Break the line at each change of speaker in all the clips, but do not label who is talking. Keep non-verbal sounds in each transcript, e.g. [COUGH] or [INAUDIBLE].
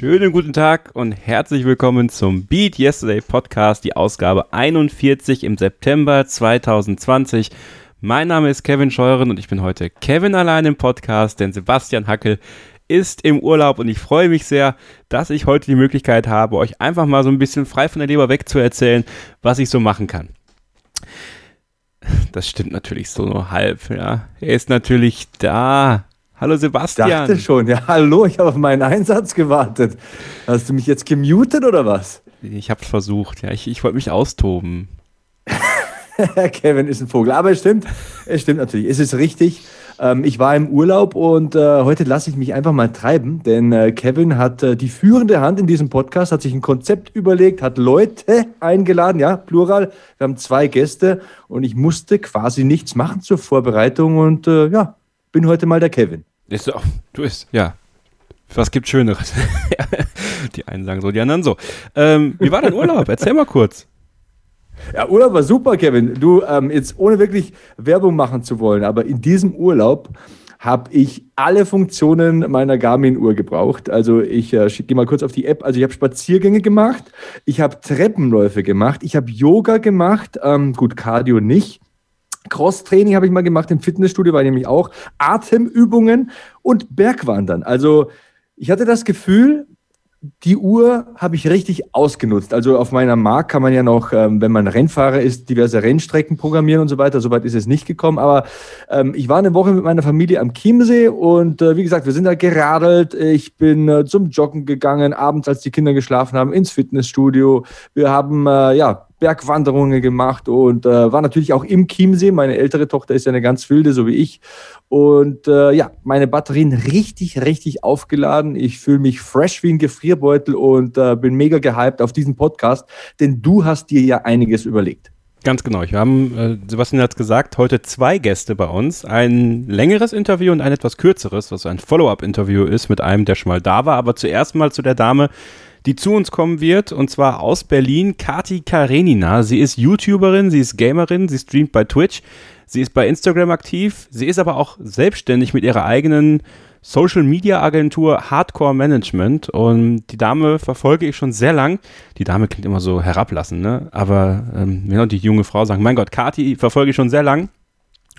schönen guten Tag und herzlich willkommen zum Beat Yesterday Podcast, die Ausgabe 41 im September 2020. Mein Name ist Kevin Scheuren und ich bin heute Kevin allein im Podcast, denn Sebastian Hackel ist im Urlaub und ich freue mich sehr, dass ich heute die Möglichkeit habe, euch einfach mal so ein bisschen frei von der Leber weg zu erzählen, was ich so machen kann. Das stimmt natürlich so nur halb, ja. Er ist natürlich da. Hallo Sebastian. Ich
dachte schon, ja, hallo, ich habe auf meinen Einsatz gewartet. Hast du mich jetzt gemutet oder was?
Ich habe es versucht, ja, ich, ich wollte mich austoben. [LAUGHS]
Kevin ist ein Vogel, aber es stimmt, es stimmt natürlich, es ist richtig. Ähm, ich war im Urlaub und äh, heute lasse ich mich einfach mal treiben, denn äh, Kevin hat äh, die führende Hand in diesem Podcast, hat sich ein Konzept überlegt, hat Leute eingeladen, ja, plural. Wir haben zwei Gäste und ich musste quasi nichts machen zur Vorbereitung und äh, ja, bin heute mal der Kevin.
Ist so, [LAUGHS] du bist, ja. Was gibt Schöneres? [LAUGHS] die einen sagen so, die anderen so. Ähm, wie war dein Urlaub? Erzähl mal kurz.
Ja, Urlaub war super, Kevin. Du, ähm, jetzt ohne wirklich Werbung machen zu wollen, aber in diesem Urlaub habe ich alle Funktionen meiner Garmin-Uhr gebraucht. Also ich äh, gehe mal kurz auf die App. Also ich habe Spaziergänge gemacht, ich habe Treppenläufe gemacht, ich habe Yoga gemacht, ähm, gut, Cardio nicht. Cross-Training habe ich mal gemacht im Fitnessstudio, war nämlich auch Atemübungen und Bergwandern. Also ich hatte das Gefühl, die Uhr habe ich richtig ausgenutzt. Also auf meiner Mark kann man ja noch, ähm, wenn man Rennfahrer ist, diverse Rennstrecken programmieren und so weiter. Soweit ist es nicht gekommen. Aber ähm, ich war eine Woche mit meiner Familie am Chiemsee und äh, wie gesagt, wir sind da geradelt. Ich bin äh, zum Joggen gegangen, abends, als die Kinder geschlafen haben, ins Fitnessstudio. Wir haben äh, ja Bergwanderungen gemacht und äh, war natürlich auch im Chiemsee. Meine ältere Tochter ist ja eine ganz wilde, so wie ich. Und äh, ja, meine Batterien richtig, richtig aufgeladen. Ich fühle mich fresh wie ein Gefrierbeutel und äh, bin mega gehypt auf diesen Podcast, denn du hast dir ja einiges überlegt.
Ganz genau. Wir haben, äh, Sebastian hat es gesagt, heute zwei Gäste bei uns. Ein längeres Interview und ein etwas kürzeres, was ein Follow-up-Interview ist mit einem, der schon mal da war. Aber zuerst mal zu der Dame, die zu uns kommen wird, und zwar aus Berlin, Kati Karenina. Sie ist YouTuberin, sie ist Gamerin, sie streamt bei Twitch, sie ist bei Instagram aktiv, sie ist aber auch selbstständig mit ihrer eigenen Social Media Agentur Hardcore Management und die Dame verfolge ich schon sehr lang. Die Dame klingt immer so herablassend, ne? Aber ähm, ja, die junge Frau sagen, mein Gott, Kati verfolge ich schon sehr lang.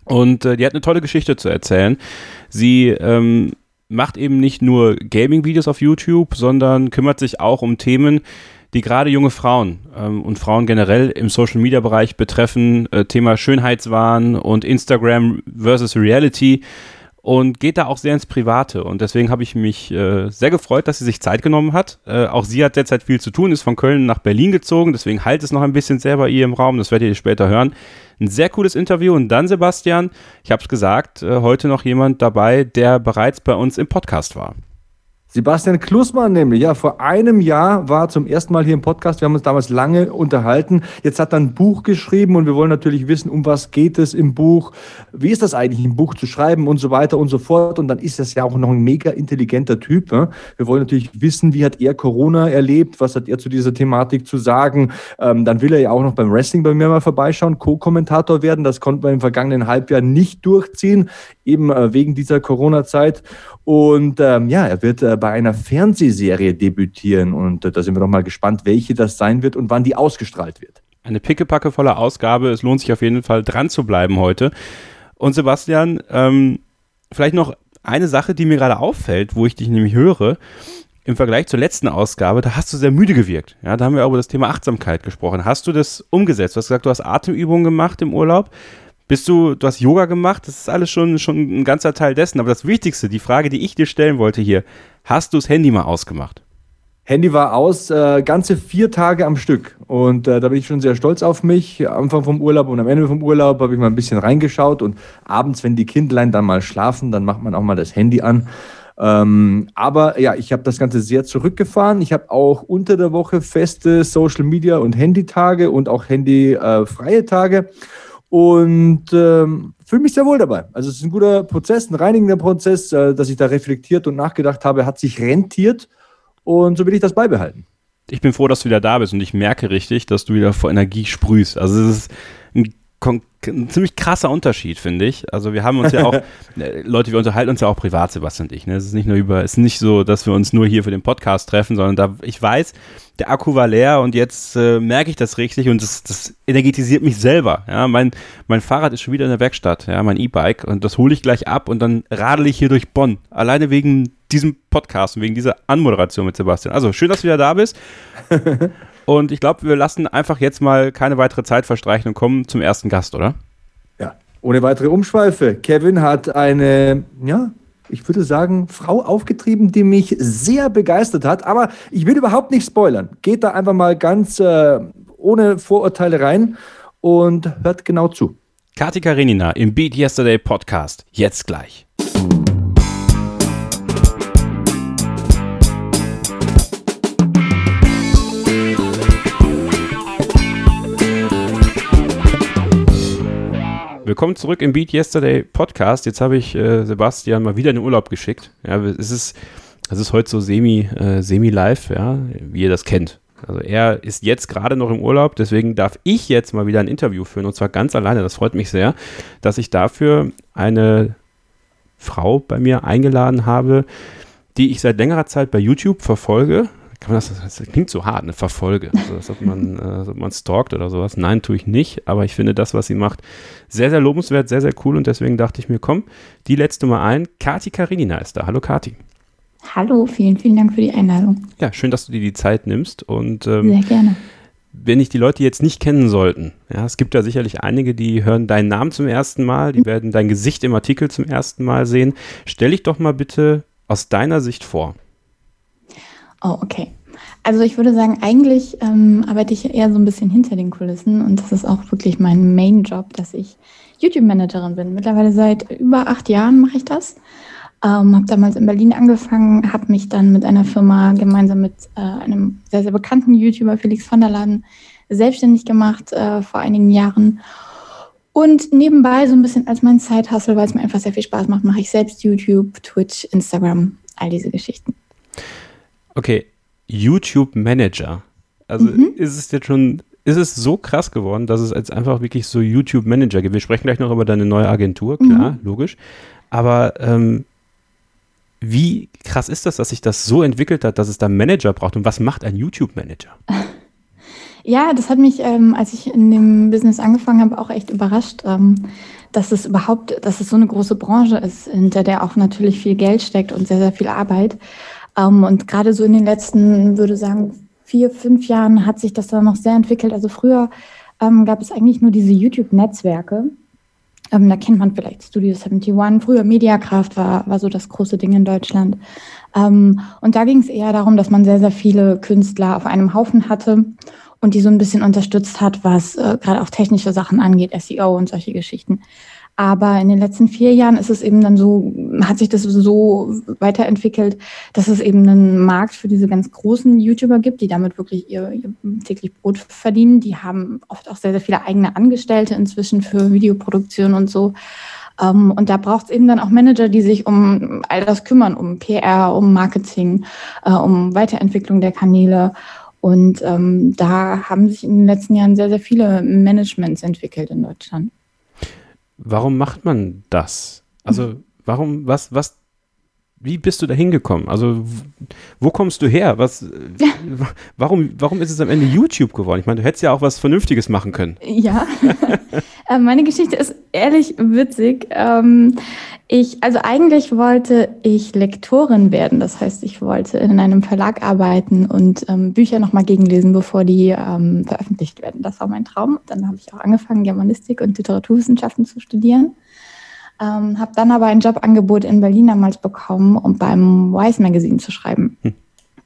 Und äh, die hat eine tolle Geschichte zu erzählen. Sie ähm, macht eben nicht nur Gaming-Videos auf YouTube, sondern kümmert sich auch um Themen, die gerade junge Frauen ähm, und Frauen generell im Social-Media-Bereich betreffen. Äh, Thema Schönheitswahn und Instagram versus Reality und geht da auch sehr ins Private. Und deswegen habe ich mich äh, sehr gefreut, dass sie sich Zeit genommen hat. Äh, auch sie hat derzeit viel zu tun, ist von Köln nach Berlin gezogen, deswegen halt es noch ein bisschen sehr bei ihr im Raum, das werdet ihr später hören. Ein sehr cooles Interview. Und dann, Sebastian, ich habe es gesagt, äh, heute noch jemand dabei, der bereits bei uns im Podcast war.
Sebastian Klussmann nämlich, ja, vor einem Jahr war zum ersten Mal hier im Podcast. Wir haben uns damals lange unterhalten. Jetzt hat er ein Buch geschrieben und wir wollen natürlich wissen, um was geht es im Buch? Wie ist das eigentlich, ein Buch zu schreiben und so weiter und so fort? Und dann ist das ja auch noch ein mega intelligenter Typ. Ne? Wir wollen natürlich wissen, wie hat er Corona erlebt? Was hat er zu dieser Thematik zu sagen? Ähm, dann will er ja auch noch beim Wrestling bei mir mal vorbeischauen, Co-Kommentator werden. Das konnten wir im vergangenen Halbjahr nicht durchziehen, eben äh, wegen dieser Corona-Zeit. Und ähm, ja, er wird äh, bei einer Fernsehserie debütieren. Und äh, da sind wir doch mal gespannt, welche das sein wird und wann die ausgestrahlt wird.
Eine pickepackevolle Ausgabe. Es lohnt sich auf jeden Fall dran zu bleiben heute. Und Sebastian, ähm, vielleicht noch eine Sache, die mir gerade auffällt, wo ich dich nämlich höre. Im Vergleich zur letzten Ausgabe, da hast du sehr müde gewirkt. Ja, da haben wir über das Thema Achtsamkeit gesprochen. Hast du das umgesetzt? Du hast gesagt, du hast Atemübungen gemacht im Urlaub. Bist du, du hast Yoga gemacht, das ist alles schon, schon ein ganzer Teil dessen. Aber das Wichtigste, die Frage, die ich dir stellen wollte hier, hast du das Handy mal ausgemacht?
Handy war aus, äh, ganze vier Tage am Stück. Und äh, da bin ich schon sehr stolz auf mich. Anfang vom Urlaub und am Ende vom Urlaub habe ich mal ein bisschen reingeschaut. Und abends, wenn die Kindlein dann mal schlafen, dann macht man auch mal das Handy an. Ähm, aber ja, ich habe das Ganze sehr zurückgefahren. Ich habe auch unter der Woche feste Social Media und Handytage und auch handyfreie äh, Tage und ähm, fühle mich sehr wohl dabei. Also es ist ein guter Prozess, ein reinigender Prozess, äh, dass ich da reflektiert und nachgedacht habe, hat sich rentiert und so will ich das beibehalten.
Ich bin froh, dass du wieder da bist und ich merke richtig, dass du wieder vor Energie sprühst. Also es ist ein ein ziemlich krasser Unterschied, finde ich. Also wir haben uns ja auch, [LAUGHS] äh, Leute, wir unterhalten uns ja auch privat, Sebastian und ich. Ne? Es ist nicht nur über, es ist nicht so, dass wir uns nur hier für den Podcast treffen, sondern da, ich weiß, der Akku war leer und jetzt äh, merke ich das richtig und das, das energetisiert mich selber. Ja? Mein, mein Fahrrad ist schon wieder in der Werkstatt, ja, mein E-Bike und das hole ich gleich ab und dann radel ich hier durch Bonn. Alleine wegen diesem Podcast und wegen dieser Anmoderation mit Sebastian. Also schön, dass du wieder da bist. [LAUGHS] Und ich glaube, wir lassen einfach jetzt mal keine weitere Zeit verstreichen und kommen zum ersten Gast, oder?
Ja, ohne weitere Umschweife. Kevin hat eine, ja, ich würde sagen, Frau aufgetrieben, die mich sehr begeistert hat. Aber ich will überhaupt nicht spoilern. Geht da einfach mal ganz äh, ohne Vorurteile rein und hört genau zu.
Kati Karenina im Beat Yesterday Podcast. Jetzt gleich. Willkommen zurück im Beat Yesterday Podcast. Jetzt habe ich äh, Sebastian mal wieder in den Urlaub geschickt. Ja, es ist, es ist heute so semi, äh, semi live, ja, wie ihr das kennt. Also er ist jetzt gerade noch im Urlaub, deswegen darf ich jetzt mal wieder ein Interview führen und zwar ganz alleine. Das freut mich sehr, dass ich dafür eine Frau bei mir eingeladen habe, die ich seit längerer Zeit bei YouTube verfolge kann man das, das klingt so hart, eine Verfolge. Also, als ob man, äh, als ob man stalkt oder sowas. Nein, tue ich nicht, aber ich finde das, was sie macht, sehr, sehr lobenswert, sehr, sehr cool und deswegen dachte ich mir, komm, die letzte mal ein. Kati Karinina ist da. Hallo Kati.
Hallo, vielen, vielen Dank für die Einladung.
Ja, schön, dass du dir die Zeit nimmst und
ähm, sehr gerne.
Wenn ich die Leute jetzt nicht kennen sollten, ja, es gibt ja sicherlich einige, die hören deinen Namen zum ersten Mal, die werden dein Gesicht im Artikel zum ersten Mal sehen. Stell dich doch mal bitte aus deiner Sicht vor.
Oh, okay. Also ich würde sagen, eigentlich ähm, arbeite ich eher so ein bisschen hinter den Kulissen und das ist auch wirklich mein Main-Job, dass ich YouTube-Managerin bin. Mittlerweile seit über acht Jahren mache ich das. Ähm, habe damals in Berlin angefangen, habe mich dann mit einer Firma gemeinsam mit äh, einem sehr, sehr bekannten YouTuber, Felix von der Laden, selbstständig gemacht äh, vor einigen Jahren. Und nebenbei so ein bisschen als mein Zeithassel, weil es mir einfach sehr viel Spaß macht, mache ich selbst YouTube, Twitch, Instagram, all diese Geschichten.
Okay, YouTube Manager. Also mhm. ist es jetzt schon, ist es so krass geworden, dass es jetzt einfach wirklich so YouTube Manager gibt. Wir sprechen gleich noch über deine neue Agentur, klar, mhm. logisch. Aber ähm, wie krass ist das, dass sich das so entwickelt hat, dass es da Manager braucht? Und was macht ein YouTube Manager? [LAUGHS]
Ja, das hat mich, ähm, als ich in dem Business angefangen habe, auch echt überrascht, ähm, dass es überhaupt, dass es so eine große Branche ist, hinter der auch natürlich viel Geld steckt und sehr, sehr viel Arbeit. Ähm, und gerade so in den letzten, würde sagen, vier, fünf Jahren hat sich das dann noch sehr entwickelt. Also früher ähm, gab es eigentlich nur diese YouTube-Netzwerke. Ähm, da kennt man vielleicht Studio 71. Früher Mediakraft war, war so das große Ding in Deutschland. Und da ging es eher darum, dass man sehr, sehr viele Künstler auf einem Haufen hatte und die so ein bisschen unterstützt hat, was äh, gerade auch technische Sachen angeht, SEO und solche Geschichten. Aber in den letzten vier Jahren ist es eben dann so, hat sich das so weiterentwickelt, dass es eben einen Markt für diese ganz großen YouTuber gibt, die damit wirklich ihr, ihr täglich Brot verdienen. Die haben oft auch sehr, sehr viele eigene Angestellte inzwischen für Videoproduktion und so. Um, ähm, und da braucht es eben dann auch Manager, die sich um all das kümmern, um PR, um Marketing, uh, um Weiterentwicklung der Kanäle. Und ähm, da haben sich in den letzten Jahren sehr, sehr viele Managements entwickelt in Deutschland.
Warum macht man das? Also, warum, was, was, wie bist du da hingekommen? Also, wo kommst du her? Was, [LAUGHS] warum, warum ist es am Ende YouTube geworden? Ich meine, du hättest ja auch was Vernünftiges machen können.
Ja, [LAUGHS] meine Geschichte ist ehrlich witzig. Ähm, ich, also eigentlich wollte ich Lektorin werden. Das heißt, ich wollte in einem Verlag arbeiten und ähm, Bücher nochmal gegenlesen, bevor die ähm, veröffentlicht werden. Das war mein Traum. Dann habe ich auch angefangen, Germanistik und Literaturwissenschaften zu studieren. Ähm, habe dann aber ein Jobangebot in Berlin damals bekommen, um beim Wise Magazine zu schreiben. Hm.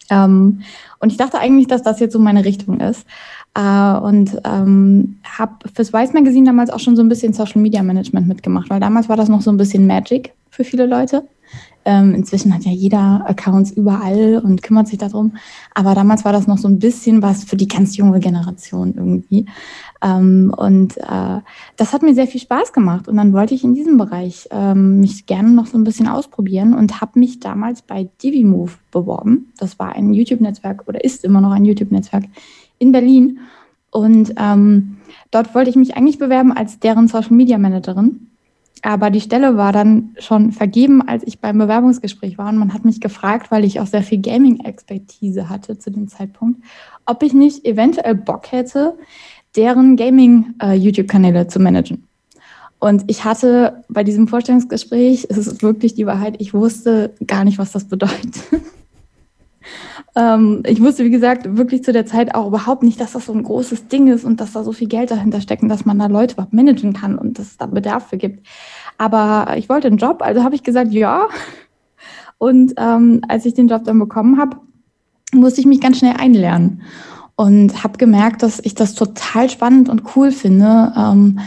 Ähm, und ich dachte eigentlich, dass das jetzt so meine Richtung ist. Äh, und ähm, habe fürs Wise Magazine damals auch schon so ein bisschen Social Media Management mitgemacht, weil damals war das noch so ein bisschen Magic für viele Leute. Ähm, inzwischen hat ja jeder Accounts überall und kümmert sich darum. Aber damals war das noch so ein bisschen was für die ganz junge Generation irgendwie. Ähm, und äh, das hat mir sehr viel Spaß gemacht. Und dann wollte ich in diesem Bereich ähm, mich gerne noch so ein bisschen ausprobieren und habe mich damals bei DiviMove beworben. Das war ein YouTube-Netzwerk oder ist immer noch ein YouTube-Netzwerk in Berlin Und ähm, dort wollte ich mich eigentlich bewerben als deren Social Media Managerin. Aber die Stelle war dann schon vergeben, als ich beim Bewerbungsgespräch war. Und man hat mich gefragt, weil ich auch sehr viel Gaming-Expertise hatte zu dem Zeitpunkt, ob ich nicht eventuell Bock hätte, deren Gaming-YouTube-Kanäle äh, zu managen. Und ich hatte bei diesem Vorstellungsgespräch, es ist wirklich die Wahrheit, ich wusste gar nicht, was das bedeutet. [LAUGHS] ähm, ich wusste, wie gesagt, wirklich zu der Zeit auch überhaupt nicht, dass das so ein großes Ding ist und dass da so viel Geld dahinter steckt dass man da Leute überhaupt managen kann und dass es da Bedarf für gibt. Aber ich wollte einen Job, also habe ich gesagt, ja. Und ähm, als ich den Job dann bekommen habe, musste ich mich ganz schnell einlernen und habe gemerkt, dass ich das total spannend und cool finde. Ähm,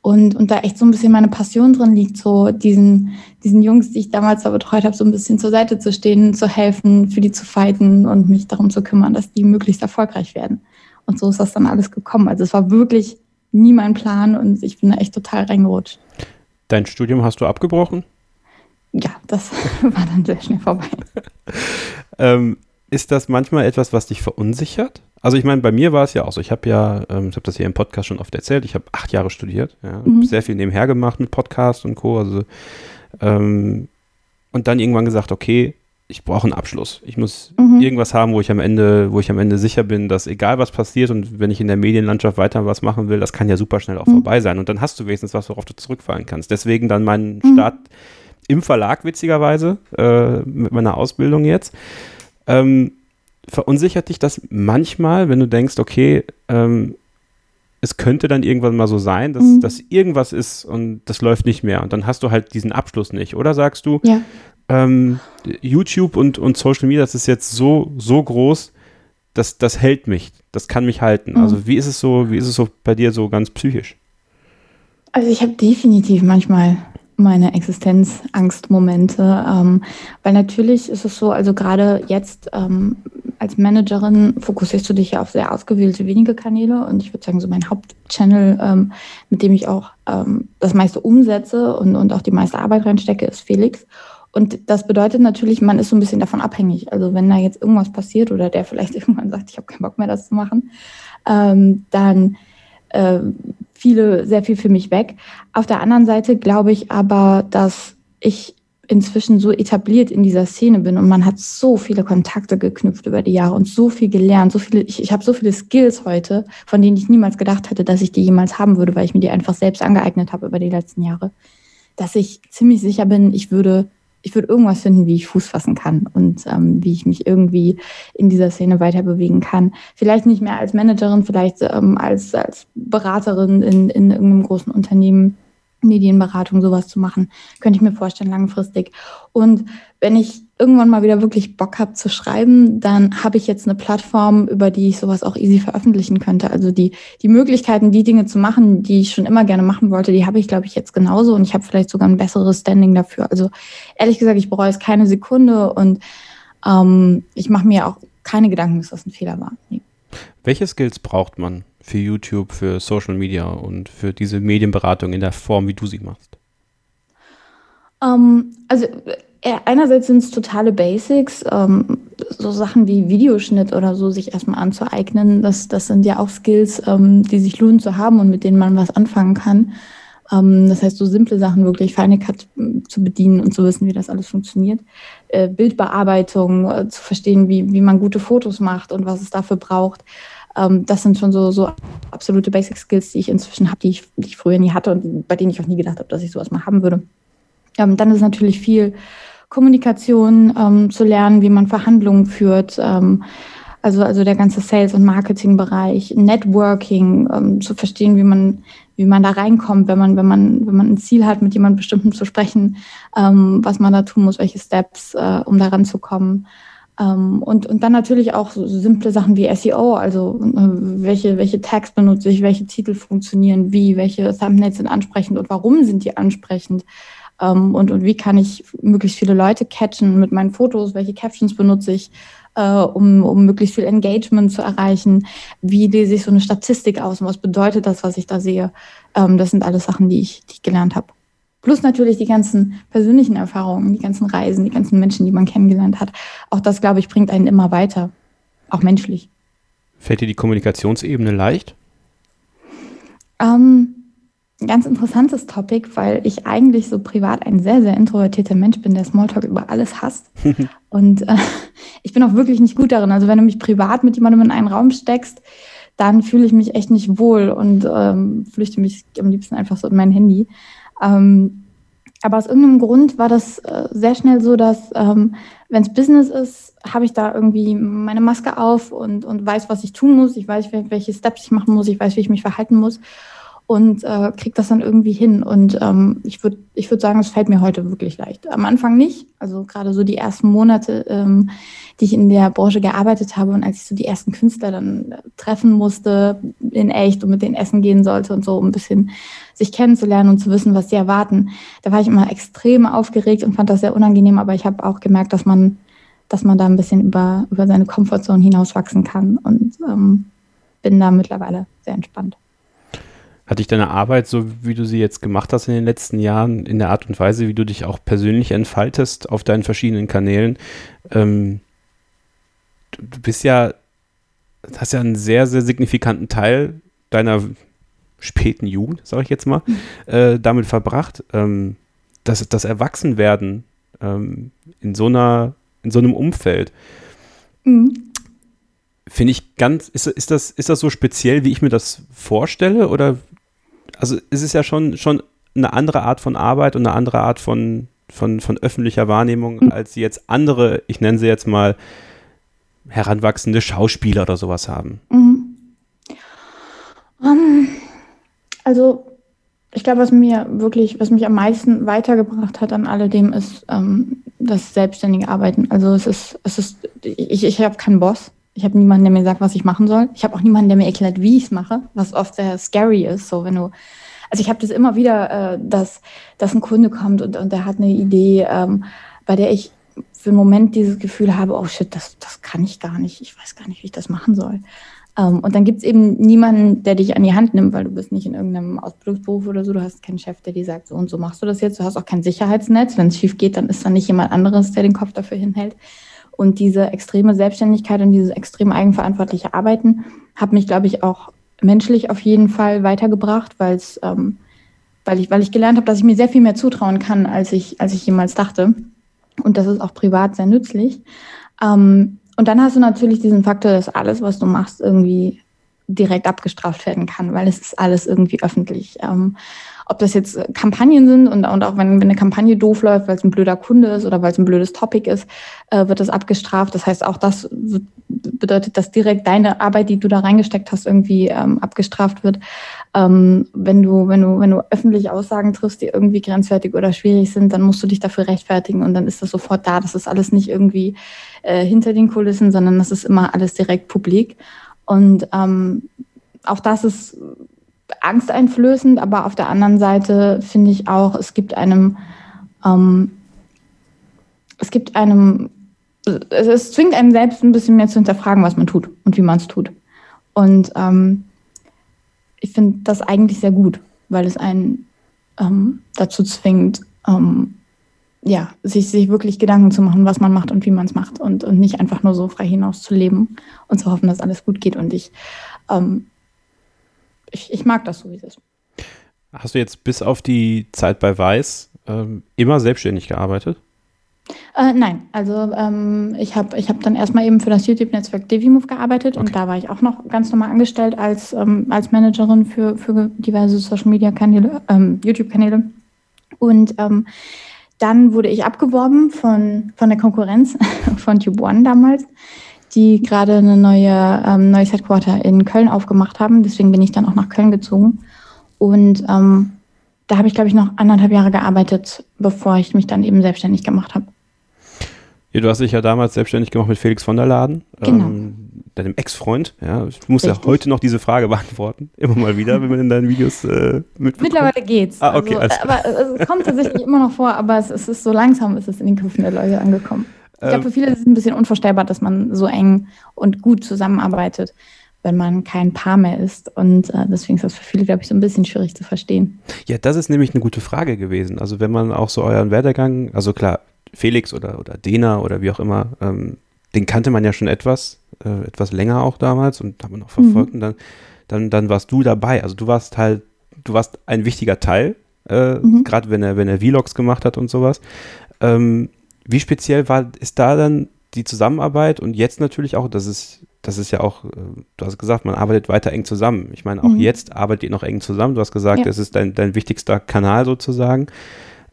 und, und da echt so ein bisschen meine Passion drin liegt, so diesen, diesen Jungs, die ich damals da betreut habe, so ein bisschen zur Seite zu stehen, zu helfen, für die zu fighten und mich darum zu kümmern, dass die möglichst erfolgreich werden. Und so ist das dann alles gekommen. Also es war wirklich nie mein Plan und ich bin da echt total reingerutscht.
Dein Studium hast du abgebrochen?
Ja, das [LAUGHS] war dann sehr schnell vorbei.
ähm, ist das manchmal etwas, was dich verunsichert? Also ich meine, bei mir war es ja auch so. Ich habe ja, ähm, ich habe das hier im Podcast schon oft erzählt. Ich habe acht Jahre studiert, ja, mhm. sehr viel nebenher gemacht mit Podcast und Co. Also ähm, und dann irgendwann gesagt, okay, ich brauche einen Abschluss. Ich muss mhm. irgendwas haben, wo ich am Ende, wo ich am Ende sicher bin, dass egal was passiert und wenn ich in der Medienlandschaft weiter was machen will, das kann ja super schnell auch mhm. vorbei sein. Und dann hast du wenigstens was, worauf du zurückfallen kannst. Deswegen dann mein mhm. Start im Verlag witzigerweise äh, mit meiner Ausbildung jetzt. Ähm, verunsichert dich das manchmal, wenn du denkst, okay, ähm, es könnte dann irgendwann mal so sein, dass, mhm. dass irgendwas ist und das läuft nicht mehr und dann hast du halt diesen Abschluss nicht. Oder sagst du, ja. ähm, YouTube und, und Social Media, das ist jetzt so, so groß, das, das hält mich, das kann mich halten. Mhm. Also wie ist es so, wie ist es so bei dir so ganz psychisch?
Also ich habe definitiv manchmal meine Existenzangstmomente, ähm, weil natürlich ist es so, also gerade jetzt ähm, als Managerin fokussierst du dich ja auf sehr ausgewählte wenige Kanäle und ich würde sagen, so mein Hauptchannel, ähm, mit dem ich auch ähm, das meiste umsetze und, und auch die meiste Arbeit reinstecke, ist Felix. Und das bedeutet natürlich, man ist so ein bisschen davon abhängig. Also wenn da jetzt irgendwas passiert oder der vielleicht [LAUGHS] irgendwann sagt, ich habe keinen Bock mehr, das zu machen, ähm, dann äh, viele, sehr viel für mich weg. Auf der anderen Seite glaube ich aber, dass ich inzwischen so etabliert in dieser Szene bin und man hat so viele Kontakte geknüpft über die Jahre und so viel gelernt, so viele, ich, ich habe so viele Skills heute, von denen ich niemals gedacht hätte, dass ich die jemals haben würde, weil ich mir die einfach selbst angeeignet habe über die letzten Jahre, dass ich ziemlich sicher bin, ich würde ich würde irgendwas finden, wie ich Fuß fassen kann und ähm, wie ich mich irgendwie in dieser Szene weiter bewegen kann. Vielleicht nicht mehr als Managerin, vielleicht ähm, als, als Beraterin in, in irgendeinem großen Unternehmen Medienberatung, sowas zu machen, könnte ich mir vorstellen, langfristig. Und wenn ich irgendwann mal wieder wirklich Bock habe zu schreiben, dann habe ich jetzt eine Plattform, über die ich sowas auch easy veröffentlichen könnte. Also die, die Möglichkeiten, die Dinge zu machen, die ich schon immer gerne machen wollte, die habe ich, glaube ich, jetzt genauso und ich habe vielleicht sogar ein besseres Standing dafür. Also ehrlich gesagt, ich bereue es keine Sekunde und ähm, ich mache mir auch keine Gedanken, dass das ein Fehler war. Nee.
Welche Skills braucht man für YouTube, für Social Media und für diese Medienberatung in der Form, wie du sie machst?
Um, ähm, also einerseits sind es totale Basics, ähm, so Sachen wie Videoschnitt oder so sich erstmal anzueignen. Das, das sind ja auch Skills, ähm, die sich lohnen zu haben und mit denen man was anfangen kann. Ähm, das heißt, so simple Sachen wirklich Final Cut äh, zu bedienen und zu wissen, wie das alles funktioniert. Äh, Bildbearbeitung, äh, zu verstehen, wie, wie man gute Fotos macht und was es dafür braucht. Ähm, das sind schon so, so absolute Basic Skills, die ich inzwischen habe, die ich, die ich früher nie hatte und bei denen ich auch nie gedacht habe, dass ich sowas mal haben würde. Ähm, dann ist natürlich viel Kommunikation ähm, zu lernen, wie man Verhandlungen führt. Ähm, also, also der ganze Sales- und Marketing-Bereich, Networking, ähm, zu verstehen, wie man, wie man da reinkommt, wenn man, wenn man, wenn man ein Ziel hat, mit jemandem bestimmten zu sprechen, ähm, was man da tun muss, welche Steps, äh, um da ranzukommen. Ähm, und, und dann natürlich auch so simple Sachen wie SEO, also äh, welche, welche Tags benutze ich, welche Titel funktionieren wie, welche Thumbnails sind ansprechend und warum sind die ansprechend. Ähm, und, und wie kann ich möglichst viele Leute catchen mit meinen Fotos, welche Captions benutze ich, äh, um, um möglichst viel Engagement zu erreichen, wie lese ich so eine Statistik aus und was bedeutet das, was ich da sehe. Ähm, das sind alles Sachen, die ich, die ich gelernt habe. Plus natürlich die ganzen persönlichen Erfahrungen, die ganzen Reisen, die ganzen Menschen, die man kennengelernt hat. Auch das, glaube ich, bringt einen immer weiter, auch menschlich.
Fällt dir die Kommunikationsebene leicht?
Ähm, ganz interessantes Topic, weil ich eigentlich so privat ein sehr, sehr introvertierter Mensch bin, der Smalltalk über alles hasst. [LAUGHS] und äh, [LAUGHS] ich bin auch wirklich nicht gut darin. Also wenn du mich privat mit jemandem in einen Raum steckst, dann fühle ich mich echt nicht wohl und ähm, flüchte mich am liebsten einfach so in mein Handy. Ähm, aber aus irgendeinem Grund war das äh, sehr schnell so, dass ähm, wenn es Business ist, habe ich da irgendwie meine Maske auf und, und weiß, was ich tun muss. Ich weiß, welche Steps ich machen muss. Ich weiß, wie ich mich verhalten muss und äh, kriege das dann irgendwie hin. Und ähm, ich würde ich würd sagen, es fällt mir heute wirklich leicht. Am Anfang nicht. Also gerade so die ersten Monate, ähm, die ich in der Branche gearbeitet habe und als ich so die ersten Künstler dann äh, treffen musste in echt und mit denen essen gehen sollte und so, um ein bisschen sich kennenzulernen und zu wissen, was sie erwarten, da war ich immer extrem aufgeregt und fand das sehr unangenehm. Aber ich habe auch gemerkt, dass man, dass man da ein bisschen über, über seine Komfortzone hinauswachsen kann und ähm, bin da mittlerweile sehr entspannt.
Hat dich deine Arbeit, so wie du sie jetzt gemacht hast in den letzten Jahren, in der Art und Weise, wie du dich auch persönlich entfaltest auf deinen verschiedenen Kanälen, ähm, du, du bist ja, hast ja einen sehr, sehr signifikanten Teil deiner späten Jugend, sage ich jetzt mal, mhm. äh, damit verbracht, ähm, dass das Erwachsenwerden ähm, in so einer, in so einem Umfeld. Mhm. Finde ich ganz, ist, ist, das, ist das so speziell, wie ich mir das vorstelle? Oder also es ist ja schon, schon eine andere Art von Arbeit und eine andere Art von, von, von öffentlicher Wahrnehmung, mhm. als jetzt andere, ich nenne sie jetzt mal heranwachsende Schauspieler oder sowas haben. Mhm.
Um, ähm, also ich glaube, was mir wirklich, was mich am meisten weitergebracht hat an alledem, ist ähm, das selbstständige Arbeiten. Also es ist, es ist, ich, ich habe keinen Boss. Ich habe niemanden, der mir sagt, was ich machen soll. Ich habe auch niemanden, der mir erklärt, wie ich es mache, was oft sehr scary ist. So, wenn du, also ich habe das immer wieder, äh, dass, dass ein Kunde kommt und, und der hat eine Idee, ähm, bei der ich für einen Moment dieses Gefühl habe, oh shit, das, das kann ich gar nicht. Ich weiß gar nicht, wie ich das machen soll. Ähm, und dann gibt es eben niemanden, der dich an die Hand nimmt, weil du bist nicht in irgendeinem Ausbildungsberuf oder so. Du hast keinen Chef, der dir sagt, so und so machst du das jetzt. Du hast auch kein Sicherheitsnetz. Wenn es schief geht, dann ist da nicht jemand anderes, der den Kopf dafür hinhält. Und diese extreme Selbstständigkeit und dieses extrem eigenverantwortliche Arbeiten hat mich, glaube ich, auch menschlich auf jeden Fall weitergebracht, weil ähm, weil ich, weil ich gelernt habe, dass ich mir sehr viel mehr zutrauen kann, als ich, als ich jemals dachte. Und das ist auch privat sehr nützlich. Ähm, und dann hast du natürlich diesen Faktor, dass alles, was du machst, irgendwie direkt abgestraft werden kann, weil es ist alles irgendwie öffentlich. Ähm, ob das jetzt Kampagnen sind und, und auch wenn, wenn eine Kampagne doof läuft, weil es ein blöder Kunde ist oder weil es ein blödes Topic ist, äh, wird das abgestraft. Das heißt, auch das bedeutet, dass direkt deine Arbeit, die du da reingesteckt hast, irgendwie ähm, abgestraft wird. Ähm, wenn du, wenn du, wenn du öffentlich Aussagen triffst, die irgendwie grenzwertig oder schwierig sind, dann musst du dich dafür rechtfertigen und dann ist das sofort da. Das ist alles nicht irgendwie äh, hinter den Kulissen, sondern das ist immer alles direkt publik. Und ähm, auch das ist angsteinflößend, aber auf der anderen Seite finde ich auch, es gibt einem, ähm, es gibt einem, es, es, zwingt einen selbst ein bisschen mehr zu hinterfragen, was man tut und wie man es tut. Und ähm, ich finde das eigentlich sehr gut, weil es einen ähm, dazu zwingt, ähm, ja, sich, sich wirklich Gedanken zu machen, was man macht und wie man es macht und, und nicht einfach nur so frei hinaus zu leben und zu hoffen, dass alles gut geht. Und ich ähm, ich, ich mag das so, wie es ist.
Hast du jetzt bis auf die Zeit bei Weiß ähm, immer selbstständig gearbeitet?
Äh, nein, also ähm, ich habe ich hab dann erstmal eben für das YouTube-Netzwerk Devimove gearbeitet okay. und da war ich auch noch ganz normal angestellt als, ähm, als Managerin für, für diverse Social-Media-Kanäle, ähm, YouTube-Kanäle. Und ähm, dann wurde ich abgeworben von, von der Konkurrenz [LAUGHS] von Tube One damals die gerade eine neue ähm, neues Headquarter in Köln aufgemacht haben. Deswegen bin ich dann auch nach Köln gezogen. Und ähm, da habe ich, glaube ich, noch anderthalb Jahre gearbeitet, bevor ich mich dann eben selbstständig gemacht habe.
Ja, du hast dich ja damals selbstständig gemacht mit Felix von der Laden, genau. ähm, deinem Ex-Freund. Ja, ich muss Richtig. ja heute noch diese Frage beantworten, immer mal wieder, wenn man in deinen Videos äh,
mitbekommt. Mittlerweile geht's. Ah, okay, also, aber es kommt tatsächlich immer noch vor, aber es, es, ist so langsam, ist es in den Köpfen der Leute angekommen. Ich glaube, für viele ist es ein bisschen unvorstellbar, dass man so eng und gut zusammenarbeitet, wenn man kein Paar mehr ist. Und äh, deswegen ist das für viele, glaube ich, so ein bisschen schwierig zu verstehen.
Ja, das ist nämlich eine gute Frage gewesen. Also wenn man auch so euren Werdegang, also klar, Felix oder, oder Dena oder wie auch immer, ähm, den kannte man ja schon etwas, äh, etwas länger auch damals und haben wir noch verfolgt. Mhm. Und dann, dann, dann warst du dabei. Also du warst halt du warst ein wichtiger Teil, äh, mhm. gerade wenn er, wenn er Vlogs gemacht hat und sowas. Ähm, wie speziell war, ist da dann die Zusammenarbeit und jetzt natürlich auch, das ist, das ist ja auch, äh, du hast gesagt, man arbeitet weiter eng zusammen. Ich meine, auch mhm. jetzt arbeitet ihr noch eng zusammen. Du hast gesagt, ja. das ist dein, dein wichtigster Kanal sozusagen.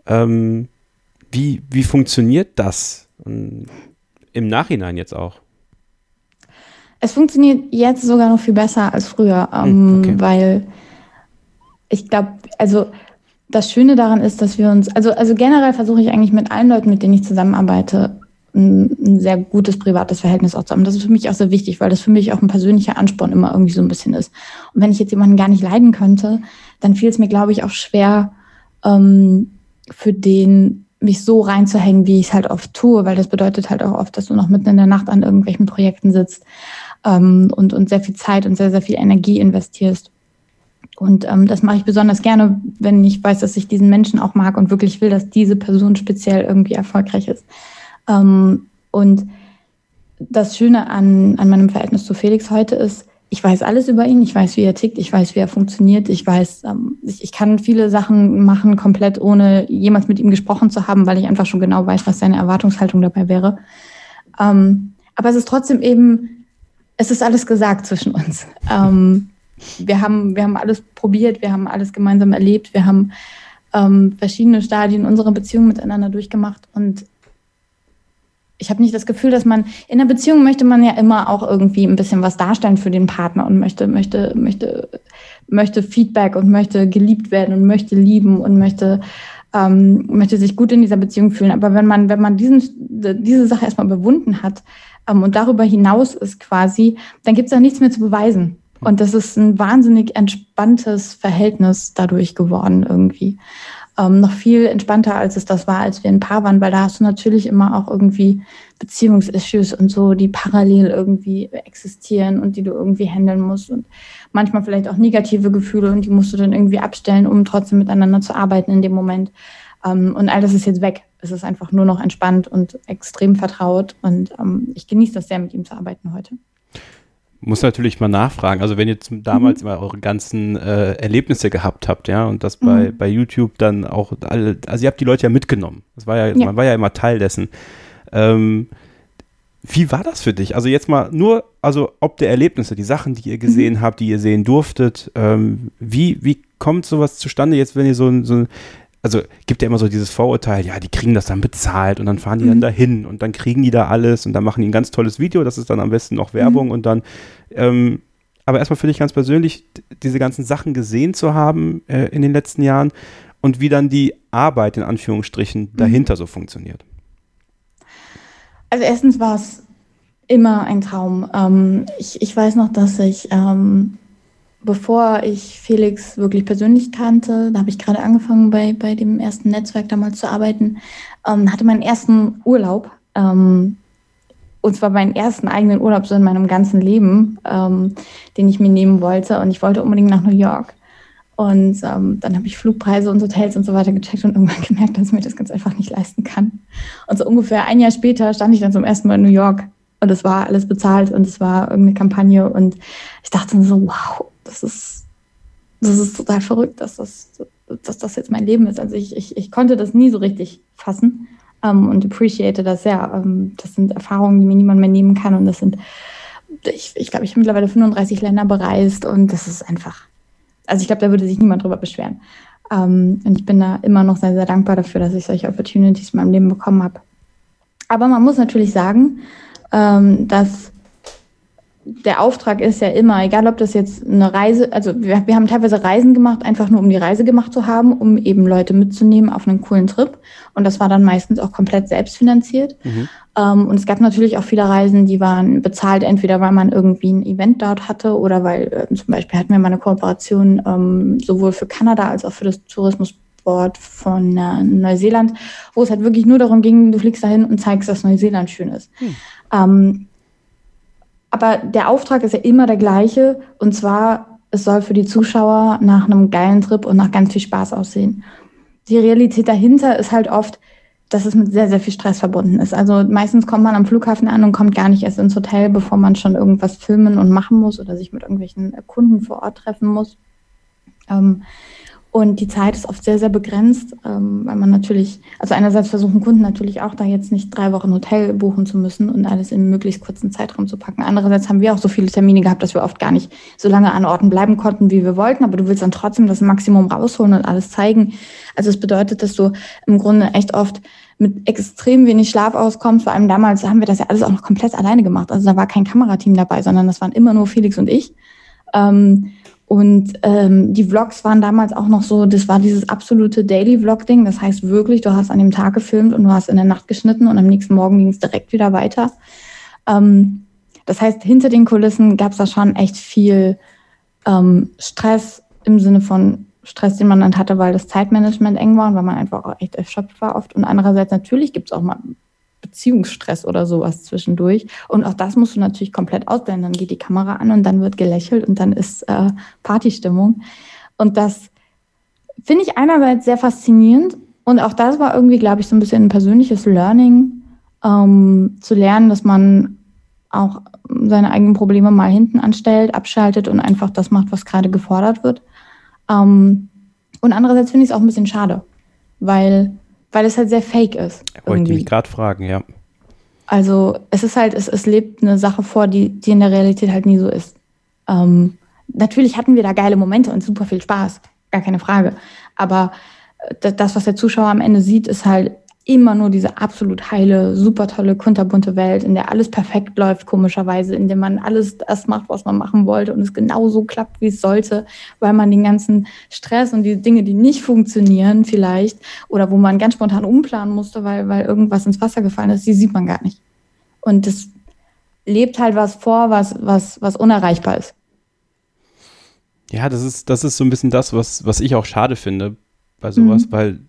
Ähm, wie, wie funktioniert das? Und Im Nachhinein jetzt auch.
Es funktioniert jetzt sogar noch viel besser als früher, hm, ähm, okay. weil ich glaube, also das Schöne daran ist, dass wir uns, also, also generell versuche ich eigentlich mit allen Leuten, mit denen ich zusammenarbeite, ein, ein, sehr gutes privates Verhältnis auch zu haben. Das ist für mich auch sehr wichtig, weil das für mich auch ein persönlicher Ansporn immer irgendwie so ein bisschen ist. Und wenn ich jetzt jemanden gar nicht leiden könnte, dann fiel es mir, glaube ich, auch schwer, ähm, für den mich so reinzuhängen, wie ich es halt oft tue, weil das bedeutet halt auch oft, dass du noch mitten in der Nacht an irgendwelchen Projekten sitzt ähm, und, und sehr viel Zeit und sehr, sehr viel Energie investierst. Und ähm, das mache ich besonders gerne, wenn ich weiß, dass ich diesen Menschen auch mag und wirklich will, dass diese Person speziell irgendwie erfolgreich ist. Ähm, und das Schöne an, an meinem Verhältnis zu Felix heute ist, ich weiß alles über ihn, ich weiß, wie er tickt, ich weiß, wie er funktioniert, ich weiß, ähm, ich, ich kann viele Sachen machen, komplett ohne jemals mit ihm gesprochen zu haben, weil ich einfach schon genau weiß, was seine Erwartungshaltung dabei wäre. Ähm, aber es ist trotzdem eben, es ist alles gesagt zwischen uns. Ähm, wir, haben, wir haben alles probiert, wir haben alles gemeinsam erlebt, wir haben ähm, verschiedene Stadien unserer Beziehung miteinander durchgemacht und ich habe nicht das Gefühl, dass man in einer Beziehung möchte man ja immer auch irgendwie ein bisschen was darstellen für den Partner und möchte, möchte, möchte, möchte Feedback und möchte geliebt werden und möchte lieben und möchte, ähm, möchte sich gut in dieser Beziehung fühlen. Aber wenn man, wenn man diesen, diese Sache erstmal bewunden hat ähm, und darüber hinaus ist quasi, dann gibt es auch nichts mehr zu beweisen. Und das ist ein wahnsinnig entspanntes Verhältnis dadurch geworden irgendwie ähm, noch viel entspannter, als es das war, als wir ein Paar waren, weil da hast du natürlich immer auch irgendwie Beziehungsissues und so, die parallel irgendwie existieren und die du irgendwie handeln musst und manchmal vielleicht auch negative Gefühle und die musst du dann irgendwie abstellen, um trotzdem miteinander zu arbeiten in dem Moment. Ähm, und all das ist jetzt weg. Es ist einfach nur noch entspannt und extrem vertraut und ähm, ich genieße das sehr, mit ihm zu arbeiten heute
muss natürlich mal nachfragen. Also wenn ihr damals mhm. immer eure ganzen äh, Erlebnisse gehabt habt, ja, und das bei, mhm. bei YouTube dann auch alle, also ihr habt die Leute ja mitgenommen. Das war ja, ja. man war ja immer Teil dessen. Ähm, wie war das für dich? Also jetzt mal nur, also ob der Erlebnisse, die Sachen, die ihr gesehen mhm. habt, die ihr sehen durftet, ähm, wie, wie kommt sowas zustande jetzt, wenn ihr so, so also gibt ja immer so dieses Vorurteil, ja, die kriegen das dann bezahlt und dann fahren die mhm. dann dahin und dann kriegen die da alles und dann machen die ein ganz tolles Video, das ist dann am besten noch Werbung mhm. und dann, ähm, aber erstmal für dich ganz persönlich, diese ganzen Sachen gesehen zu haben äh, in den letzten Jahren und wie dann die Arbeit in Anführungsstrichen mhm. dahinter so funktioniert.
Also erstens war es immer ein Traum. Ähm, ich, ich weiß noch, dass ich ähm, bevor ich Felix wirklich persönlich kannte, da habe ich gerade angefangen bei, bei dem ersten Netzwerk damals zu arbeiten, ähm, hatte meinen ersten Urlaub. Ähm, und zwar meinen ersten eigenen Urlaub so in meinem ganzen Leben, ähm, den ich mir nehmen wollte. Und ich wollte unbedingt nach New York. Und ähm, dann habe ich Flugpreise und Hotels und so weiter gecheckt und irgendwann [LAUGHS] gemerkt, dass ich mir das ganz einfach nicht leisten kann. Und so ungefähr ein Jahr später stand ich dann zum ersten Mal in New York und es war alles bezahlt und es war irgendeine Kampagne und ich dachte so, wow, das ist, das ist total verrückt, dass das, dass das jetzt mein Leben ist. Also ich, ich, ich konnte das nie so richtig fassen ähm, und appreciate das sehr. Ähm, das sind Erfahrungen, die mir niemand mehr nehmen kann und das sind, ich, ich glaube, ich habe mittlerweile 35 Länder bereist und das ist einfach, also ich glaube, da würde sich niemand drüber beschweren. Ähm, und ich bin da immer noch sehr, sehr dankbar dafür, dass ich solche Opportunities in meinem Leben bekommen habe. Aber man muss natürlich sagen, ähm, dass der Auftrag ist ja immer, egal ob das jetzt eine Reise, also wir, wir haben teilweise Reisen gemacht, einfach nur um die Reise gemacht zu haben, um eben Leute mitzunehmen auf einen coolen Trip. Und das war dann meistens auch komplett selbstfinanziert. Mhm. Ähm, und es gab natürlich auch viele Reisen, die waren bezahlt, entweder weil man irgendwie ein Event dort hatte oder weil äh, zum Beispiel hatten wir mal eine Kooperation ähm, sowohl für Kanada als auch für das Tourismusboard von äh, Neuseeland, wo es halt wirklich nur darum ging, du fliegst dahin und zeigst, dass Neuseeland schön ist. Mhm. Ähm, aber der Auftrag ist ja immer der gleiche. Und zwar, es soll für die Zuschauer nach einem geilen Trip und nach ganz viel Spaß aussehen. Die Realität dahinter ist halt oft, dass es mit sehr, sehr viel Stress verbunden ist. Also meistens kommt man am Flughafen an und kommt gar nicht erst ins Hotel, bevor man schon irgendwas filmen und machen muss oder sich mit irgendwelchen Kunden vor Ort treffen muss. Ähm, Und die Zeit ist oft sehr, sehr begrenzt, ähm, weil man natürlich, also einerseits versuchen Kunden natürlich auch da jetzt nicht drei Wochen Hotel buchen zu müssen und alles in möglichst kurzen Zeitraum zu packen. Andererseits haben wir auch so viele Termine gehabt, dass wir oft gar nicht so lange an Orten bleiben konnten, wie wir wollten, aber du willst dann trotzdem das Maximum rausholen und alles zeigen. Also es bedeutet, dass du im Grunde echt oft mit extrem wenig Schlaf auskommst. Vor allem damals haben wir das ja alles auch noch komplett alleine gemacht. Also da war kein Kamerateam dabei, sondern das waren immer nur Felix und ich. Ähm, und ähm, die Vlogs waren damals auch noch so, das war dieses absolute Daily-Vlog-Ding. Das heißt wirklich, du hast an dem Tag gefilmt und du hast in der Nacht geschnitten und am nächsten Morgen ging es direkt wieder weiter. Ähm, das heißt, hinter den Kulissen gab es da schon echt viel ähm, Stress im Sinne von Stress, den man dann hatte, weil das Zeitmanagement eng war und weil man einfach auch echt erschöpft war oft. Und andererseits natürlich gibt es auch mal Beziehungsstress oder sowas zwischendurch. Und auch das musst du natürlich komplett ausblenden. Dann geht die Kamera an und dann wird gelächelt und dann ist äh, Partystimmung. Und das finde ich einerseits sehr faszinierend. Und auch das war irgendwie, glaube ich, so ein bisschen ein persönliches Learning, ähm, zu lernen, dass man auch seine eigenen Probleme mal hinten anstellt, abschaltet und einfach das macht, was gerade gefordert wird. Ähm, und andererseits finde ich es auch ein bisschen schade, weil weil es halt sehr fake ist.
Wollte ich mich gerade fragen, ja.
Also es ist halt, es, es lebt eine Sache vor, die, die in der Realität halt nie so ist. Ähm, natürlich hatten wir da geile Momente und super viel Spaß, gar keine Frage. Aber äh, das, was der Zuschauer am Ende sieht, ist halt immer nur diese absolut heile, super tolle, kunterbunte Welt, in der alles perfekt läuft, komischerweise, in der man alles das macht, was man machen wollte und es genau so klappt, wie es sollte, weil man den ganzen Stress und die Dinge, die nicht funktionieren vielleicht oder wo man ganz spontan umplanen musste, weil, weil irgendwas ins Wasser gefallen ist, die sieht man gar nicht. Und das lebt halt was vor, was, was, was unerreichbar ist.
Ja, das ist, das ist so ein bisschen das, was, was ich auch schade finde bei sowas, mhm. weil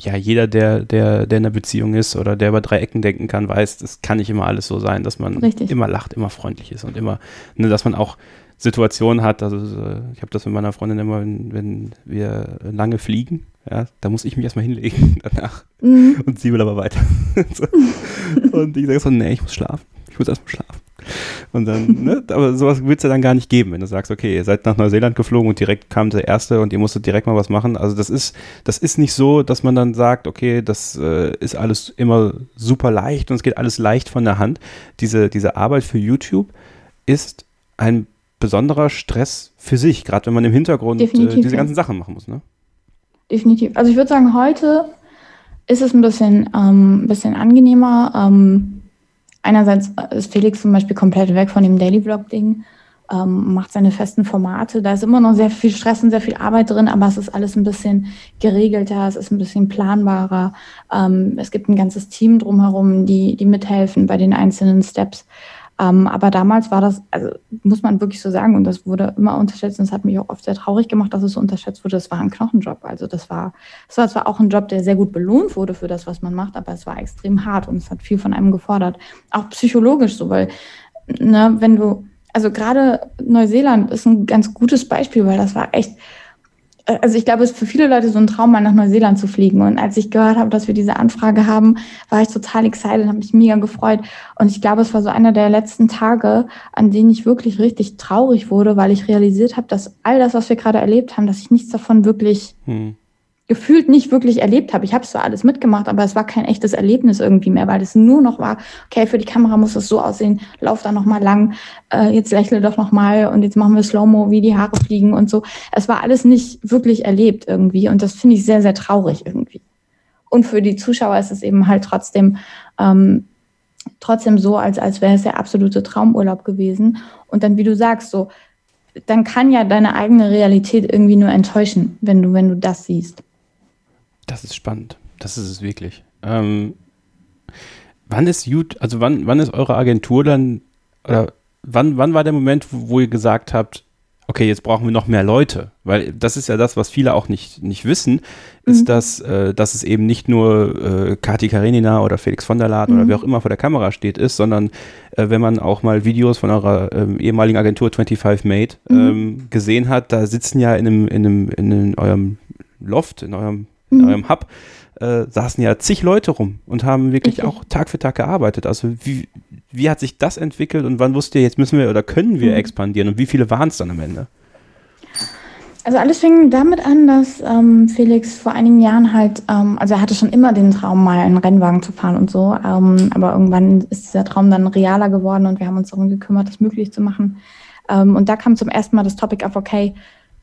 ja, jeder, der, der, der in einer Beziehung ist oder der über drei Ecken denken kann, weiß, das kann nicht immer alles so sein, dass man Richtig. immer lacht, immer freundlich ist und immer, ne, dass man auch Situationen hat, also ich habe das mit meiner Freundin immer, wenn, wenn, wir lange fliegen, ja, da muss ich mich erstmal hinlegen [LAUGHS] danach mhm. und sie will aber weiter. [LAUGHS] und ich sage so, nee, ich muss schlafen, ich muss erstmal schlafen. Und dann, ne, aber sowas es ja dann gar nicht geben, wenn du sagst, okay, ihr seid nach Neuseeland geflogen und direkt kam der erste und ihr musstet direkt mal was machen. Also das ist, das ist nicht so, dass man dann sagt, okay, das äh, ist alles immer super leicht und es geht alles leicht von der Hand. Diese, diese Arbeit für YouTube ist ein besonderer Stress für sich, gerade wenn man im Hintergrund äh, diese ganzen Sachen machen muss. Ne?
Definitiv. Also ich würde sagen, heute ist es ein bisschen, ähm, bisschen angenehmer. Ähm, einerseits ist Felix zum Beispiel komplett weg von dem Daily Vlog-Ding, ähm, macht seine festen Formate. Da ist immer noch sehr viel Stress und sehr viel Arbeit drin, aber es ist alles ein bisschen geregelter, es ist ein bisschen planbarer. Ähm, es gibt ein ganzes Team drumherum, die, die mithelfen bei den einzelnen Steps. Ähm, aber damals war das, also muss man wirklich so sagen, und das wurde immer unterschätzt, und es hat mich auch oft sehr traurig gemacht, dass es so unterschätzt wurde, das war ein Knochenjob. Also das war, es war zwar auch ein Job, der sehr gut belohnt wurde für das, was man macht, aber es war extrem hart und es hat viel von einem gefordert. Auch psychologisch so, weil, ne, wenn du, also gerade Neuseeland ist ein ganz gutes Beispiel, weil das war echt, also ich glaube, es ist für viele Leute so ein Traum, mal nach Neuseeland zu fliegen. Und als ich gehört habe, dass wir diese Anfrage haben, war ich total excited, habe mich mega gefreut. Und ich glaube, es war so einer der letzten Tage, an denen ich wirklich richtig traurig wurde, weil ich realisiert habe, dass all das, was wir gerade erlebt haben, dass ich nichts davon wirklich hm gefühlt nicht wirklich erlebt habe. Ich habe zwar alles mitgemacht, aber es war kein echtes Erlebnis irgendwie mehr, weil es nur noch war, okay, für die Kamera muss es so aussehen, lauf da noch mal lang, äh, jetzt lächle doch noch mal und jetzt machen wir Slow-Mo, wie die Haare fliegen und so. Es war alles nicht wirklich erlebt irgendwie und das finde ich sehr, sehr traurig irgendwie. Und für die Zuschauer ist es eben halt trotzdem, ähm, trotzdem so, als, als wäre es der absolute Traumurlaub gewesen. Und dann, wie du sagst, so, dann kann ja deine eigene Realität irgendwie nur enttäuschen, wenn du, wenn du das siehst.
Das ist spannend. Das ist es wirklich. Ähm, wann ist YouTube, also wann, wann ist eure Agentur dann, oder wann, wann war der Moment, wo, wo ihr gesagt habt, okay, jetzt brauchen wir noch mehr Leute? Weil das ist ja das, was viele auch nicht, nicht wissen, ist, mhm. dass, äh, dass es eben nicht nur äh, Kati Karenina oder Felix von der Laden mhm. oder wer auch immer vor der Kamera steht, ist, sondern äh, wenn man auch mal Videos von eurer ähm, ehemaligen Agentur 25 Made mhm. ähm, gesehen hat, da sitzen ja in einem, in einem, in eurem Loft, in eurem in mhm. eurem Hub, äh, saßen ja zig Leute rum und haben wirklich okay. auch Tag für Tag gearbeitet. Also wie, wie hat sich das entwickelt und wann wusst ihr, jetzt müssen wir oder können wir mhm. expandieren und wie viele waren es dann am Ende?
Also alles fing damit an, dass ähm, Felix vor einigen Jahren halt, ähm, also er hatte schon immer den Traum, mal einen Rennwagen zu fahren und so, ähm, aber irgendwann ist dieser Traum dann realer geworden und wir haben uns darum gekümmert, das möglich zu machen. Ähm, und da kam zum ersten Mal das Topic auf, okay,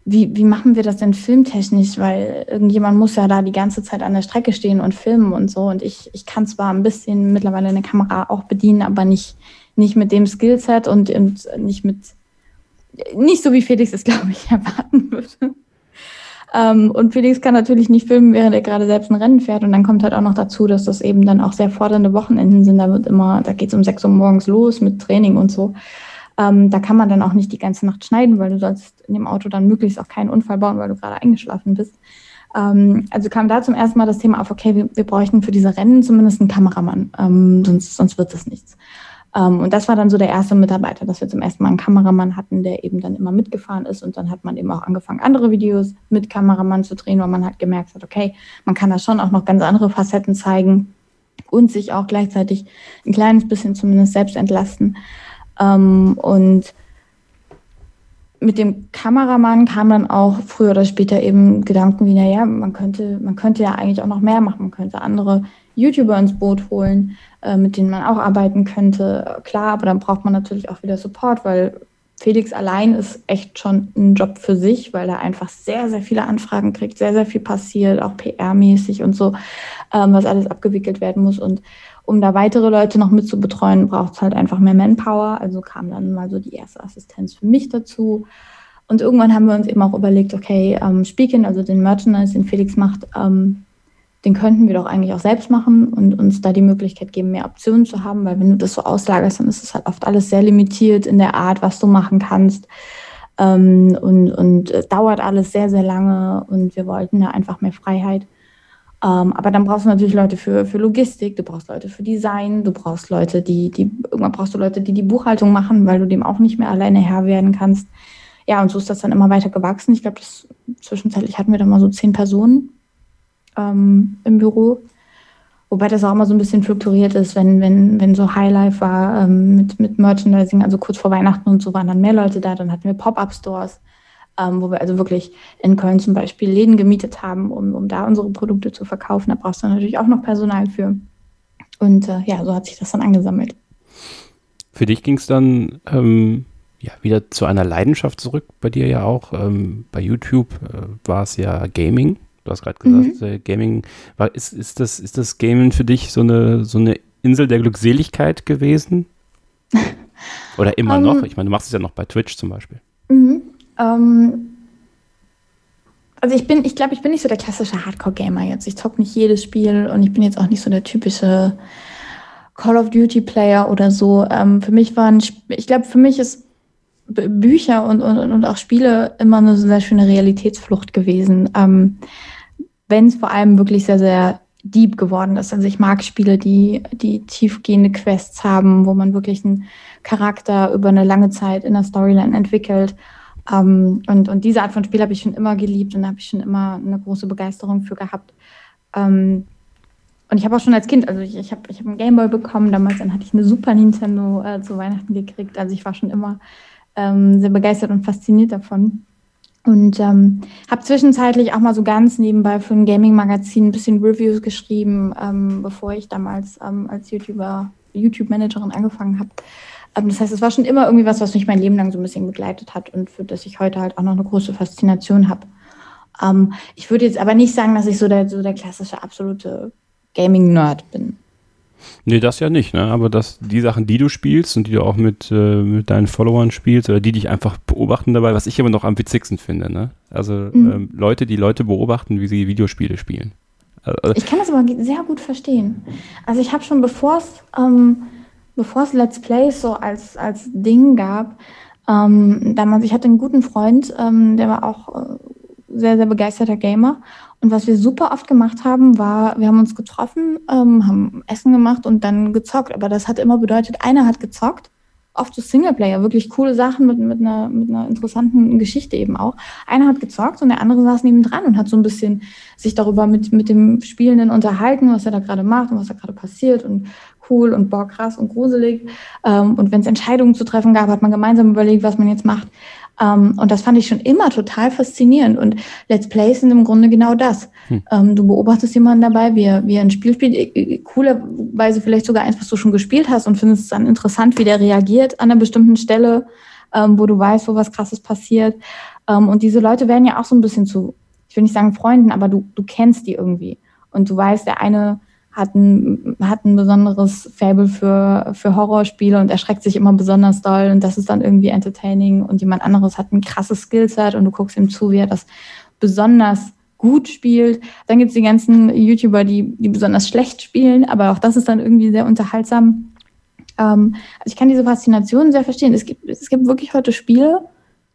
wie, wie machen wir das denn filmtechnisch? Weil irgendjemand muss ja da die ganze Zeit an der Strecke stehen und filmen und so. Und ich, ich kann zwar ein bisschen mittlerweile eine Kamera auch bedienen, aber nicht, nicht mit dem Skillset und, und nicht mit, nicht so wie Felix es, [LAUGHS] glaube ich, erwarten würde. Ähm, und Felix kann natürlich nicht filmen, während er gerade selbst ein Rennen fährt. Und dann kommt halt auch noch dazu, dass das eben dann auch sehr fordernde Wochenenden sind. Da wird immer, da geht es um sechs Uhr morgens los mit Training und so. Ähm, da kann man dann auch nicht die ganze Nacht schneiden, weil du sollst in dem Auto dann möglichst auch keinen Unfall bauen, weil du gerade eingeschlafen bist. Ähm, also kam da zum ersten Mal das Thema auf, okay, wir, wir bräuchten für diese Rennen zumindest einen Kameramann, ähm, sonst, sonst wird es nichts. Ähm, und das war dann so der erste Mitarbeiter, dass wir zum ersten Mal einen Kameramann hatten, der eben dann immer mitgefahren ist. Und dann hat man eben auch angefangen, andere Videos mit Kameramann zu drehen, weil man halt gemerkt hat, okay, man kann da schon auch noch ganz andere Facetten zeigen und sich auch gleichzeitig ein kleines bisschen zumindest selbst entlasten. Ähm, und mit dem Kameramann kam dann auch früher oder später eben Gedanken wie, naja, man könnte, man könnte ja eigentlich auch noch mehr machen, man könnte andere YouTuber ins Boot holen, äh, mit denen man auch arbeiten könnte. Klar, aber dann braucht man natürlich auch wieder Support, weil Felix allein ist echt schon ein Job für sich, weil er einfach sehr, sehr viele Anfragen kriegt, sehr, sehr viel passiert, auch PR-mäßig und so, ähm, was alles abgewickelt werden muss. Und um da weitere Leute noch mit zu betreuen, braucht es halt einfach mehr Manpower. Also kam dann mal so die erste Assistenz für mich dazu. Und irgendwann haben wir uns eben auch überlegt, okay, ähm, Speaking, also den Merchandise, den Felix macht, ähm, den könnten wir doch eigentlich auch selbst machen und uns da die Möglichkeit geben, mehr Optionen zu haben, weil wenn du das so auslagerst, dann ist es halt oft alles sehr limitiert in der Art, was du machen kannst. Ähm, und, und äh, dauert alles sehr, sehr lange und wir wollten da einfach mehr Freiheit. Ähm, aber dann brauchst du natürlich Leute für, für Logistik, du brauchst Leute für Design, du brauchst Leute, die, die, irgendwann brauchst du Leute, die die Buchhaltung machen, weil du dem auch nicht mehr alleine Herr werden kannst. Ja, und so ist das dann immer weiter gewachsen. Ich glaube, zwischenzeitlich hatten wir dann mal so zehn Personen ähm, im Büro. Wobei das auch immer so ein bisschen fluktuiert ist, wenn, wenn, wenn so Highlife war ähm, mit, mit Merchandising, also kurz vor Weihnachten und so waren dann mehr Leute da, dann hatten wir Pop-Up-Stores ähm, wo wir also wirklich in Köln zum Beispiel Läden gemietet haben, um, um da unsere Produkte zu verkaufen. Da brauchst du natürlich auch noch Personal für. Und äh, ja, so hat sich das dann angesammelt.
Für dich ging es dann ähm, ja, wieder zu einer Leidenschaft zurück, bei dir ja auch. Ähm, bei YouTube äh, war es ja Gaming. Du hast gerade gesagt, mhm. äh, Gaming war, ist, ist, das, ist das Gaming für dich so eine, so eine Insel der Glückseligkeit gewesen? [LAUGHS] Oder immer um, noch? Ähm. Ich meine, du machst es ja noch bei Twitch zum Beispiel.
Mhm. Ähm, also ich bin, ich glaube, ich bin nicht so der klassische Hardcore-Gamer jetzt. Ich zocke nicht jedes Spiel und ich bin jetzt auch nicht so der typische Call of Duty-Player oder so. Ähm, für mich waren, ich glaube, für mich ist Bücher und, und, und auch Spiele immer eine sehr schöne Realitätsflucht gewesen. Ähm, Wenn es vor allem wirklich sehr, sehr deep geworden ist. Also ich mag Spiele, die, die tiefgehende Quests haben, wo man wirklich einen Charakter über eine lange Zeit in der Storyline entwickelt ähm, und, und diese Art von Spiel habe ich schon immer geliebt und habe ich schon immer eine große Begeisterung für gehabt. Ähm, und ich habe auch schon als Kind, also ich, ich habe ich hab einen Gameboy bekommen, damals dann hatte ich eine Super Nintendo äh, zu Weihnachten gekriegt. Also ich war schon immer ähm, sehr begeistert und fasziniert davon. Und ähm, habe zwischenzeitlich auch mal so ganz nebenbei für ein Gaming-Magazin ein bisschen Reviews geschrieben, ähm, bevor ich damals ähm, als YouTuber, YouTube-Managerin angefangen habe. Ähm, das heißt, es war schon immer irgendwie was, was mich mein Leben lang so ein bisschen begleitet hat und für das ich heute halt auch noch eine große Faszination habe. Ähm, ich würde jetzt aber nicht sagen, dass ich so der, so der klassische absolute Gaming-Nerd bin.
Nee, das ja nicht, ne? Aber dass die Sachen, die du spielst und die du auch mit, äh, mit deinen Followern spielst oder die dich einfach beobachten dabei, was ich immer noch am witzigsten finde, ne? Also mhm. ähm, Leute, die Leute beobachten, wie sie Videospiele spielen.
Also, ich kann das aber sehr gut verstehen. Also ich habe schon, bevor es ähm, bevor es Let's Plays so als, als Ding gab, ähm, damals, ich hatte einen guten Freund, ähm, der war auch äh, sehr, sehr begeisterter Gamer. Und was wir super oft gemacht haben, war, wir haben uns getroffen, ähm, haben Essen gemacht und dann gezockt. Aber das hat immer bedeutet, einer hat gezockt oft so Singleplayer, wirklich coole Sachen mit, mit, einer, mit einer interessanten Geschichte eben auch. Einer hat gezockt und der andere saß neben dran und hat so ein bisschen sich darüber mit, mit dem Spielenden unterhalten, was er da gerade macht und was da gerade passiert und cool und boah, krass und gruselig. Ähm, und wenn es Entscheidungen zu treffen gab, hat man gemeinsam überlegt, was man jetzt macht. Ähm, und das fand ich schon immer total faszinierend. Und Let's Plays sind im Grunde genau das. Hm. Ähm, du beobachtest jemanden dabei, wie er, wie er ein Spiel spielt, äh, äh, coolerweise vielleicht sogar eins, was du schon gespielt hast und findest es dann interessant, wie der reagiert an einer bestimmten Stelle, ähm, wo du weißt, wo was Krasses passiert. Ähm, und diese Leute werden ja auch so ein bisschen zu, ich will nicht sagen Freunden, aber du, du kennst die irgendwie. Und du weißt, der eine hat ein, hat ein besonderes Fable für, für Horrorspiele und erschreckt sich immer besonders doll und das ist dann irgendwie entertaining und jemand anderes hat ein krasses Skillset und du guckst ihm zu, wie er das besonders gut spielt. Dann gibt es die ganzen YouTuber, die, die besonders schlecht spielen, aber auch das ist dann irgendwie sehr unterhaltsam. Ähm, also ich kann diese Faszination sehr verstehen. Es gibt, es gibt wirklich heute Spiele,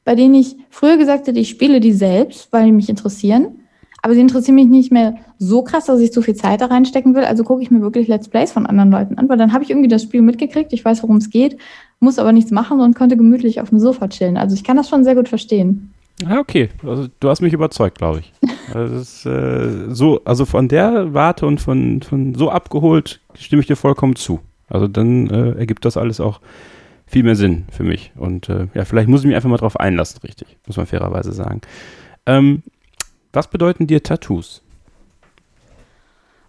bei denen ich früher gesagt hätte, ich spiele die selbst, weil die mich interessieren. Aber sie interessieren mich nicht mehr so krass, dass ich zu viel Zeit da reinstecken will. Also gucke ich mir wirklich Let's Plays von anderen Leuten an, weil dann habe ich irgendwie das Spiel mitgekriegt, ich weiß, worum es geht, muss aber nichts machen und konnte gemütlich auf dem Sofa chillen. Also ich kann das schon sehr gut verstehen.
Ja, okay. Also du hast mich überzeugt, glaube ich. [LAUGHS] Also, ist, äh, so, also von der Warte und von, von so abgeholt stimme ich dir vollkommen zu. Also dann äh, ergibt das alles auch viel mehr Sinn für mich. Und äh, ja, vielleicht muss ich mich einfach mal drauf einlassen, richtig, muss man fairerweise sagen. Ähm, was bedeuten dir Tattoos?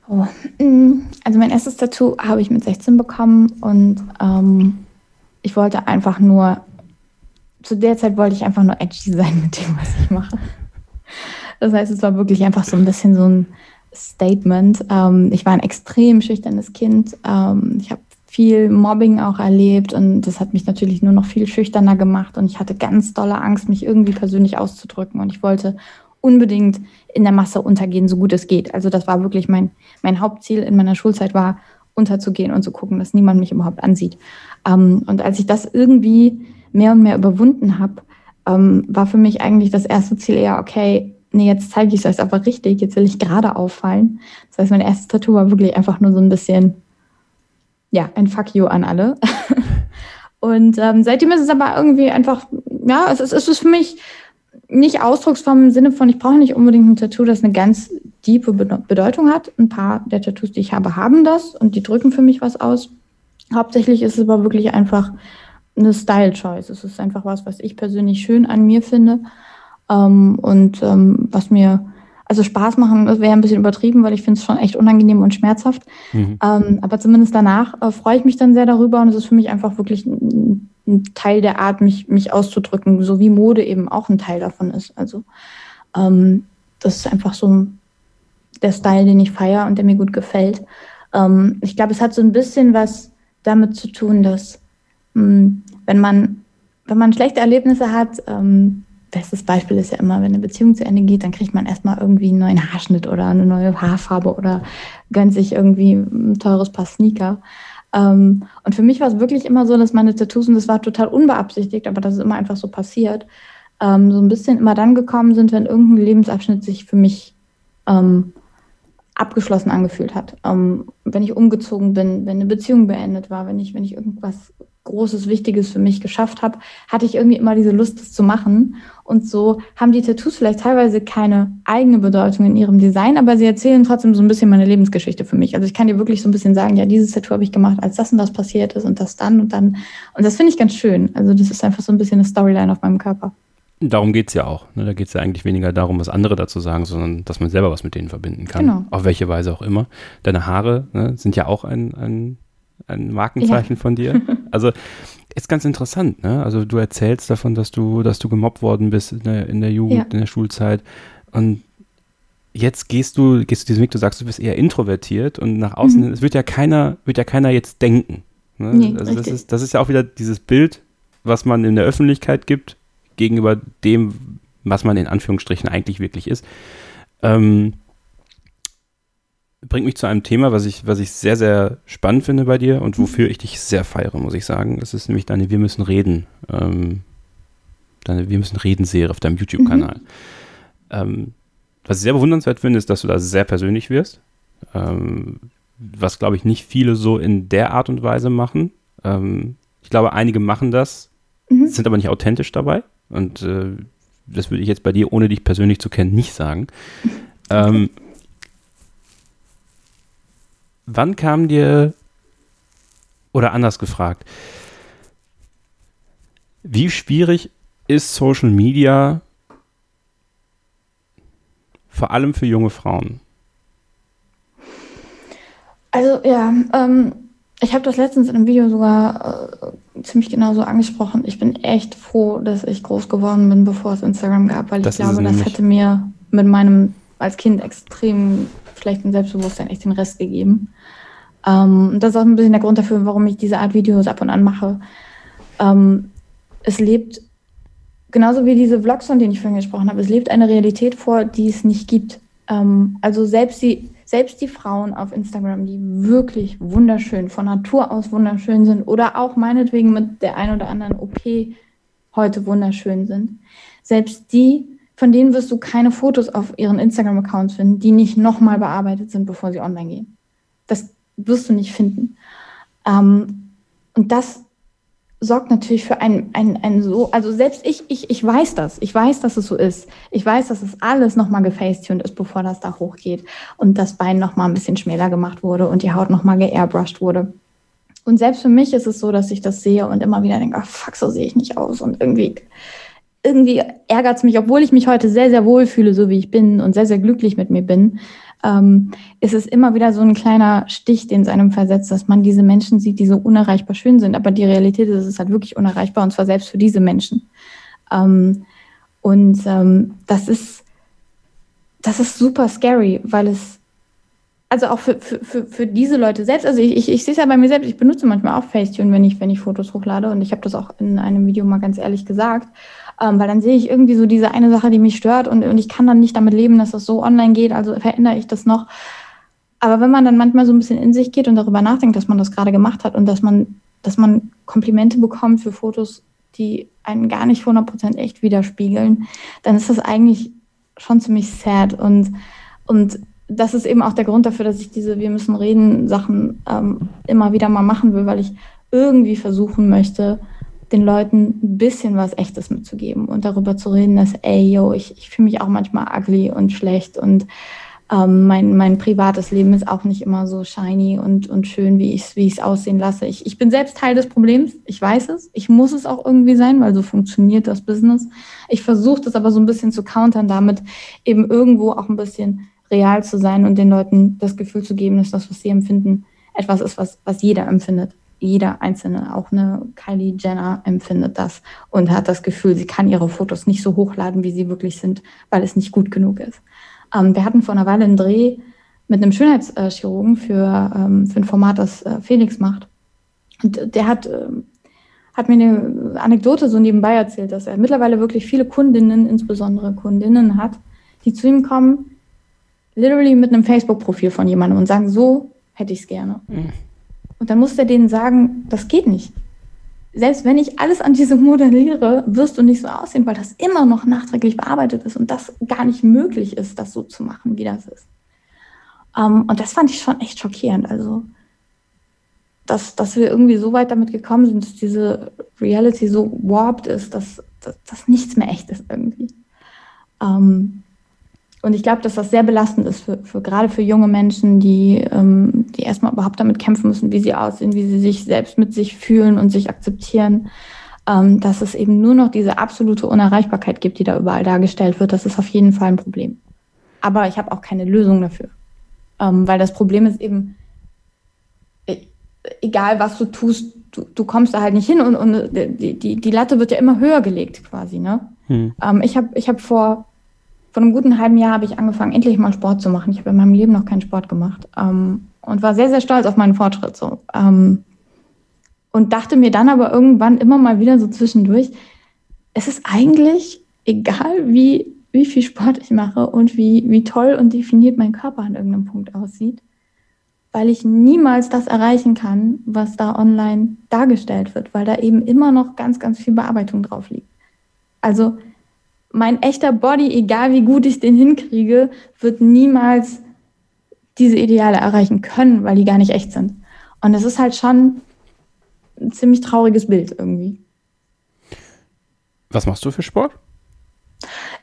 Oh, mm, also mein erstes Tattoo habe ich mit 16 bekommen und ähm, ich wollte einfach nur, zu der Zeit wollte ich einfach nur edgy [LAUGHS] sein mit dem, was ich mache. Das heißt, es war wirklich einfach so ein bisschen so ein Statement. Ähm, ich war ein extrem schüchternes Kind. Ähm, ich habe viel Mobbing auch erlebt und das hat mich natürlich nur noch viel schüchterner gemacht und ich hatte ganz dolle Angst, mich irgendwie persönlich auszudrücken und ich wollte unbedingt in der Masse untergehen, so gut es geht. Also das war wirklich mein, mein Hauptziel in meiner Schulzeit war, unterzugehen und zu gucken, dass niemand mich überhaupt ansieht. Ähm, und als ich das irgendwie mehr und mehr überwunden habe, ähm, war für mich eigentlich das erste Ziel eher, okay, nee, jetzt zeige ich es euch aber richtig, jetzt will ich gerade auffallen. Das heißt, mein erstes Tattoo war wirklich einfach nur so ein bisschen, ja, ein Fuck you an alle. [LAUGHS] und ähm, seitdem ist es aber irgendwie einfach, ja, es ist, es ist für mich nicht Ausdrucksform im Sinne von, ich brauche nicht unbedingt ein Tattoo, das eine ganz tiefe Bedeutung hat. Ein paar der Tattoos, die ich habe, haben das und die drücken für mich was aus. Hauptsächlich ist es aber wirklich einfach eine Style-Choice. Es ist einfach was, was ich persönlich schön an mir finde ähm, und ähm, was mir also Spaß machen wäre ein bisschen übertrieben, weil ich finde es schon echt unangenehm und schmerzhaft. Mhm. Ähm, aber zumindest danach äh, freue ich mich dann sehr darüber und es ist für mich einfach wirklich ein, ein, Teil der Art, mich, mich auszudrücken, so wie Mode eben auch ein Teil davon ist. Also ähm, das ist einfach so der Style, den ich feiere und der mir gut gefällt. Ähm, ich glaube, es hat so ein bisschen was damit zu tun, dass mh, hm, wenn man wenn man schlechte Erlebnisse hat, ähm, bestes Beispiel ist ja immer, wenn eine Beziehung zu Ende geht, dann kriegt man erstmal irgendwie einen neuen Haarschnitt oder eine neue Haarfarbe oder gönnt sich irgendwie ein teures Paar Sneaker. Ähm, und für mich war es wirklich immer so, dass meine Tattoos, und das war total unbeabsichtigt, aber das ist immer einfach so passiert, ähm, so ein bisschen immer dann gekommen sind, wenn irgendein Lebensabschnitt sich für mich ähm, abgeschlossen angefühlt hat. Ähm, wenn ich umgezogen bin, wenn eine Beziehung beendet war, wenn ich, wenn ich irgendwas Großes, Wichtiges für mich geschafft habe, hatte ich irgendwie immer diese Lust, das zu machen. Und so haben die Tattoos vielleicht teilweise keine eigene Bedeutung in ihrem Design, aber sie erzählen trotzdem so ein bisschen meine Lebensgeschichte für mich. Also ich kann dir wirklich so ein bisschen sagen, ja, dieses Tattoo habe ich gemacht, als das und das passiert ist und das dann und dann. Und das finde ich ganz schön. Also das ist einfach so ein bisschen eine Storyline auf meinem Körper.
Darum geht es ja auch. Ne? Da geht es ja eigentlich weniger darum, was andere dazu sagen, sondern dass man selber was mit denen verbinden kann. Genau. Auf welche Weise auch immer. Deine Haare ne, sind ja auch ein, ein ein Markenzeichen ja. von dir. Also [LAUGHS] ist ganz interessant, ne? Also du erzählst davon, dass du, dass du gemobbt worden bist in der, in der Jugend, ja. in der Schulzeit. Und jetzt gehst du, gehst du diesen Weg, du sagst, du bist eher introvertiert und nach außen, mhm. es wird ja keiner, wird ja keiner jetzt denken. Ne? Nee, also das ist, das ist ja auch wieder dieses Bild, was man in der Öffentlichkeit gibt, gegenüber dem, was man in Anführungsstrichen eigentlich wirklich ist. Ähm, bringt mich zu einem Thema, was ich, was ich sehr, sehr spannend finde bei dir und wofür ich dich sehr feiere, muss ich sagen. Es ist nämlich deine Wir müssen reden, ähm, deine Wir müssen reden Serie auf deinem YouTube-Kanal. Mhm. Ähm, was ich sehr bewundernswert finde, ist, dass du da sehr persönlich wirst. Ähm, was, glaube ich, nicht viele so in der Art und Weise machen. Ähm, ich glaube, einige machen das, mhm. sind aber nicht authentisch dabei. Und äh, das würde ich jetzt bei dir, ohne dich persönlich zu kennen, nicht sagen. [LAUGHS] Ähm, wann kam dir, oder anders gefragt, wie schwierig ist Social Media vor allem für junge Frauen?
Also ja, ähm, ich habe das letztens in einem Video sogar äh, ziemlich genau so angesprochen. Ich bin echt froh, dass ich groß geworden bin, bevor es Instagram gab, weil das ich glaube, das hätte mir mit meinem als Kind extrem schlechten Selbstbewusstsein echt den Rest gegeben. Ähm, das ist auch ein bisschen der Grund dafür, warum ich diese Art Videos ab und an mache. Ähm, es lebt genauso wie diese Vlogs, von denen ich vorhin gesprochen habe, es lebt eine Realität vor, die es nicht gibt. Ähm, also selbst die, selbst die Frauen auf Instagram, die wirklich wunderschön, von Natur aus wunderschön sind oder auch meinetwegen mit der ein oder anderen OP heute wunderschön sind, selbst die, von denen wirst du keine Fotos auf ihren Instagram-Accounts finden, die nicht nochmal bearbeitet sind, bevor sie online gehen. Das wirst du nicht finden. Ähm, und das sorgt natürlich für ein, ein, ein so, also selbst ich, ich, ich weiß das, ich weiß, dass es so ist. Ich weiß, dass es alles nochmal gefacetuned ist, bevor das da hochgeht und das Bein nochmal ein bisschen schmäler gemacht wurde und die Haut nochmal geairbrushed wurde. Und selbst für mich ist es so, dass ich das sehe und immer wieder denke, oh, fuck, so sehe ich nicht aus und irgendwie, irgendwie ärgert es mich, obwohl ich mich heute sehr, sehr wohl fühle, so wie ich bin und sehr, sehr glücklich mit mir bin, ähm, ist es immer wieder so ein kleiner Stich, den es einem versetzt, dass man diese Menschen sieht, die so unerreichbar schön sind. Aber die Realität ist, es ist halt wirklich unerreichbar und zwar selbst für diese Menschen. Ähm, und ähm, das ist, das ist super scary, weil es, also auch für, für, für, für diese Leute selbst, also ich, ich, ich sehe es ja bei mir selbst, ich benutze manchmal auch Facetune, wenn ich, wenn ich Fotos hochlade. Und ich habe das auch in einem Video mal ganz ehrlich gesagt. Ähm, weil dann sehe ich irgendwie so diese eine Sache, die mich stört. Und, und ich kann dann nicht damit leben, dass das so online geht, also verändere ich das noch. Aber wenn man dann manchmal so ein bisschen in sich geht und darüber nachdenkt, dass man das gerade gemacht hat und dass man, dass man Komplimente bekommt für Fotos, die einen gar nicht 100% echt widerspiegeln, dann ist das eigentlich schon ziemlich sad. Und, und das ist eben auch der Grund dafür, dass ich diese Wir müssen reden Sachen ähm, immer wieder mal machen will, weil ich irgendwie versuchen möchte, den Leuten ein bisschen was Echtes mitzugeben und darüber zu reden, dass, ey, yo, ich, ich fühle mich auch manchmal ugly und schlecht und ähm, mein, mein privates Leben ist auch nicht immer so shiny und, und schön, wie ich es wie aussehen lasse. Ich, ich bin selbst Teil des Problems, ich weiß es, ich muss es auch irgendwie sein, weil so funktioniert das Business. Ich versuche das aber so ein bisschen zu countern, damit eben irgendwo auch ein bisschen real zu sein und den Leuten das Gefühl zu geben, dass das, was sie empfinden, etwas ist, was, was jeder empfindet jeder einzelne, auch eine Kylie Jenner empfindet das und hat das Gefühl, sie kann ihre Fotos nicht so hochladen, wie sie wirklich sind, weil es nicht gut genug ist. Ähm, wir hatten vor einer Weile einen Dreh mit einem Schönheitschirurgen für, ähm, für ein Format, das äh, Felix macht. Und der hat, äh, hat mir eine Anekdote so nebenbei erzählt, dass er mittlerweile wirklich viele Kundinnen, insbesondere Kundinnen hat, die zu ihm kommen, literally mit einem Facebook-Profil von jemandem und sagen, so hätte ich es gerne. Mhm. Und dann muss er denen sagen, das geht nicht. Selbst wenn ich alles an diesem [LAUGHS] modelliere, wirst du nicht so aussehen, weil das immer noch nachträglich bearbeitet ist und das gar nicht möglich ist, das so zu machen, wie das ist. Um, ähm, und das fand ich schon echt schockierend. Also, dass, dass wir irgendwie so weit damit gekommen sind, dass diese Reality so warped ist, dass, dass, dass nichts mehr echt ist irgendwie. Um, ähm, und ich glaube, dass das sehr belastend ist für, für gerade für junge Menschen, die, ähm, die erstmal überhaupt damit kämpfen müssen, wie sie aussehen, wie sie sich selbst mit sich fühlen und sich akzeptieren. Ähm, dass es eben nur noch diese absolute Unerreichbarkeit gibt, die da überall dargestellt wird. Das ist auf jeden Fall ein Problem. Aber ich habe auch keine Lösung dafür. Ähm, weil das Problem ist eben, e, egal was du tust, du, du kommst da halt nicht hin und, und die, die, die Latte wird ja immer höher gelegt quasi. Ne? Hm. Ähm, ich habe ich hab vor vor einem guten halben Jahr habe ich angefangen, endlich mal Sport zu machen. Ich habe in meinem Leben noch keinen Sport gemacht ähm, und war sehr, sehr stolz auf meinen Fortschritt. So. Ähm, und dachte mir dann aber irgendwann immer mal wieder so zwischendurch, es ist eigentlich egal, wie, wie viel Sport ich mache und wie, wie toll und definiert mein Körper an irgendeinem Punkt aussieht, weil ich niemals das erreichen kann, was da online dargestellt wird, weil da eben immer noch ganz, ganz viel Bearbeitung drauf liegt. Also mein echter Body, egal wie gut ich den hinkriege, wird niemals diese Ideale erreichen können, weil die gar nicht echt sind. Und das ist halt schon ein ziemlich trauriges Bild irgendwie.
Was machst du für Sport?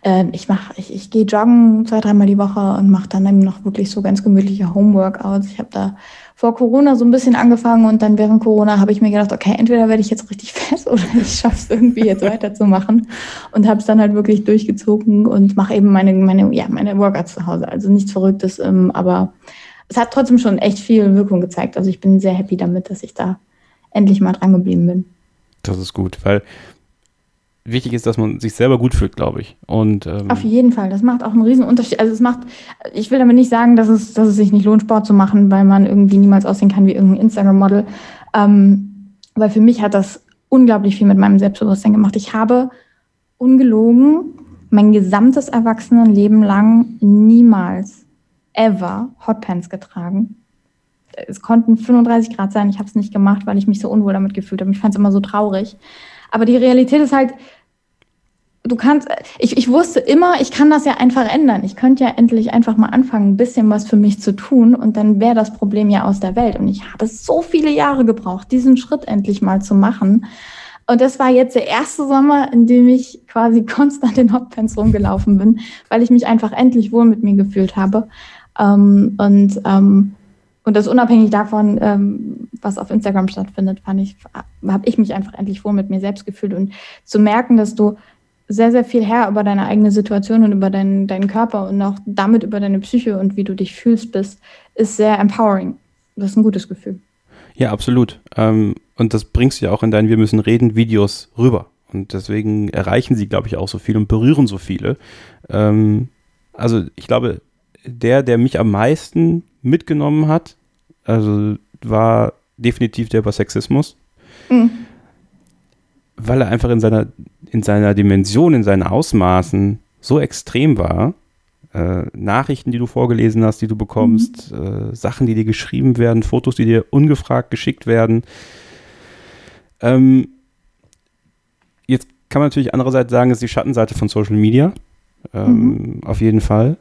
Äh, ich mache, ich, ich gehe joggen zwei, dreimal die Woche und mache dann eben noch wirklich so ganz gemütliche Homeworkouts. Ich habe da vor Corona so ein bisschen angefangen und dann während Corona habe ich mir gedacht, okay, entweder werde ich jetzt richtig [LAUGHS] fest oder ich schaffe es irgendwie jetzt weiterzumachen und habe es dann halt wirklich durchgezogen und mache eben meine, meine, ja, meine Workouts zu Hause. Also nichts Verrücktes, ähm, aber es hat trotzdem schon echt viel Wirkung gezeigt. Also ich bin sehr happy damit, dass ich da endlich mal dran geblieben bin.
Das ist gut, weil wichtig ist, dass man sich selber gut fühlt, glaube ich. Und,
ähm Auf jeden Fall, das macht auch einen riesen Unterschied. Also es macht, ich will damit nicht sagen, dass es, dass es sich nicht lohnt, Sport zu machen, weil man irgendwie niemals aussehen kann wie irgendein Instagram-Model. Ähm, weil für mich hat das unglaublich viel mit meinem Selbstbewusstsein gemacht. Ich habe ungelogen mein gesamtes Erwachsenenleben lang niemals, ever Hotpants getragen. Es konnten 35 Grad sein, ich habe es nicht gemacht, weil ich mich so unwohl damit gefühlt habe. Ich fand es immer so traurig. Aber die Realität ist halt, du kannst, ich, ich wusste immer, ich kann das ja einfach ändern. Ich könnte ja endlich einfach mal anfangen, ein bisschen was für mich zu tun und dann wäre das Problem ja aus der Welt. Und ich habe so viele Jahre gebraucht, diesen Schritt endlich mal zu machen. Und das war jetzt der erste Sommer, in dem ich quasi [LAUGHS] konstant in Hotpants rumgelaufen bin, weil ich mich einfach endlich wohl mit mir gefühlt habe. Ähm, und ähm, und das unabhängig davon, ähm, was auf Instagram stattfindet, fand ich, habe ich mich einfach endlich wohl mit mir selbst gefühlt und zu merken, dass du sehr, sehr viel her über deine eigene Situation und über deinen, deinen Körper und auch damit über deine Psyche und wie du dich fühlst bist, ist sehr empowering. Das ist ein gutes Gefühl.
Ja, absolut. Ähm, und das bringst du ja auch in deinen Wir müssen reden Videos rüber. Und deswegen erreichen sie, glaube ich, auch so viel und berühren so viele. Ähm, also ich glaube, der, der mich am meisten mitgenommen hat, also war definitiv der über Sexismus. Mhm weil er einfach in seiner, in seiner Dimension, in seinen Ausmaßen so extrem war. Äh, Nachrichten, die du vorgelesen hast, die du bekommst, mhm. äh, Sachen, die dir geschrieben werden, Fotos, die dir ungefragt geschickt werden. Ähm, jetzt kann man natürlich andererseits sagen, es ist die Schattenseite von Social Media. Ähm, mhm. Auf jeden Fall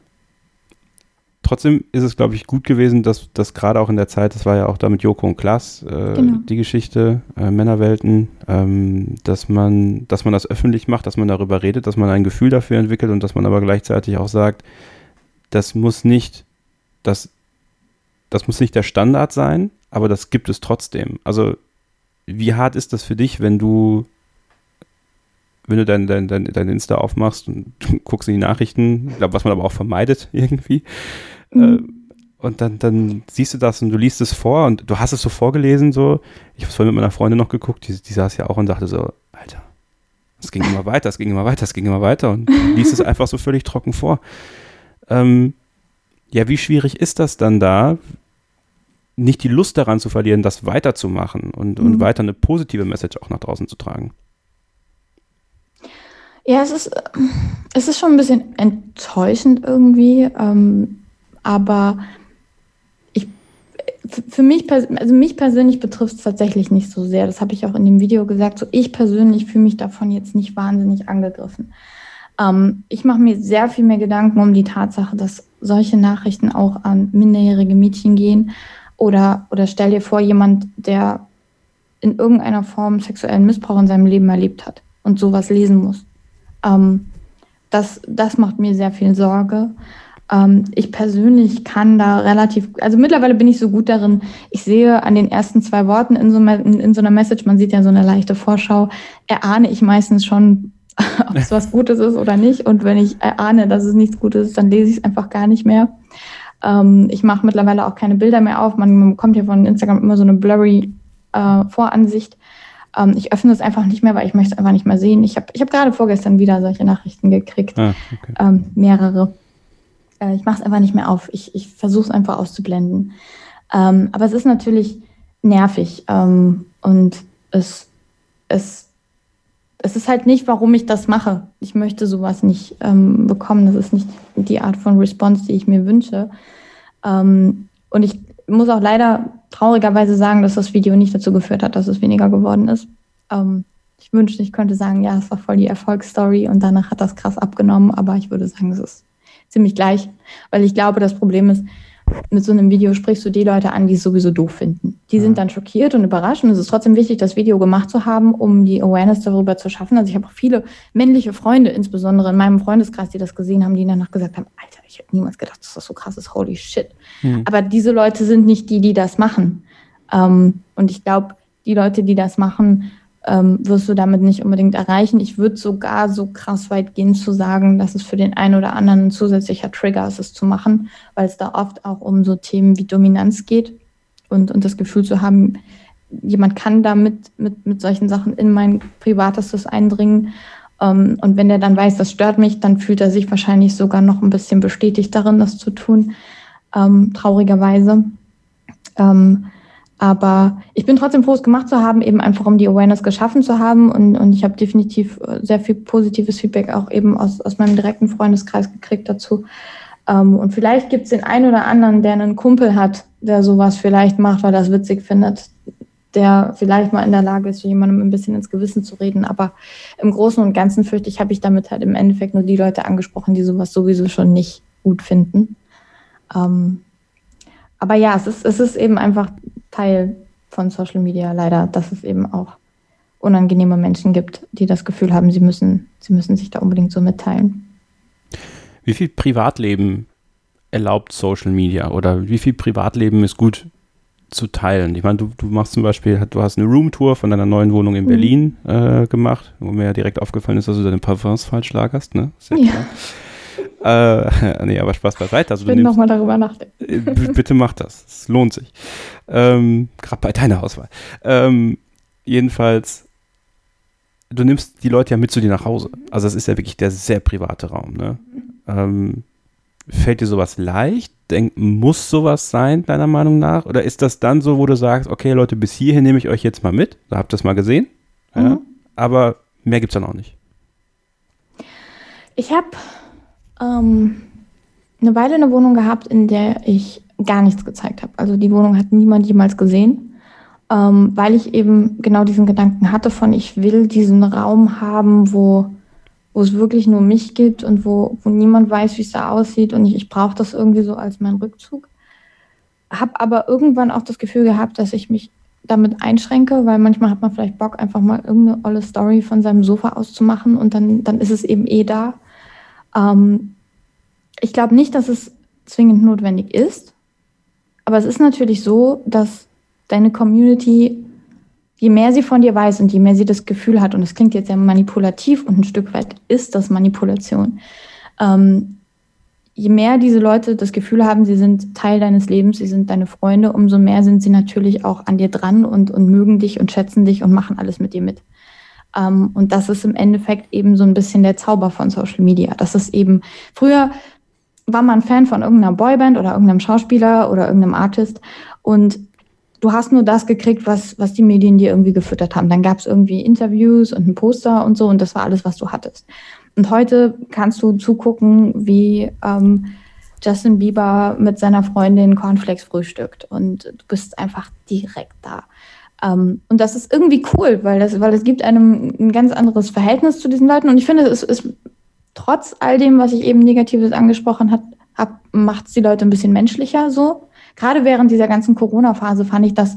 trotzdem ist es, glaube ich, gut gewesen, dass das gerade auch in der Zeit, das war ja auch da mit Joko und Klaas, äh, genau. die Geschichte, äh, Männerwelten, ähm, dass man, dass man das öffentlich macht, dass man darüber redet, dass man ein Gefühl dafür entwickelt und dass man aber gleichzeitig auch sagt, das muss nicht, das, das muss nicht der Standard sein, aber das gibt es trotzdem. Also, wie hart ist das für dich, wenn du wenn du dein, dein, dein, dein Insta aufmachst und [LAUGHS] guckst in die Nachrichten, was man aber auch vermeidet [LAUGHS] irgendwie, Mhm. Äh, und dann, dann siehst du das und du liest es vor und du hast es so vorgelesen, so. Ich habe es vorhin mit meiner Freundin noch geguckt, die, die saß ja auch und dachte so, Alter, es ging immer weiter, es ging immer weiter, es ging immer weiter und [LAUGHS] liest es einfach so völlig trocken vor. Ähm, ja, wie schwierig ist das dann da, nicht die Lust daran zu verlieren, das weiterzumachen und, mhm. und weiter eine positive Message auch nach draußen zu tragen?
Ja, es ist, es ist schon ein bisschen enttäuschend irgendwie. Ähm, aber ich, für mich, also mich persönlich betrifft es tatsächlich nicht so sehr. Das habe ich auch in dem Video gesagt. So ich persönlich fühle mich davon jetzt nicht wahnsinnig angegriffen. Ähm, ich mache mir sehr viel mehr Gedanken um die Tatsache, dass solche Nachrichten auch an minderjährige Mädchen gehen. Oder, oder stell dir vor, jemand, der in irgendeiner Form sexuellen Missbrauch in seinem Leben erlebt hat und sowas lesen muss. Ähm, das, das macht mir sehr viel Sorge. Ähm, ich persönlich kann da relativ, also mittlerweile bin ich so gut darin, ich sehe an den ersten zwei Worten in so, in, so einer Message, man sieht ja so eine leichte Vorschau, erahne ich meistens schon, [LAUGHS] ob es was Gutes ist oder nicht. Und wenn ich erahne, dass es nichts Gutes ist, dann lese ich es einfach gar nicht mehr. Ähm, ich mache mittlerweile auch keine Bilder mehr auf. Man bekommt ja von Instagram immer so eine blurry äh, Voransicht. Ähm, ich öffne es einfach nicht mehr, weil ich möchte es einfach nicht mehr sehen. Ich habe ich hab gerade vorgestern wieder solche Nachrichten gekriegt. Ah, okay. ähm, mehrere. Äh, ich mache es einfach nicht mehr auf. Ich, ich versuche es einfach auszublenden. Ähm, aber es ist natürlich nervig ähm, und es, es, es ist halt nicht, warum ich das mache. Ich möchte sowas nicht ähm, bekommen. Das ist nicht die Art von Response, die ich mir wünsche. Ähm, und ich muss auch leider traurigerweise sagen, dass das Video nicht dazu geführt hat, dass es weniger geworden ist. Ähm, ich wünschte, ich könnte sagen, ja, es war voll die Erfolgsstory und danach hat das krass abgenommen, aber ich würde sagen, es ist ziemlich gleich, weil ich glaube, das Problem ist, mit so einem Video sprichst du die Leute an, die es sowieso doof finden. Die sind dann schockiert und überrascht und es ist trotzdem wichtig, das Video gemacht zu haben, um die Awareness darüber zu schaffen. Also ich habe auch viele männliche Freunde, insbesondere in meinem Freundeskreis, die das gesehen haben, die danach gesagt haben, Alter, ich hätte niemals gedacht, dass das so krass ist, holy shit. Mhm. Aber diese Leute sind nicht die, die das machen. Ähm, und ich glaube, die Leute, die das machen, ähm, wirst du damit nicht unbedingt erreichen. Ich würde sogar so krass weit gehen zu sagen, dass es für den einen oder anderen ein zusätzlicher Trigger ist, es zu machen, weil es da oft auch um so Themen wie Dominanz geht und, und das Gefühl zu haben, jemand kann da mit, mit, solchen Sachen in mein Privatestes eindringen. Ähm, und wenn der dann weiß, das stört mich, dann fühlt er sich wahrscheinlich sogar noch ein bisschen bestätigt darin, das zu tun, ähm, traurigerweise. Ähm, aber ich bin trotzdem froh, es gemacht zu haben, eben einfach um die Awareness geschaffen zu haben. Und, und ich habe definitiv äh, sehr viel positives Feedback auch eben aus, aus meinem direkten Freundeskreis gekriegt dazu. Ähm, und vielleicht gibt es den einen oder anderen, der einen Kumpel hat, der sowas vielleicht macht, weil er das witzig findet, der vielleicht mal in der Lage ist, jemandem ein bisschen ins Gewissen zu reden. Aber im Großen und Ganzen fürchte ich, habe ich damit halt im Endeffekt nur die Leute angesprochen, die sowas sowieso schon nicht gut finden. Ähm, aber ja, es ist, es ist eben einfach Teil von Social Media leider, dass es eben auch unangenehme Menschen gibt, die das Gefühl haben, sie müssen, sie müssen sich da unbedingt so mitteilen.
Wie viel Privatleben erlaubt Social Media oder wie viel Privatleben ist gut zu teilen? Ich meine, du, du machst zum Beispiel, du hast eine Roomtour von deiner neuen Wohnung in mhm. Berlin äh, gemacht, wo mir ja direkt aufgefallen ist, dass du deine Parfums falsch lagerst, ne?
Sehr ja. Klar.
Äh, [LAUGHS] nee, aber Spaß beiseite. Also
ich will nochmal darüber nachdenken.
Äh, bitte mach das. Es lohnt sich. Ähm, Gerade bei deiner Auswahl. Ähm, jedenfalls, du nimmst die Leute ja mit zu dir nach Hause. Also es ist ja wirklich der sehr private Raum. Ne? Ähm, fällt dir sowas leicht? Denk, muss sowas sein, deiner Meinung nach? Oder ist das dann so, wo du sagst, okay, Leute, bis hierhin nehme ich euch jetzt mal mit? Da habt ihr es mal gesehen. Ja? Mhm. Aber mehr gibt es dann auch nicht.
Ich habe ähm, eine Weile eine Wohnung gehabt, in der ich gar nichts gezeigt habe. Also die Wohnung hat niemand jemals gesehen, ähm, weil ich eben genau diesen Gedanken hatte von, ich will diesen Raum haben, wo, wo es wirklich nur mich gibt und wo, wo niemand weiß, wie es da aussieht und ich, ich brauche das irgendwie so als meinen Rückzug. Habe aber irgendwann auch das Gefühl gehabt, dass ich mich damit einschränke, weil manchmal hat man vielleicht Bock, einfach mal irgendeine olle Story von seinem Sofa auszumachen und dann, dann ist es eben eh da. Ähm, ich glaube nicht, dass es zwingend notwendig ist, aber es ist natürlich so, dass deine Community, je mehr sie von dir weiß und je mehr sie das Gefühl hat, und es klingt jetzt sehr manipulativ und ein Stück weit ist das Manipulation, ähm, je mehr diese Leute das Gefühl haben, sie sind Teil deines Lebens, sie sind deine Freunde, umso mehr sind sie natürlich auch an dir dran und, und mögen dich und schätzen dich und machen alles mit dir mit. Ähm, und das ist im Endeffekt eben so ein bisschen der Zauber von Social Media. Das ist eben, früher war man Fan von irgendeiner Boyband oder irgendeinem Schauspieler oder irgendeinem Artist und du hast nur das gekriegt, was, was die Medien dir irgendwie gefüttert haben. Dann gab es irgendwie Interviews und ein Poster und so und das war alles, was du hattest. Und heute kannst du zugucken, wie ähm, Justin Bieber mit seiner Freundin Cornflakes frühstückt und du bist einfach direkt da. Um, ähm, und das ist irgendwie cool, weil das, weil es gibt einem ein ganz anderes Verhältnis zu diesen Leuten. Und ich finde, es ist trotz all dem, was ich eben Negatives angesprochen habe, hab, macht es die Leute ein bisschen menschlicher so. Gerade während dieser ganzen Corona-Phase fand ich das,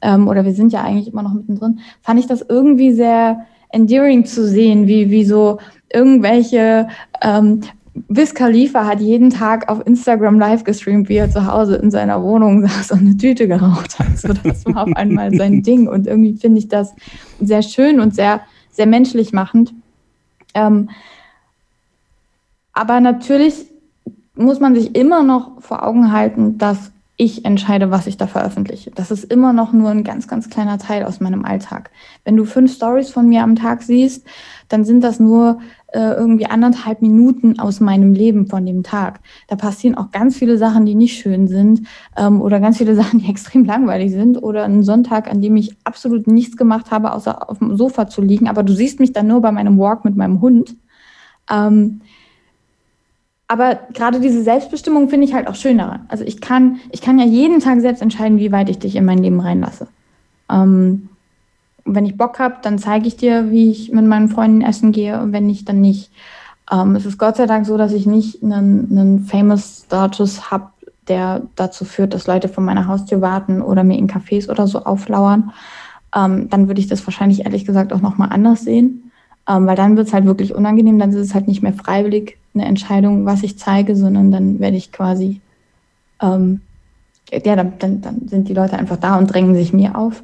ähm, oder wir sind ja eigentlich immer noch mittendrin, fand ich das irgendwie sehr endearing zu sehen, wie, wie so irgendwelche ähm, Wiz Khalifa hat jeden Tag auf Instagram live gestreamt, wie er zu Hause in seiner Wohnung [LAUGHS] saß und eine Tüte geraucht hat. So, das war auf einmal sein [LAUGHS] Ding. Und irgendwie finde ich das sehr schön und sehr, sehr menschlich machend. Ähm, aber natürlich muss man sich immer noch vor Augen halten, dass ich entscheide, was ich da veröffentliche. Das ist immer noch nur ein ganz, ganz kleiner Teil aus meinem Alltag. Wenn du fünf Stories von mir am Tag siehst, dann sind das nur äh, irgendwie anderthalb Minuten aus meinem Leben von dem Tag. Da passieren auch ganz viele Sachen, die nicht schön sind ähm, oder ganz viele [LAUGHS] Sachen, die extrem langweilig sind oder ein Sonntag, an dem ich absolut nichts gemacht habe, außer auf dem Sofa zu liegen. Aber du siehst mich dann nur bei meinem Walk mit meinem Hund. Ähm, aber gerade diese Selbstbestimmung finde ich halt auch schön daran. Also ich kann, ich kann ja jeden Tag selbst entscheiden, wie weit ich dich in mein Leben reinlasse. Ähm, wenn ich Bock habe, dann zeige ich dir, wie ich mit meinen Freunden essen gehe und wenn nicht, dann nicht. Ähm, es ist Gott sei Dank so, dass ich nicht einen, einen Famous Status habe, der dazu führt, dass Leute vor meiner Haustür warten oder mir in Cafés oder so auflauern, ähm, dann würde ich das wahrscheinlich ehrlich gesagt auch nochmal anders sehen. Ähm, weil dann wird es halt wirklich unangenehm, dann ist es halt nicht mehr freiwillig eine Entscheidung, was ich zeige, sondern dann werde ich quasi, ähm, ja, dann, dann, dann sind die Leute einfach da und drängen sich mir auf.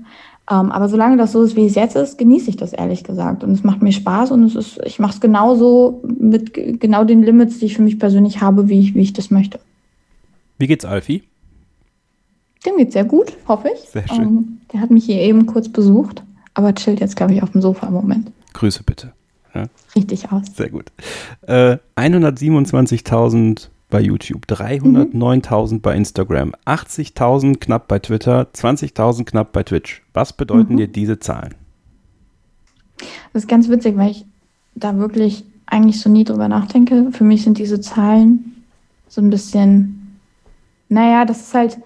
Ähm, aber solange das so ist, wie es jetzt ist, genieße ich das ehrlich gesagt. Und es macht mir Spaß und es ist, ich mache es genauso mit genau den Limits, die ich für mich persönlich habe, wie ich, wie ich das möchte.
Wie geht's Alfie?
Dem geht's sehr gut, hoffe ich.
Sehr schön.
Ähm, der hat mich hier eben kurz besucht, aber chillt jetzt, glaube ich, auf dem Sofa im Moment.
Grüße bitte.
Ja. Richtig aus.
Sehr gut. Äh, 127.000 bei YouTube, 309.000 mhm. bei Instagram, 80.000 knapp bei Twitter, 20.000 knapp bei Twitch. Was bedeuten mhm. dir diese Zahlen?
Das ist ganz witzig, weil ich da wirklich eigentlich so nie drüber nachdenke. Für mich sind diese Zahlen so ein bisschen, naja, das ist halt,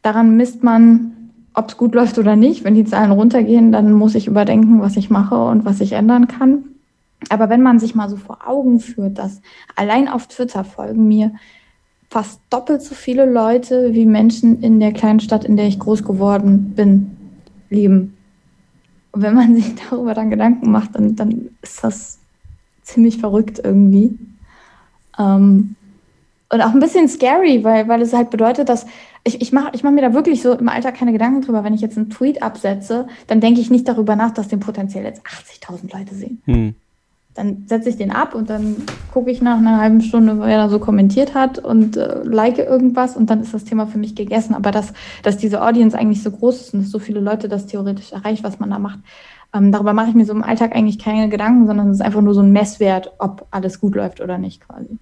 daran misst man, ob es gut läuft oder nicht. Wenn die Zahlen runtergehen, dann muss ich überdenken, was ich mache und was ich ändern kann. Aber wenn man sich mal so vor Augen führt, dass allein auf Twitter folgen mir fast doppelt so viele Leute wie Menschen in der kleinen Stadt, in der ich groß geworden bin, leben. Und wenn man [LAUGHS] sich darüber dann Gedanken macht, dann, dann ist das ziemlich verrückt irgendwie. Ähm, und auch ein bisschen scary, weil, weil es halt bedeutet, dass ich, ich mache ich mach mir da wirklich so im Alltag keine Gedanken drüber. Wenn ich jetzt einen Tweet absetze, dann denke ich nicht darüber nach, dass den potenziell jetzt 80.000 Leute sehen. Hm dann setze ich den ab und dann gucke ich nach einer halben Stunde, wer da so kommentiert hat und äh, like irgendwas und dann ist das Thema für mich gegessen. Aber dass, dass diese Audience eigentlich so groß ist und dass so viele Leute das theoretisch erreicht, was man da macht, ähm, darüber mache ich mir so im Alltag eigentlich keine Gedanken, sondern es ist einfach nur so ein Messwert, ob alles gut läuft oder nicht quasi.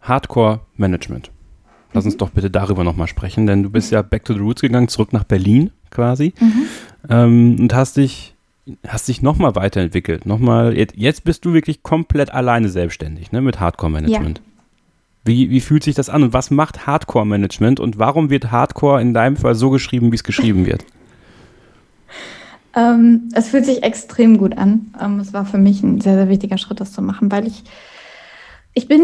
Hardcore Management. Lass uns mhm. doch bitte darüber nochmal sprechen, denn du bist ja back to the roots gegangen, zurück nach Berlin quasi mhm. ähm, und hast dich hast dich nochmal weiterentwickelt. Nochmal, jetzt bist du wirklich komplett alleine selbstständig, ne, mit Hardcore-Management. Ja. Wie, wie fühlt sich das an und was macht Hardcore-Management und warum wird Hardcore in deinem Fall so geschrieben, wie es geschrieben wird? [LAUGHS]
ähm, es fühlt sich extrem gut an. Ähm, es war für mich ein sehr, sehr wichtiger Schritt, das zu machen, weil ich, ich bin,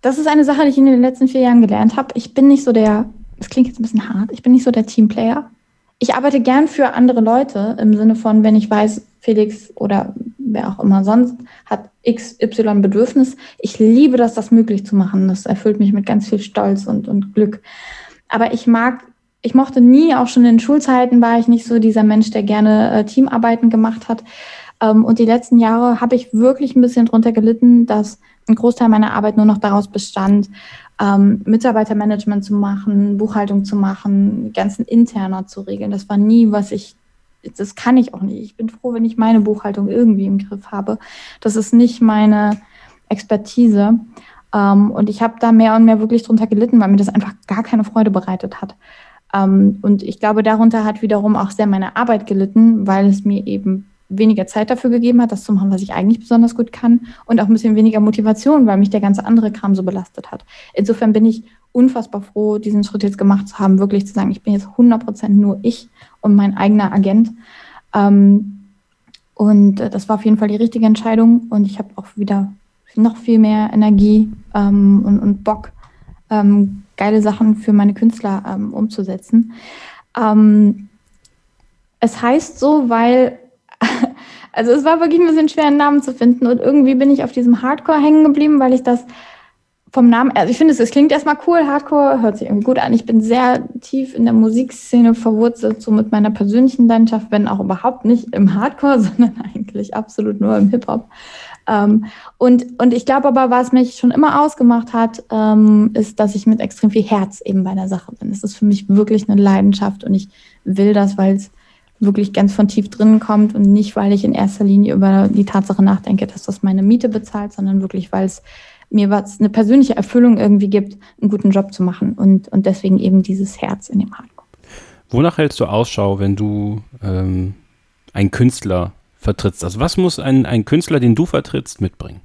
das ist eine Sache, die ich in den letzten vier Jahren gelernt habe. Ich bin nicht so der, das klingt jetzt ein bisschen hart, ich bin nicht so der Teamplayer ich arbeite gern für andere Leute im Sinne von, wenn ich weiß, Felix oder wer auch immer sonst hat XY Bedürfnis. Ich liebe das, das möglich zu machen. Das erfüllt mich mit ganz viel Stolz und, und Glück. Aber ich mag, ich mochte nie, auch schon in Schulzeiten war ich nicht so dieser Mensch, der gerne äh, Teamarbeiten gemacht hat. Ähm, und die letzten Jahre habe ich wirklich ein bisschen drunter gelitten, dass ein Großteil meiner Arbeit nur noch daraus bestand, ähm, Mitarbeitermanagement zu machen, Buchhaltung zu machen, ganzen interner zu regeln. Das war nie, was ich, das kann ich auch nicht. Ich bin froh, wenn ich meine Buchhaltung irgendwie im Griff habe. Das ist nicht meine Expertise. Ähm, und ich habe da mehr und mehr wirklich drunter gelitten, weil mir das einfach gar keine Freude bereitet hat. Ähm, und ich glaube, darunter hat wiederum auch sehr meine Arbeit gelitten, weil es mir eben weniger Zeit dafür gegeben hat, das zu machen, was ich eigentlich besonders gut kann und auch ein bisschen weniger Motivation, weil mich der ganze andere Kram so belastet hat. Insofern bin ich unfassbar froh, diesen Schritt jetzt gemacht zu haben, wirklich zu sagen, ich bin jetzt 100% nur ich und mein eigener Agent. Ähm, und äh, das war auf jeden Fall die richtige Entscheidung und ich habe auch wieder noch viel mehr Energie ähm, und, Bock, ähm, geile Sachen für meine Künstler umzusetzen. Es heißt so, weil also es war wirklich ein bisschen schwer, einen Namen zu finden. Und irgendwie bin ich auf diesem Hardcore hängen geblieben, weil ich das vom Namen, also ich finde es, es klingt erstmal cool, Hardcore hört sich irgendwie gut an. Ich bin sehr tief in der Musikszene verwurzelt, so mit meiner persönlichen Leidenschaft, wenn auch überhaupt nicht im Hardcore, [LAUGHS] sondern eigentlich absolut nur im Hip-Hop. Ähm, und, und ich glaube aber, was mich schon immer ausgemacht hat, ähm, ist, dass ich mit extrem viel Herz eben bei der Sache bin. Es ist für mich wirklich eine Leidenschaft und ich will das, weil es wirklich ganz von tief drinnen kommt und nicht, weil ich in erster Linie über die Tatsache nachdenke, dass das meine Miete bezahlt, sondern wirklich, weil es mir was, eine persönliche Erfüllung irgendwie gibt, einen guten Job zu machen und, und deswegen eben dieses Herz in dem Hardcore.
Wonach hältst du Ausschau, wenn du ähm, einen Künstler vertrittst? Also was muss ein, ein Künstler, den du vertrittst, mitbringen?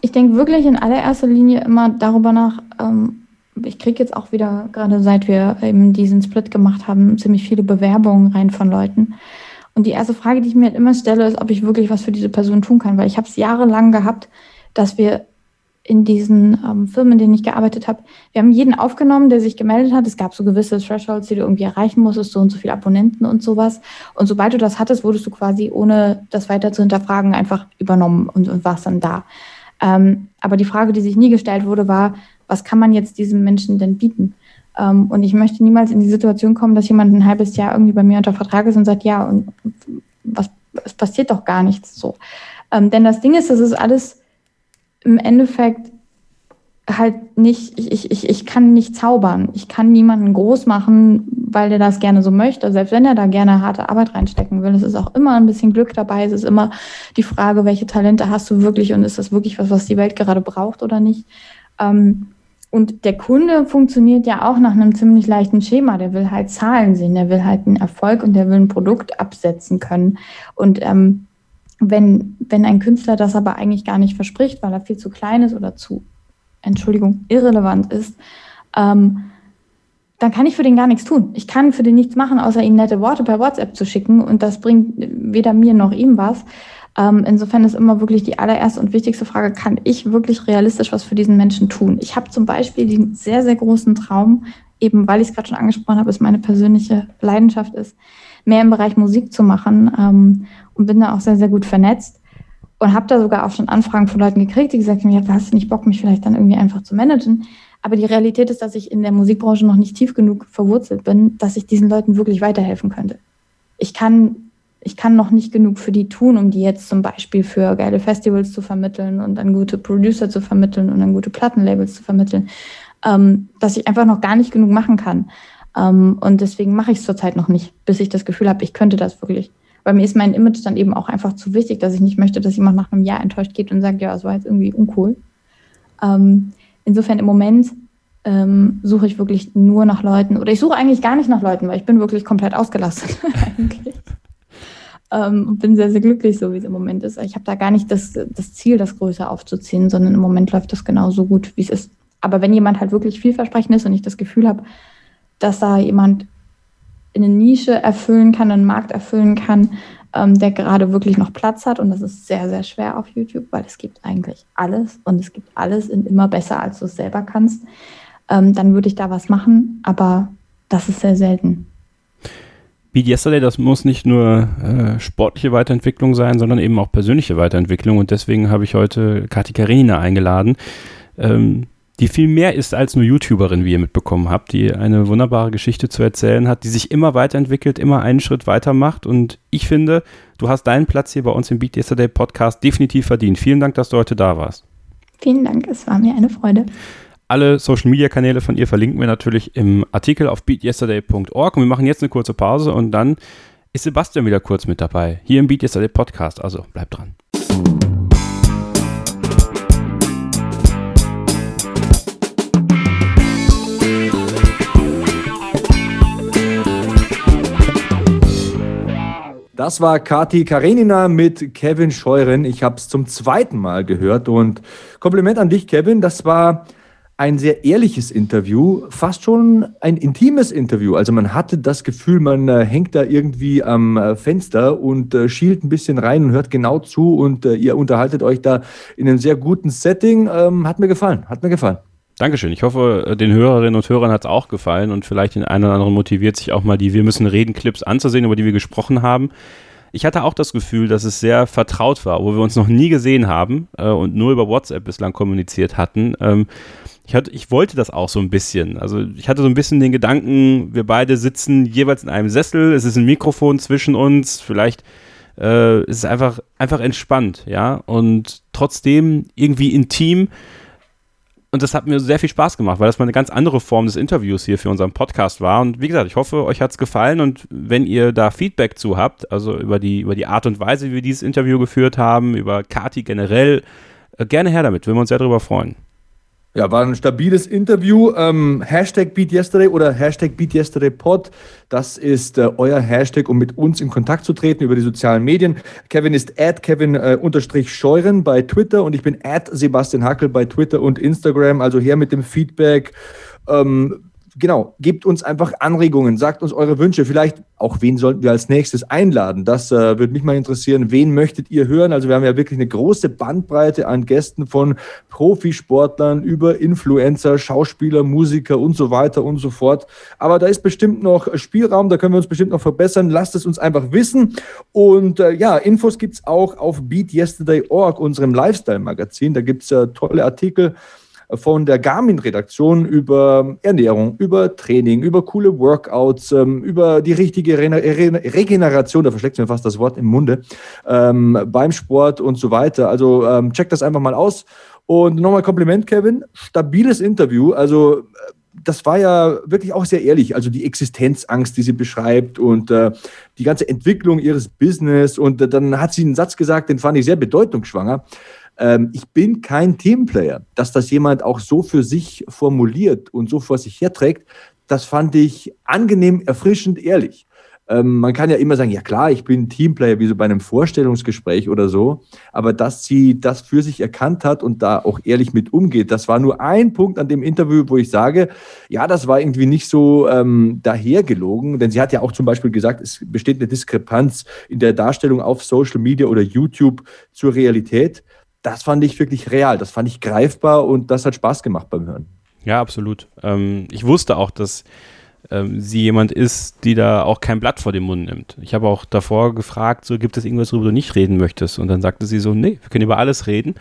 Ich denke wirklich in allererster Linie immer darüber nach, ähm, ich kriege jetzt auch wieder, gerade seit wir eben diesen Split gemacht haben, ziemlich viele Bewerbungen rein von Leuten. Und die erste Frage, die ich mir halt immer stelle, ist, ob ich wirklich was für diese Person tun kann, weil ich habe es jahrelang gehabt, dass wir in diesen ähm, Firmen, in denen ich gearbeitet habe, wir haben jeden aufgenommen, der sich gemeldet hat. Es gab so gewisse Thresholds, die du irgendwie erreichen musstest, so und so viele Abonnenten und sowas. Und sobald du das hattest, wurdest du quasi, ohne das weiter zu hinterfragen, einfach übernommen und, und warst dann da. Ähm, aber die Frage, die sich nie gestellt wurde, war, was kann man jetzt diesem Menschen denn bieten? Ähm, und ich möchte niemals in die Situation kommen, dass jemand ein halbes Jahr irgendwie bei mir unter Vertrag ist und sagt, ja, und was, es passiert doch gar nichts so. Ähm, denn das Ding ist, das ist alles im Endeffekt halt nicht, ich, ich, ich kann nicht zaubern. Ich kann niemanden groß machen, weil der das gerne so möchte, selbst wenn er da gerne harte Arbeit reinstecken will. Es ist auch immer ein bisschen Glück dabei. Es ist immer die Frage, welche Talente hast du wirklich und ist das wirklich was, was die Welt gerade braucht oder nicht. Ähm, und der Kunde funktioniert ja auch nach einem ziemlich leichten Schema. Der will halt Zahlen sehen, der will halt einen Erfolg und der will ein Produkt absetzen können. Und ähm, wenn, wenn ein Künstler das aber eigentlich gar nicht verspricht, weil er viel zu klein ist oder zu, Entschuldigung, irrelevant ist, ähm, dann kann ich für den gar nichts tun. Ich kann für den nichts machen, außer ihm nette Worte per WhatsApp zu schicken und das bringt weder mir noch ihm was. Ähm, insofern ist immer wirklich die allererste und wichtigste Frage, kann ich wirklich realistisch was für diesen Menschen tun? Ich habe zum Beispiel den sehr, sehr großen Traum, eben weil ich es gerade schon angesprochen habe, es meine persönliche Leidenschaft ist, mehr im Bereich Musik zu machen ähm, und bin da auch sehr, sehr gut vernetzt und habe da sogar auch schon Anfragen von Leuten gekriegt, die gesagt haben, ja, hast du nicht Bock, mich vielleicht dann irgendwie einfach zu managen? Aber die Realität ist, dass ich in der Musikbranche noch nicht tief genug verwurzelt bin, dass ich diesen Leuten wirklich weiterhelfen könnte. Ich kann, ich kann noch nicht genug für die tun, um die jetzt zum Beispiel für geile Festivals zu vermitteln und an gute Producer zu vermitteln und an gute Plattenlabels zu vermitteln, ähm, dass ich einfach noch gar nicht genug machen kann. Ähm, und deswegen mache ich es zurzeit noch nicht, bis ich das Gefühl habe, ich könnte das wirklich. Weil mir ist mein Image dann eben auch einfach zu wichtig, dass ich nicht möchte, dass jemand nach einem Jahr enttäuscht geht und sagt, ja, es war jetzt irgendwie uncool. Ähm, insofern im Moment ähm, suche ich wirklich nur nach Leuten oder ich suche eigentlich gar nicht nach Leuten, weil ich bin wirklich komplett ausgelastet [LAUGHS] eigentlich. Ähm, und bin sehr, sehr glücklich, so wie es im Moment ist. Ich habe da gar nicht das, das Ziel, das größer aufzuziehen, sondern im Moment läuft das genauso gut, wie es ist. Aber wenn jemand halt wirklich vielversprechend ist und ich das Gefühl habe, dass da jemand eine Nische erfüllen kann, einen Markt erfüllen kann, ähm, der gerade wirklich noch Platz hat. Und das ist sehr, sehr schwer auf YouTube, weil es gibt eigentlich alles und es gibt alles in immer besser, als du es selber kannst. Ähm, dann würde ich da was machen, aber das ist sehr selten.
Beat Yesterday, das muss nicht nur äh, sportliche Weiterentwicklung sein, sondern eben auch persönliche Weiterentwicklung. Und deswegen habe ich heute Kati Karenina eingeladen. Ähm, die viel mehr ist als nur YouTuberin, wie ihr mitbekommen habt, die eine wunderbare Geschichte zu erzählen hat, die sich immer weiterentwickelt, immer einen Schritt weiter macht. Und ich finde, du hast deinen Platz hier bei uns im Beat Yesterday Podcast definitiv verdient. Vielen Dank, dass du heute da warst.
Vielen Dank, es war mir eine Freude.
Alle Social Media Kanäle von ihr verlinken wir natürlich im Artikel auf beatyesterday.org. Und wir machen jetzt eine kurze Pause und dann ist Sebastian wieder kurz mit dabei. Hier im Beat Yesterday Podcast. Also bleibt dran.
Das war Kati Karenina mit Kevin Scheuren. Ich habe es zum zweiten Mal gehört und Kompliment an dich, Kevin. Das war ein sehr ehrliches Interview, fast schon ein intimes Interview. Also man hatte das Gefühl, man äh, hängt da irgendwie am äh, Fenster und äh, schielt ein bisschen rein und hört genau zu und äh, ihr unterhaltet euch da in einem sehr guten Setting. Ähm, hat mir gefallen, hat mir gefallen.
Dankeschön. Ich hoffe, äh, den Hörerinnen und Hörern hat es auch gefallen und vielleicht den einen oder anderen motiviert, sich auch mal die Wir müssen reden Clips anzusehen, über die wir gesprochen haben. Ich hatte auch das Gefühl, dass es sehr vertraut war, wo wir uns noch nie gesehen haben äh, und nur über WhatsApp bislang kommuniziert hatten. Ähm, ich, hatte, ich wollte das auch so ein bisschen. Also ich hatte so ein bisschen den Gedanken, wir beide sitzen jeweils in einem Sessel, es ist ein Mikrofon zwischen uns, vielleicht äh, ist es einfach, einfach entspannt, ja, und trotzdem irgendwie intim und das hat mir sehr viel Spaß gemacht, weil das mal eine ganz andere Form des Interviews hier für unseren Podcast war. Und wie gesagt, ich hoffe, euch hat es gefallen. Und wenn ihr da Feedback zu habt, also über die, über die Art und Weise, wie wir dieses Interview geführt haben, über Kati generell, äh, gerne her damit. Würden wir uns sehr darüber freuen.
Ja, war ein stabiles Interview. Ähm, Hashtag BeatYesterday oder Hashtag BeatYesterdayPod. Das ist äh, euer Hashtag, um mit uns in Kontakt zu treten über die sozialen Medien. Kevin ist at Kevin äh, unterstrich Scheuren bei Twitter und ich bin at Sebastian Hackel bei Twitter und Instagram. Also her mit dem Feedback. Ähm, genau, gebt uns einfach Anregungen, sagt uns eure Wünsche. Vielleicht auch, wen sollten wir als nächstes einladen? Das äh, würde mich mal interessieren. Wen möchtet ihr hören? Also wir haben ja wirklich eine große Bandbreite an Gästen von Profisportlern über Influencer, Schauspieler, Musiker und so weiter und so fort. Aber da ist bestimmt noch Spielraum, da können wir uns bestimmt noch verbessern. Lasst es uns einfach wissen. Und äh, ja, Infos gibt es auch auf beatyesterday.org, unserem Lifestyle-Magazin. Da gibt es äh, tolle Artikel von der Garmin-Redaktion über Ernährung, über Training, über coole Workouts, ähm, über die richtige Re Re Regeneration, da verschlägt mir fast das Wort im Munde, ähm, beim Sport und so weiter. Also ähm, checkt das einfach mal aus. Und nochmal Kompliment, Kevin. Stabiles Interview. Also äh, das war ja wirklich auch sehr ehrlich. Also die Existenzangst, die sie beschreibt und äh, die ganze Entwicklung ihres Business. Und äh, dann hat sie einen Satz gesagt, den fand ich sehr bedeutungsschwanger. Ähm, ich bin kein Teamplayer. Dass das jemand auch so für sich formuliert und so vor sich herträgt, das fand ich angenehm, erfrischend, ehrlich. Ähm, man kann ja immer sagen, ja klar, ich bin Teamplayer, wie so bei einem Vorstellungsgespräch oder so. Aber dass sie das für sich erkannt hat und da auch ehrlich mit umgeht, das war nur ein Punkt an dem Interview, wo ich sage, ja, das war irgendwie nicht so ähm, dahergelogen. Denn sie hat ja auch zum Beispiel gesagt, es besteht eine Diskrepanz in der Darstellung auf Social Media oder YouTube zur Realität das fand ich wirklich real, das fand ich greifbar und das hat Spaß gemacht beim Hören.
Ja, absolut. Ähm, ich wusste auch, dass ähm, sie jemand ist, die da auch kein Blatt vor den Mund nimmt. Ich habe auch davor gefragt, so gibt es irgendwas, worüber du nicht reden möchtest? Und dann sagte sie so, nee, wir können über alles reden.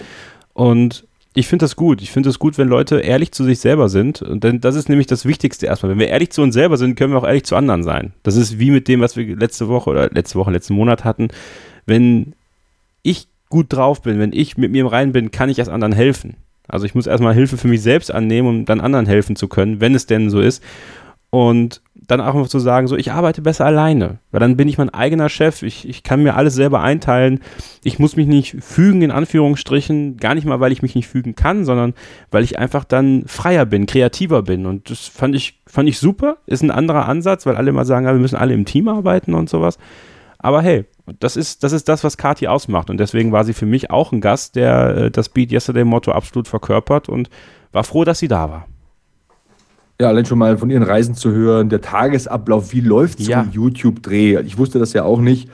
Und ich finde das gut. Ich finde es gut, wenn Leute ehrlich zu sich selber sind. Und denn das ist nämlich das Wichtigste erstmal. Wenn wir ehrlich zu uns selber sind, können wir auch ehrlich zu anderen sein. Das ist wie mit dem, was wir letzte Woche oder letzte Woche, letzten Monat hatten. Wenn ich gut drauf bin, wenn ich mit mir im Reinen bin, kann ich erst anderen helfen. Also ich muss erstmal Hilfe für mich selbst annehmen, um dann anderen helfen zu können, wenn es denn so ist. Und dann auch mal zu sagen, so, ich arbeite besser alleine, weil dann bin ich mein eigener Chef, ich, ich kann mir alles selber einteilen, ich muss mich nicht fügen, in Anführungsstrichen, gar nicht mal, weil ich mich nicht fügen kann, sondern weil ich einfach dann freier bin, kreativer bin. Und das fand ich, fand ich super, ist ein anderer Ansatz, weil alle immer sagen, ja, wir müssen alle im Team arbeiten und sowas, aber hey, das ist, das ist das, was Kati ausmacht. Und deswegen war sie für mich auch ein Gast, der äh, das Beat Yesterday Motto absolut verkörpert und war froh, dass sie da war.
Ja, allein schon mal von ihren Reisen zu hören, der Tagesablauf, wie läuft so ja. ein YouTube-Dreh? Ich wusste das ja auch nicht.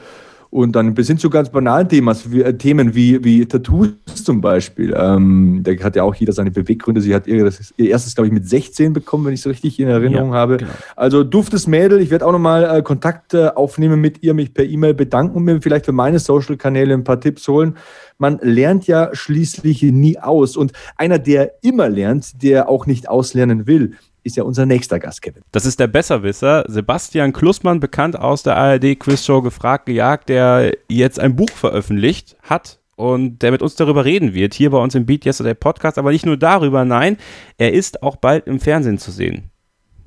Und dann bis hin zu ganz banalen Themas, wie, äh, Themen wie, wie Tattoos zum Beispiel. Ähm, da hat ja auch jeder seine Beweggründe. Sie hat ihr, das, ihr erstes, glaube ich, mit 16 bekommen, wenn ich es richtig in Erinnerung ja, habe. Genau. Also duftes Mädel. Ich werde auch nochmal äh, Kontakt äh, aufnehmen mit ihr, mich per E-Mail bedanken und mir vielleicht für meine Social-Kanäle ein paar Tipps holen. Man lernt ja schließlich nie aus. Und einer, der immer lernt, der auch nicht auslernen will, ist ja unser nächster Gast, Kevin.
Das ist der Besserwisser, Sebastian Klussmann, bekannt aus der ARD-Quizshow Gefragt, gejagt, der jetzt ein Buch veröffentlicht hat und der mit uns darüber reden wird, hier bei uns im Beat Yesterday Podcast, aber nicht nur darüber, nein, er ist auch bald im Fernsehen zu sehen.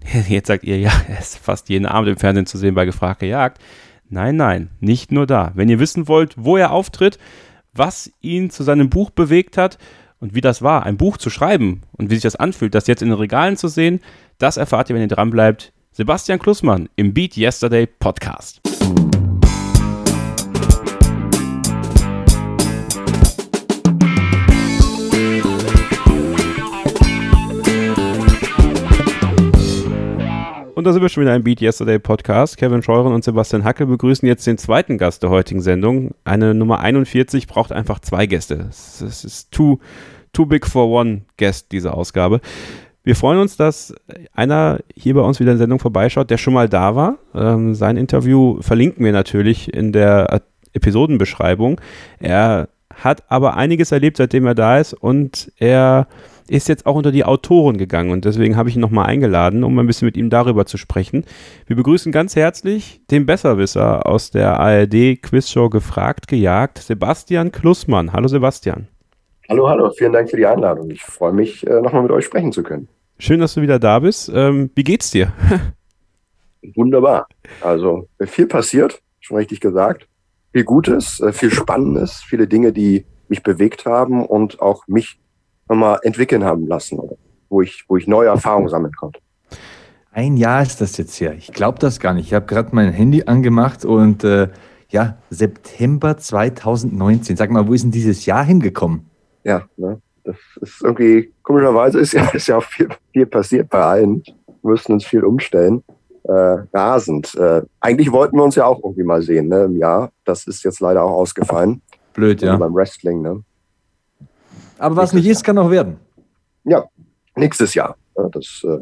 [LAUGHS] Jetzt sagt ihr, ja, er ist fast jeden Abend im Fernsehen zu sehen bei Gefragt, gejagt. Nein, nein, nicht nur da. Wenn ihr wissen wollt, wo er auftritt, was ihn zu seinem Buch bewegt hat, und wie das war, ein Buch zu schreiben und wie sich das anfühlt, das jetzt in den Regalen zu sehen, das erfahrt ihr, wenn ihr dranbleibt. Sebastian Klussmann im Beat Yesterday Podcast. Und da sind wir schon wieder im Beat Yesterday Podcast. Kevin Scheuren und Sebastian Hackel begrüßen jetzt den zweiten Gast der heutigen Sendung. Eine Nummer 41 braucht einfach zwei Gäste. Es ist too, too big for one Guest, diese Ausgabe. Wir freuen uns, dass einer hier bei uns wieder in der Sendung vorbeischaut, der schon mal da war. Ähm, sein Interview verlinken wir natürlich in der Episodenbeschreibung. Er hat aber einiges erlebt, seitdem er da ist und er ist jetzt auch unter die Autoren gegangen und deswegen habe ich ihn nochmal eingeladen, um ein bisschen mit ihm darüber zu sprechen. Wir begrüßen ganz herzlich den Besserwisser aus der ARD Quizshow Gefragt, gejagt, Sebastian Klussmann. Hallo Sebastian.
Hallo, hallo, vielen Dank für die Einladung. Ich freue mich, äh, nochmal mit euch sprechen zu können.
Schön, dass du wieder da bist. Ähm, wie geht's dir? [LAUGHS]
Wunderbar. Also viel passiert, schon richtig gesagt. Viel Gutes, äh, viel Spannendes, viele Dinge, die mich bewegt haben und auch mich nochmal entwickeln haben lassen, wo ich, wo ich neue Erfahrungen sammeln konnte.
Ein Jahr ist das jetzt her. Ich glaube das gar nicht. Ich habe gerade mein Handy angemacht und äh, ja, September 2019. Sag mal, wo ist denn dieses Jahr hingekommen?
Ja, ne? das ist irgendwie, komischerweise ist ja, [LAUGHS] ist ja auch viel, viel passiert bei allen. müssten uns viel umstellen. Äh, rasend. Äh, eigentlich wollten wir uns ja auch irgendwie mal sehen, ne, im Jahr. Das ist jetzt leider auch ausgefallen.
Blöd, ja.
Beim Wrestling, ne?
Aber was nicht ist, kann noch werden.
Ja, nächstes Jahr. Ja, das äh,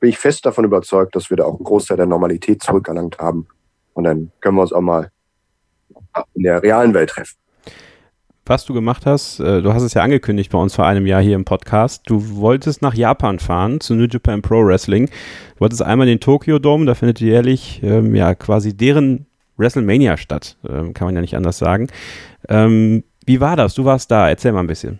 bin ich fest davon überzeugt, dass wir da auch einen Großteil der Normalität zurückerlangt haben. Und dann können wir uns auch mal in der realen Welt treffen.
Was du gemacht hast, äh, du hast es ja angekündigt bei uns vor einem Jahr hier im Podcast. Du wolltest nach Japan fahren zu New Japan Pro Wrestling. Du wolltest einmal in den Tokyo Dome, da findet jährlich ähm, ja quasi deren WrestleMania statt. Ähm, kann man ja nicht anders sagen. Ähm, wie war das? Du warst da. Erzähl mal ein bisschen.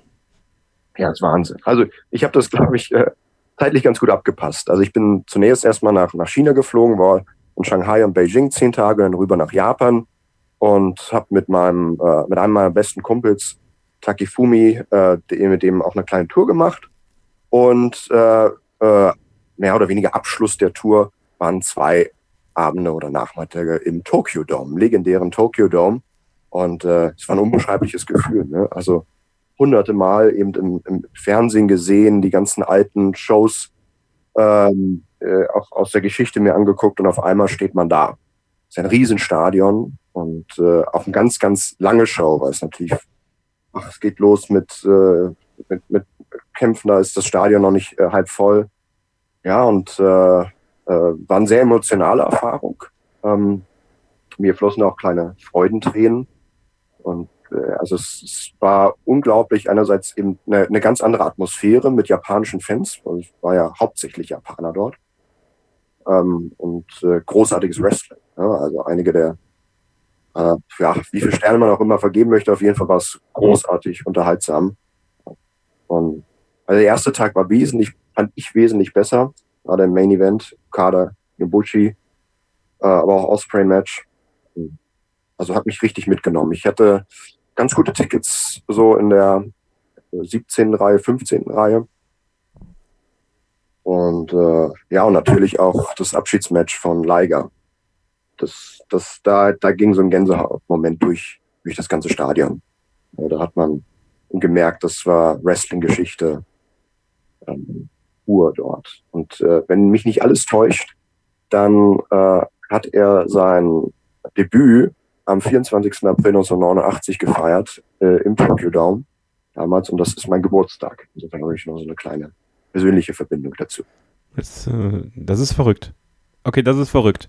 Ja, das ist Wahnsinn. Also ich habe das, glaube ich, äh, zeitlich ganz gut abgepasst. Also ich bin zunächst erstmal nach, nach China geflogen, war in Shanghai und Beijing zehn Tage, dann rüber nach Japan und habe mit meinem äh, mit einem meiner besten Kumpels Takifumi äh, mit dem auch eine kleine Tour gemacht und äh, äh, mehr oder weniger Abschluss der Tour waren zwei Abende oder Nachmittage im Tokyo Dome, legendären Tokyo Dome und äh, es war ein unbeschreibliches Gefühl. Ne? Also hunderte Mal eben im, im Fernsehen gesehen, die ganzen alten Shows ähm, äh, auch aus der Geschichte mir angeguckt und auf einmal steht man da. Ist ein Riesenstadion und äh, auch eine ganz, ganz lange Show, weil es natürlich, ach, es geht los mit, äh, mit, mit Kämpfen, da ist das Stadion noch nicht äh, halb voll. Ja, und äh, äh, war eine sehr emotionale Erfahrung. Ähm, mir flossen auch kleine Freudentränen. Und äh, also es, es war unglaublich, einerseits eben eine, eine ganz andere Atmosphäre mit japanischen Fans, weil es war ja hauptsächlich Japaner dort. Ähm, und äh, großartiges Wrestling. Ja, also einige der, äh, ja, wie viele Sterne man auch immer vergeben möchte, auf jeden Fall war es großartig, unterhaltsam. Und also der erste Tag war wesentlich, fand ich wesentlich besser. War der Main Event, Kader, Nobuchi, äh, aber auch Osprey Match. Also hat mich richtig mitgenommen. Ich hatte ganz gute Tickets so in der 17. Reihe, 15. Reihe. Und äh, ja, und natürlich auch das Abschiedsmatch von Liger. Das, das, da, da ging so ein Gänsehautmoment durch, durch das ganze Stadion. Ja, da hat man gemerkt, das war Wrestling-Geschichte ähm, Uhr dort. Und äh, wenn mich nicht alles täuscht, dann äh, hat er sein Debüt am 24. April 1989 gefeiert äh, im Tokyo Dome damals und das ist mein Geburtstag. Insofern habe ich noch so eine kleine persönliche Verbindung dazu.
Das, äh, das ist verrückt. Okay, das ist verrückt.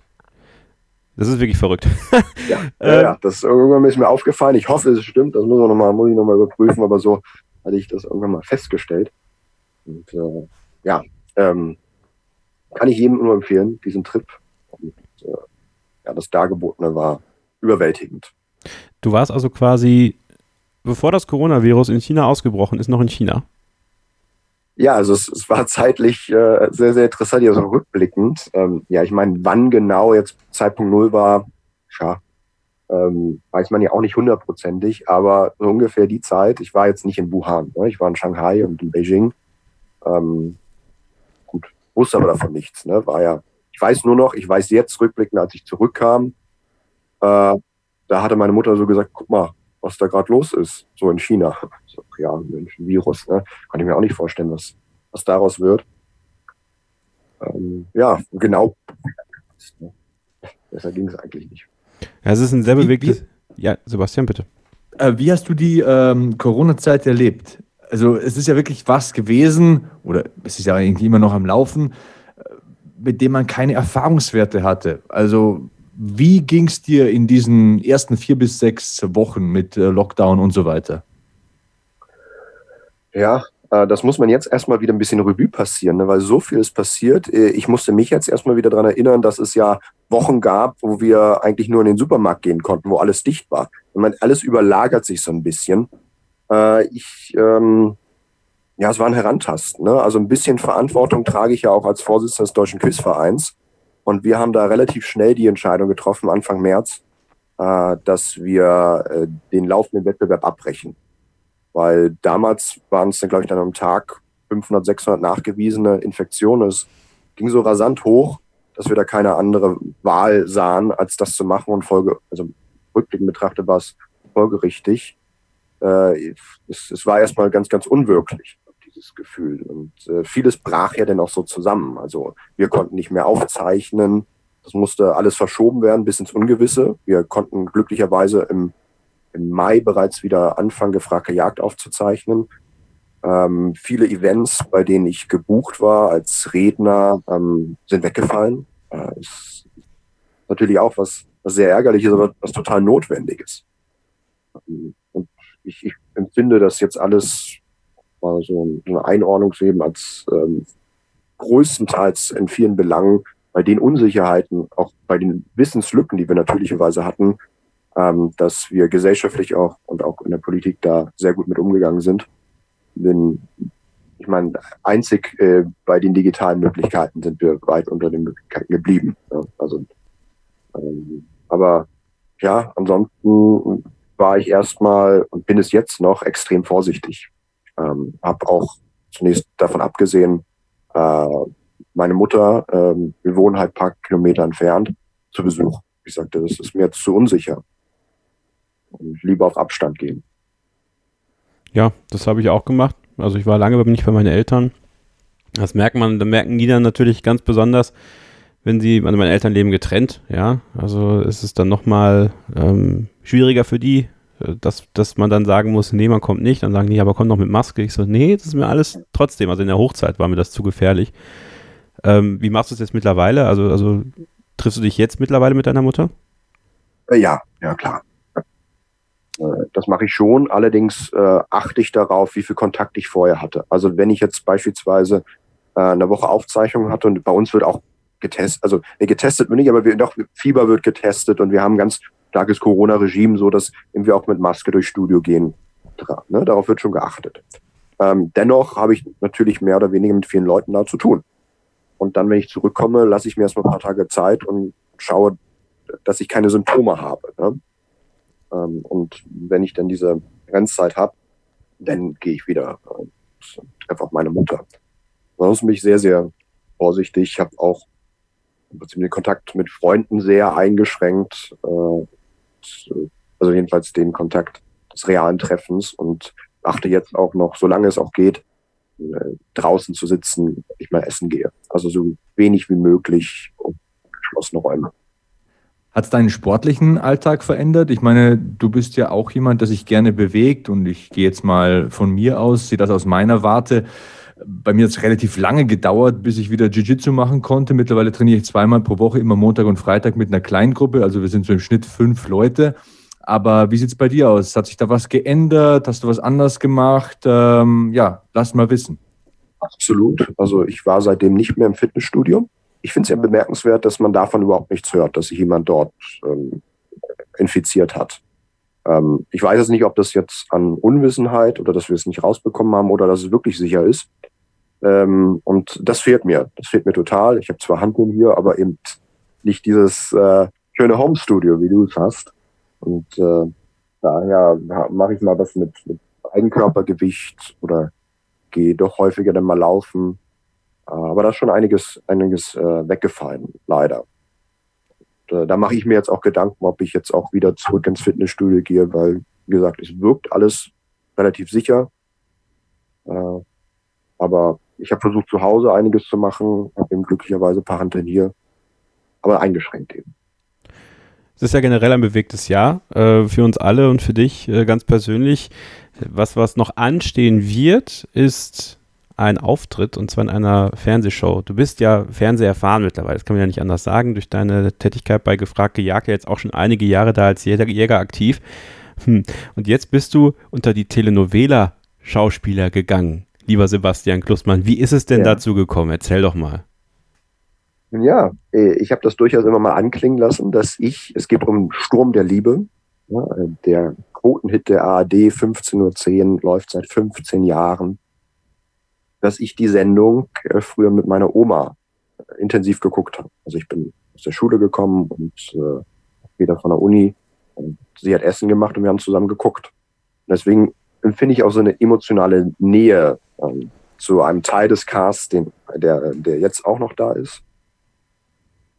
Das ist wirklich verrückt. [LAUGHS] [LAUGHS]
ja, ja, ja, das irgendwann ist mir aufgefallen. Ich hoffe, es stimmt. Das muss, man noch mal, muss ich nochmal überprüfen, aber so hatte ich das irgendwann mal festgestellt. Und äh, ja, ähm, kann ich jedem nur empfehlen, diesen Trip. Und, äh, ja, das Dargebotene war überwältigend.
Du warst also quasi, bevor das Coronavirus in China ausgebrochen ist, noch in China?
Ja, also es, es war [LAUGHS] zeitlich äh, sehr, sehr interessant, also rückblickend. Ähm, ja, ich meine, wann genau jetzt Zeitpunkt Null war, ja, ähm, weiß man ja auch nicht hundertprozentig, aber so ungefähr die Zeit. Ich war jetzt nicht in Wuhan, ne? ich war in Shanghai und in Beijing. Ähm, gut, wusste aber davon nichts. Ne? War ja, ich weiß nur noch, ich weiß jetzt rückblickend, als ich zurückkam, äh, da hatte meine Mutter so gesagt, guck mal, was da gerade los ist, so in China. [LAUGHS] So, ja, ein Virus, ne? Kann ich mir auch nicht vorstellen, was, was daraus wird. Ähm, ja, genau. [LAUGHS] Besser ging es eigentlich nicht.
Ja, es ist ein sehr bewegtes. Ja, Sebastian, bitte.
Äh, wie hast du die ähm, Corona-Zeit erlebt? Also, es ist ja wirklich was gewesen, oder es ist ja eigentlich immer noch am Laufen, äh, mit dem man keine Erfahrungswerte hatte. Also, wie ging es dir in diesen ersten vier bis sechs Wochen mit äh, Lockdown und so weiter?
Ja, äh, das muss man jetzt erstmal wieder ein bisschen Revue passieren, ne? weil so viel ist passiert. Äh, ich musste mich jetzt erstmal wieder daran erinnern, dass es ja Wochen gab, wo wir eigentlich nur in den Supermarkt gehen konnten, wo alles dicht war. Ich meine, alles überlagert sich so ein bisschen. Ich, ähm, ja, es war ein Herantasten. Ne? Also ein bisschen Verantwortung trage ich ja auch als Vorsitzender des Deutschen Quizvereins. Und wir haben da relativ schnell die Entscheidung getroffen, Anfang März, äh, dass wir äh, den laufenden Wettbewerb abbrechen. Weil damals waren es dann, glaube ich, dann am Tag 500, 600 nachgewiesene Infektionen. Es ging so rasant hoch, dass wir da keine andere Wahl sahen, als das zu machen. Und Folge, also rückblickend betrachtet war es folgerichtig. Äh, es, es war erstmal ganz, ganz unwirklich, dieses Gefühl. Und äh, vieles brach ja dann auch so zusammen. Also wir konnten nicht mehr aufzeichnen. Das musste alles verschoben werden bis ins Ungewisse. Wir konnten glücklicherweise im, im Mai bereits wieder anfangen, gefragte Jagd aufzuzeichnen. Ähm, viele Events, bei denen ich gebucht war als Redner, ähm, sind weggefallen. Äh, ist natürlich auch was, was sehr ärgerlich ist, aber was total notwendig ist. Und ich, ich empfinde das jetzt alles mal so eine Einordnung zu geben als ähm, größtenteils in vielen Belangen bei den Unsicherheiten, auch bei den Wissenslücken, die wir natürlicherweise hatten, ähm, dass wir gesellschaftlich auch und auch in der Politik da sehr gut mit umgegangen sind. Denn ich meine, einzig äh, bei den digitalen Möglichkeiten sind wir weit unter den Möglichkeiten geblieben. Ja, also, ähm, aber ja, ansonsten war ich erstmal und bin es jetzt noch extrem vorsichtig. Ähm, habe auch zunächst davon abgesehen, äh, meine Mutter, ähm, wir wohnen halt ein paar Kilometer entfernt, zu Besuch. Ich sagte, das ist mir jetzt zu unsicher. Und lieber auf Abstand gehen.
Ja, das habe ich auch gemacht. Also ich war lange nicht bei meinen Eltern. Das merkt man, da merken die dann natürlich ganz besonders, wenn sie, also meine Eltern leben getrennt, ja. Also ist dann nochmal ähm, schwieriger für die, dass, dass man dann sagen muss, nee, man kommt nicht. Dann sagen die, aber komm noch mit Maske. Ich so, nee, das ist mir alles trotzdem. Also in der Hochzeit war mir das zu gefährlich. Ähm, wie machst du es jetzt mittlerweile? Also, also triffst du dich jetzt mittlerweile mit deiner Mutter?
Äh, ja, ja klar. Äh, das mache ich schon. Allerdings äh, achte ich darauf, wie viel Kontakt ich vorher hatte. Also wenn ich jetzt beispielsweise äh, eine Woche Aufzeichnung hatte und bei uns wird auch getestet, also nee, getestet wird nicht, aber wir, doch Fieber wird getestet und wir haben ganz starkes Corona-Regime, so dass wir auch mit Maske durchs Studio gehen. Ne? Darauf wird schon geachtet. Ähm, dennoch habe ich natürlich mehr oder weniger mit vielen Leuten da zu tun. Und dann, wenn ich zurückkomme, lasse ich mir erstmal ein paar Tage Zeit und schaue, dass ich keine Symptome habe. Ne? Ähm, und wenn ich dann diese Grenzzeit habe, dann gehe ich wieder und treffe auch meine Mutter. Ansonsten bin ich sehr, sehr vorsichtig. Ich habe auch den Kontakt mit Freunden sehr eingeschränkt. Äh, also jedenfalls den Kontakt des realen Treffens und achte jetzt auch noch, solange es auch geht, äh, draußen zu sitzen, wenn ich mal essen gehe. Also so wenig wie möglich um geschlossene Räume.
Hat es deinen sportlichen Alltag verändert? Ich meine, du bist ja auch jemand, der sich gerne bewegt und ich gehe jetzt mal von mir aus, sehe das aus meiner Warte. Bei mir hat es relativ lange gedauert, bis ich wieder Jiu-Jitsu machen konnte. Mittlerweile trainiere ich zweimal pro Woche, immer Montag und Freitag mit einer Kleingruppe. Also wir sind so im Schnitt fünf Leute. Aber wie sieht es bei dir aus? Hat sich da was geändert? Hast du was anders gemacht? Ähm, ja, lass mal wissen.
Absolut. Also ich war seitdem nicht mehr im Fitnessstudio. Ich finde es ja bemerkenswert, dass man davon überhaupt nichts hört, dass sich jemand dort ähm, infiziert hat. Ähm, ich weiß jetzt nicht, ob das jetzt an Unwissenheit oder dass wir es nicht rausbekommen haben oder dass es wirklich sicher ist. Ähm, und das fehlt mir. Das fehlt mir total. Ich habe zwar Handeln hier, aber eben nicht dieses äh, schöne Homestudio, wie du es hast. Und äh, daher mache ich mal was mit, mit Eigenkörpergewicht oder gehe doch häufiger dann mal laufen. Aber da ist schon einiges, einiges äh, weggefallen, leider. Und, äh, da mache ich mir jetzt auch Gedanken, ob ich jetzt auch wieder zurück ins Fitnessstudio gehe, weil, wie gesagt, es wirkt alles relativ sicher. Äh, aber ich habe versucht, zu Hause einiges zu machen, habe eben glücklicherweise ein paar Handeln hier, aber eingeschränkt eben.
Es ist ja generell ein bewegtes Jahr äh, für uns alle und für dich äh, ganz persönlich. Was, was noch anstehen wird, ist ein Auftritt und zwar in einer Fernsehshow. Du bist ja Fernseherfahren mittlerweile, das kann man ja nicht anders sagen, durch deine Tätigkeit bei Gefragt gejagt, ja jetzt auch schon einige Jahre da als Jäger, Jäger aktiv. Hm. Und jetzt bist du unter die Telenovela-Schauspieler gegangen, lieber Sebastian Klussmann. Wie ist es denn ja. dazu gekommen? Erzähl doch mal.
Ja, äh, ich habe das durchaus immer mal anklingen lassen, dass ich, es geht um Sturm der Liebe, ja, äh, der Quotenhit der ARD 15.10 Uhr läuft seit 15 Jahren, dass ich die Sendung äh, früher mit meiner Oma intensiv geguckt habe. Also ich bin aus der Schule gekommen und äh, wieder von der Uni und sie hat Essen gemacht und wir haben zusammen geguckt. Und deswegen empfinde ich auch so eine emotionale Nähe ähm, zu einem Teil des Casts, den, der, der jetzt auch noch da ist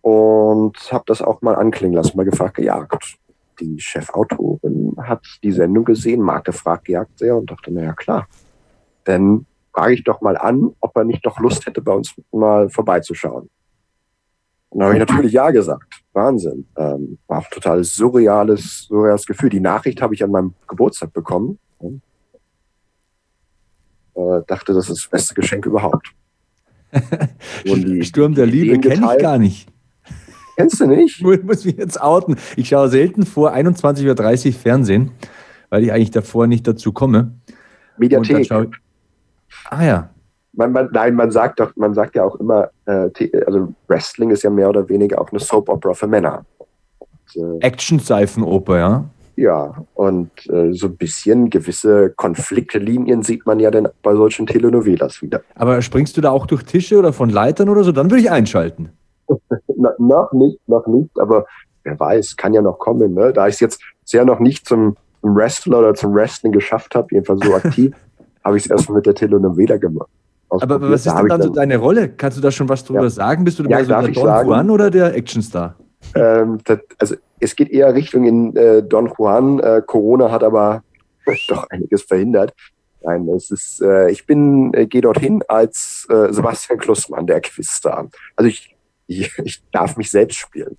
und habe das auch mal anklingen lassen, mal gefragt, gejagt. Die Chefautorin hat die Sendung gesehen, mag gefragt, gejagt sehr und dachte, naja, klar. Denn frage ich doch mal an, ob er nicht doch Lust hätte, bei uns mal vorbeizuschauen. Und dann habe ich natürlich ja gesagt. Wahnsinn. Ähm, war ein total surreales, surreales Gefühl. Die Nachricht habe ich an meinem Geburtstag bekommen. Äh, dachte, das ist das beste Geschenk überhaupt. [LAUGHS]
Sturm der Liebe kenne ich gar nicht.
Kennst du nicht? [LAUGHS] Ich
muss mich jetzt outen. Ich schaue selten vor 21.30 Uhr Fernsehen, weil ich eigentlich davor nicht dazu komme.
Mediathek.
ah ja.
Man, man, nein, man sagt doch, man sagt ja auch immer, äh, also Wrestling ist ja mehr oder weniger auch eine Soap Opera für Männer.
Äh, Action-Seifenoper, ja.
Ja, und äh, so ein bisschen gewisse Konfliktlinien sieht man ja dann bei solchen Telenovelas wieder.
Aber springst du da auch durch Tische oder von Leitern oder so? Dann würde ich einschalten. [LAUGHS]
Na, noch nicht, noch nicht, aber wer weiß, kann ja noch kommen. Ne? Da ich es jetzt sehr noch nicht zum Wrestler oder zum Wrestling geschafft habe, jedenfalls so aktiv, [LAUGHS] habe ich es erst mit der Telenovela gemacht.
Aber was ist denn dann so deine Rolle? Kannst du da schon was drüber ja. sagen? Bist du ja, so der Don sagen, Juan oder der Actionstar?
Ähm, das, also es geht eher Richtung in äh, Don Juan. Äh, Corona hat aber [LAUGHS] doch einiges verhindert. Nein, es ist, äh, ich bin, äh, gehe dorthin als äh, Sebastian Klussmann, der Quizstar. Also ich, ich, ich darf mich selbst spielen.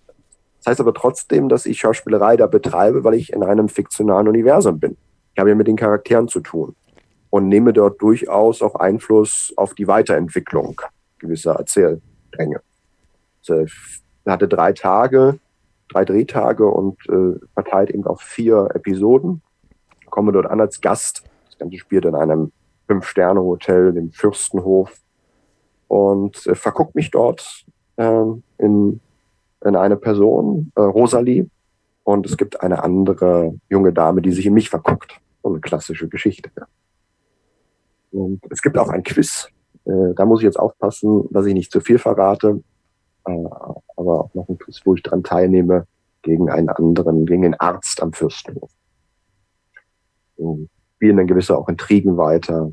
Das heißt aber trotzdem, dass ich Schauspielerei da betreibe, weil ich in einem fiktionalen Universum bin. Ich habe ja mit den Charakteren zu tun und nehme dort durchaus auch Einfluss auf die Weiterentwicklung gewisser Erzählstränge. Also, hatte drei Tage, drei Drehtage und äh, verteilt eben auf vier Episoden. Komme dort an als Gast. Das Ganze spielt in einem Fünf-Sterne-Hotel, dem Fürstenhof. Und äh, verguckt mich dort äh, in in eine Person, äh, Rosalie, und es gibt eine andere junge Dame, die sich in mich verguckt. So eine klassische Geschichte. Und es gibt auch ein Quiz. Äh, da muss ich jetzt aufpassen, dass ich nicht zu viel verrate. Aber auch noch ein Quiz, wo ich dran teilnehme gegen einen anderen, gegen den Arzt am Fürstenhof. Und spielen dann gewisse auch Intrigen weiter.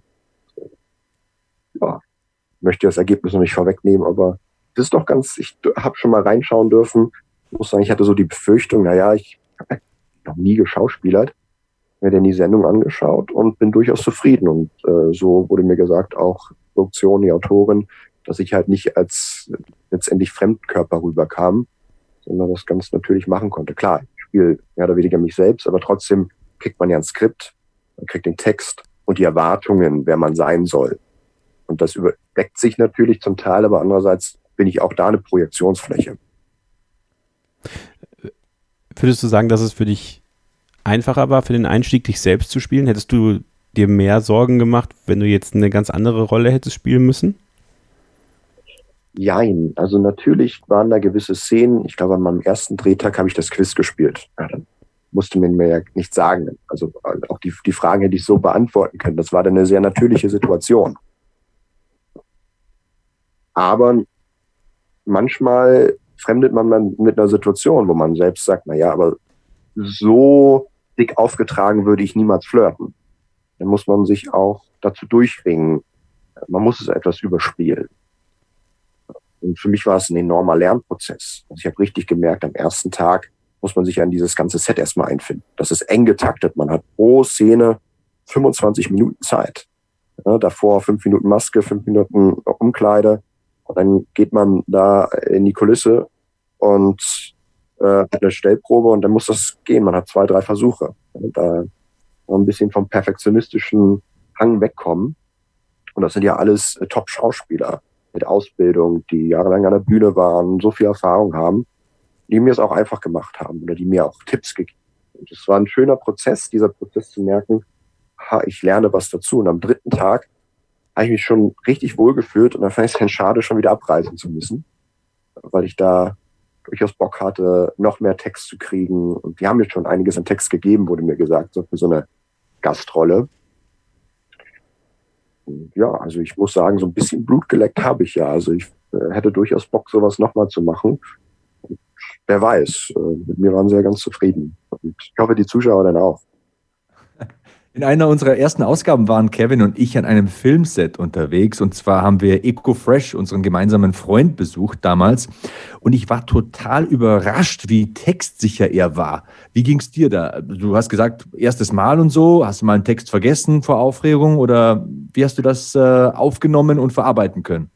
Ja, möchte das Ergebnis noch nicht vorwegnehmen, aber das ist doch ganz, ich habe schon mal reinschauen dürfen. Ich muss sagen, ich hatte so die Befürchtung, naja, ich habe noch nie geschauspielert, mir denn die Sendung angeschaut und bin durchaus zufrieden. Und äh, so wurde mir gesagt, auch Produktion, die Autorin, dass ich halt nicht als letztendlich Fremdkörper rüberkam, sondern das ganz natürlich machen konnte. Klar, ich spiele mehr oder weniger mich selbst, aber trotzdem kriegt man ja ein Skript, man kriegt den Text und die Erwartungen, wer man sein soll. Und das überdeckt sich natürlich zum Teil, aber andererseits bin ich auch da eine Projektionsfläche.
Würdest du sagen, dass es für dich einfacher war, für den Einstieg dich selbst zu spielen? Hättest du dir mehr Sorgen gemacht, wenn du jetzt eine ganz andere Rolle hättest spielen müssen?
Jein. Also natürlich waren da gewisse Szenen. Ich glaube, an meinem ersten Drehtag habe ich das Quiz gespielt. Ja, dann musste mir ja nicht sagen. Also auch die, die Fragen hätte ich so beantworten können. Das war dann eine sehr natürliche Situation. Aber manchmal fremdet man dann mit einer Situation, wo man selbst sagt, na ja, aber so dick aufgetragen würde ich niemals flirten. Dann muss man sich auch dazu durchringen. Man muss es etwas überspielen. Und für mich war es ein enormer Lernprozess. Also ich habe richtig gemerkt, am ersten Tag muss man sich an dieses ganze Set erstmal einfinden. Das ist eng getaktet. Man hat pro Szene 25 Minuten Zeit. Ja, davor fünf Minuten Maske, fünf Minuten Umkleide, und dann geht man da in die Kulisse und äh, hat eine Stellprobe und dann muss das gehen. Man hat zwei, drei Versuche. Und da ein bisschen vom perfektionistischen Hang wegkommen. Und das sind ja alles äh, Top-Schauspieler mit Ausbildung, die jahrelang an der Bühne waren, so viel Erfahrung haben, die mir es auch einfach gemacht haben oder die mir auch Tipps gegeben haben. Es war ein schöner Prozess, dieser Prozess zu merken, ha, ich lerne was dazu. Und am dritten Tag habe ich mich schon richtig wohl gefühlt und dann fand ich es dann schade, schon wieder abreisen zu müssen, weil ich da durchaus Bock hatte, noch mehr Text zu kriegen. Und die haben mir schon einiges an Text gegeben, wurde mir gesagt, so für so eine Gastrolle. Und ja, also ich muss sagen, so ein bisschen Blut geleckt habe ich ja. Also ich äh, hätte durchaus Bock, sowas nochmal zu machen. Wer weiß, äh, mit mir waren sie ja ganz zufrieden. Und ich hoffe, die Zuschauer dann auch.
In einer unserer ersten Ausgaben waren Kevin und ich an einem Filmset unterwegs. Und zwar haben wir EcoFresh, unseren gemeinsamen Freund, besucht damals. Und ich war total überrascht, wie textsicher er war. Wie ging es dir da? Du hast gesagt, erstes Mal und so. Hast du mal einen Text vergessen vor Aufregung? Oder wie hast du das äh, aufgenommen und verarbeiten können?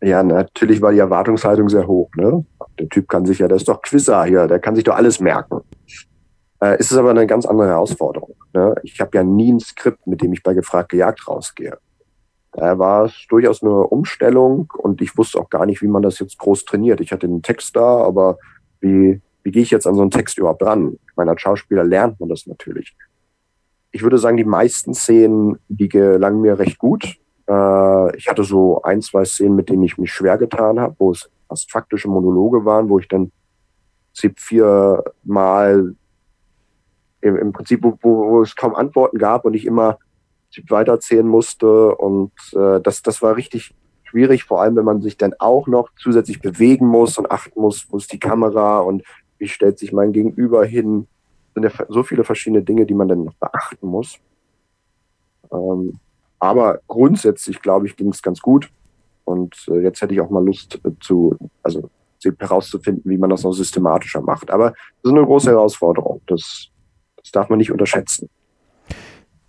Ja, natürlich war die Erwartungshaltung sehr hoch. Ne? Der Typ kann sich ja, der ist doch Quizzer hier, der kann sich doch alles merken. Äh, ist es aber eine ganz andere Herausforderung. Ne? Ich habe ja nie ein Skript, mit dem ich bei Gefragt gejagt rausgehe. Da war es durchaus eine Umstellung und ich wusste auch gar nicht, wie man das jetzt groß trainiert. Ich hatte den Text da, aber wie, wie gehe ich jetzt an so einen Text überhaupt ran? Ich meine, als Schauspieler lernt man das natürlich. Ich würde sagen, die meisten Szenen, die gelangen mir recht gut. Äh, ich hatte so ein, zwei Szenen, mit denen ich mich schwer getan habe, wo es fast faktische Monologe waren, wo ich dann viermal im, im Prinzip, wo, wo, wo es kaum Antworten gab und ich immer weiterzählen musste. Und äh, das, das war richtig schwierig, vor allem wenn man sich dann auch noch zusätzlich bewegen muss und achten muss, wo ist die Kamera und wie stellt sich mein Gegenüber hin. Sind ja so viele verschiedene Dinge, die man dann noch beachten muss. Ähm, aber grundsätzlich, glaube ich, ging es ganz gut. Und äh, jetzt hätte ich auch mal Lust äh, zu, also herauszufinden, wie man das noch systematischer macht. Aber das ist eine große Herausforderung. Das das darf man nicht unterschätzen.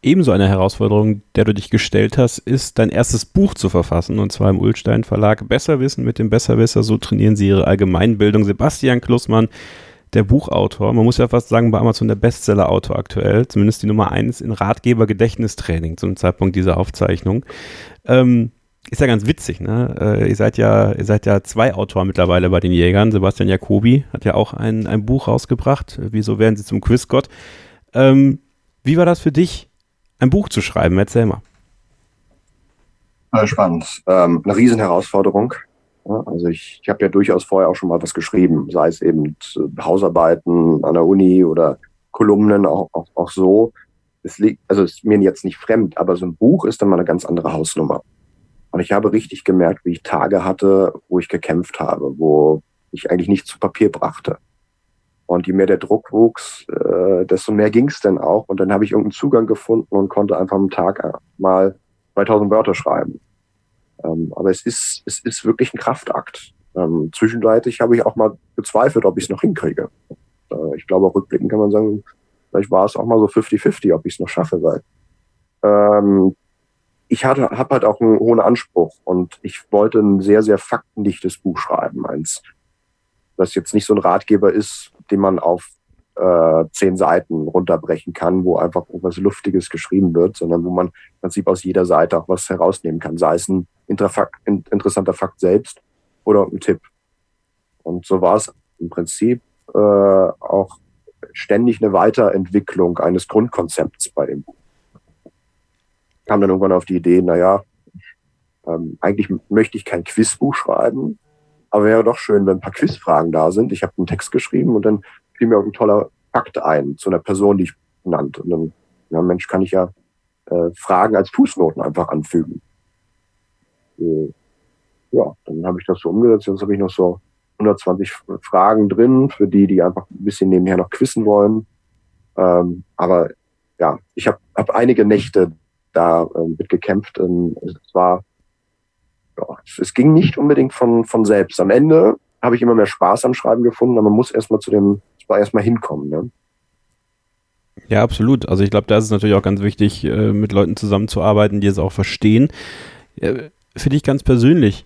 Ebenso eine Herausforderung, der du dich gestellt hast, ist dein erstes Buch zu verfassen und zwar im Ulstein Verlag Besserwissen mit dem Besserwisser. So trainieren sie ihre Allgemeinbildung. Sebastian Klussmann, der Buchautor, man muss ja fast sagen, bei Amazon der Bestseller-Autor aktuell, zumindest die Nummer eins in Ratgeber Gedächtnistraining zum Zeitpunkt dieser Aufzeichnung. Ähm, ist ja ganz witzig, ne? Äh, ihr seid ja, ihr seid ja zwei Autoren mittlerweile bei den Jägern. Sebastian Jacobi hat ja auch ein, ein Buch rausgebracht. Wieso werden sie zum Quizgott? Ähm, wie war das für dich, ein Buch zu schreiben? Erzähl mal.
Spannend. Ähm, eine Riesenherausforderung. Also ich, ich habe ja durchaus vorher auch schon mal was geschrieben, sei es eben Hausarbeiten an der Uni oder Kolumnen, auch, auch, auch so. Es liegt, also ist mir jetzt nicht fremd, aber so ein Buch ist dann mal eine ganz andere Hausnummer. Und ich habe richtig gemerkt, wie ich Tage hatte, wo ich gekämpft habe, wo ich eigentlich nichts zu Papier brachte. Und je mehr der Druck wuchs, äh, desto mehr ging es dann auch. Und dann habe ich irgendeinen Zugang gefunden und konnte einfach am Tag mal 2000 Wörter schreiben. Ähm, aber es ist, es ist wirklich ein Kraftakt. Ähm, zwischenzeitlich habe ich auch mal bezweifelt, ob ich es noch hinkriege. Äh, ich glaube, rückblickend kann man sagen, vielleicht war es auch mal so 50-50, ob ich es noch schaffe. Weil, ähm, ich habe halt auch einen hohen Anspruch und ich wollte ein sehr, sehr faktendichtes Buch schreiben. Eins, das jetzt nicht so ein Ratgeber ist, den man auf äh, zehn Seiten runterbrechen kann, wo einfach irgendwas Luftiges geschrieben wird, sondern wo man im Prinzip aus jeder Seite auch was herausnehmen kann, sei es ein interessanter Fakt selbst oder ein Tipp. Und so war es im Prinzip äh, auch ständig eine Weiterentwicklung eines Grundkonzepts bei dem Buch. Kam dann irgendwann auf die Idee, naja, ähm, eigentlich möchte ich kein Quizbuch schreiben, aber wäre doch schön, wenn ein paar Quizfragen da sind. Ich habe einen Text geschrieben und dann fiel mir auch ein toller Fakt ein zu einer Person, die ich nannte. Und dann, ja, Mensch, kann ich ja äh, Fragen als Fußnoten einfach anfügen. Äh, ja, dann habe ich das so umgesetzt. Jetzt habe ich noch so 120 Fragen drin für die, die einfach ein bisschen nebenher noch quissen wollen. Ähm, aber ja, ich habe hab einige Nächte da äh, mit gekämpft. Ähm, es war ja, es ging nicht unbedingt von, von selbst. Am Ende habe ich immer mehr Spaß am Schreiben gefunden, aber man muss erstmal zu dem, erstmal hinkommen. Ne?
Ja, absolut. Also ich glaube, da ist es natürlich auch ganz wichtig, äh, mit Leuten zusammenzuarbeiten, die es auch verstehen. Für dich ganz persönlich,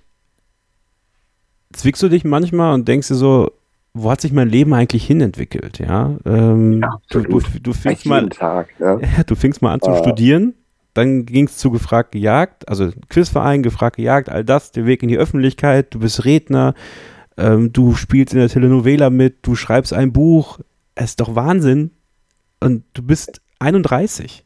zwickst du dich manchmal und denkst dir so, wo hat sich mein Leben eigentlich hinentwickelt? Ja, ähm, ja du, du, du, fingst mal, Tag, ja. [LAUGHS] du fingst mal an zu uh. studieren dann ging es zu gefragt gejagt, also Quizverein, gefragt gejagt, all das, der Weg in die Öffentlichkeit, du bist Redner, ähm, du spielst in der Telenovela mit, du schreibst ein Buch. Es ist doch Wahnsinn. Und du bist 31.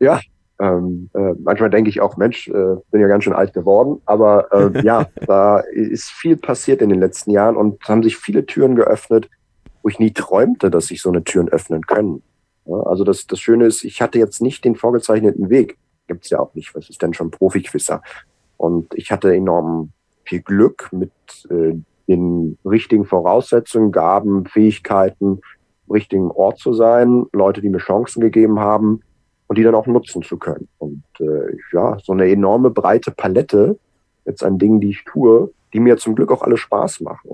Ja, ähm, äh, manchmal denke ich auch, Mensch, äh, bin ja ganz schön alt geworden. Aber äh, [LAUGHS] ja, da ist viel passiert in den letzten Jahren und haben sich viele Türen geöffnet, wo ich nie träumte, dass sich so eine Türen öffnen können. Also das, das Schöne ist, ich hatte jetzt nicht den vorgezeichneten Weg. Gibt's ja auch nicht. Was ist denn schon Profi-Quizzer? Und ich hatte enorm viel Glück mit äh, den richtigen Voraussetzungen, Gaben, Fähigkeiten, richtigen Ort zu sein, Leute, die mir Chancen gegeben haben und die dann auch nutzen zu können. Und äh, ja, so eine enorme breite Palette jetzt an Dingen, die ich tue, die mir zum Glück auch alle Spaß machen.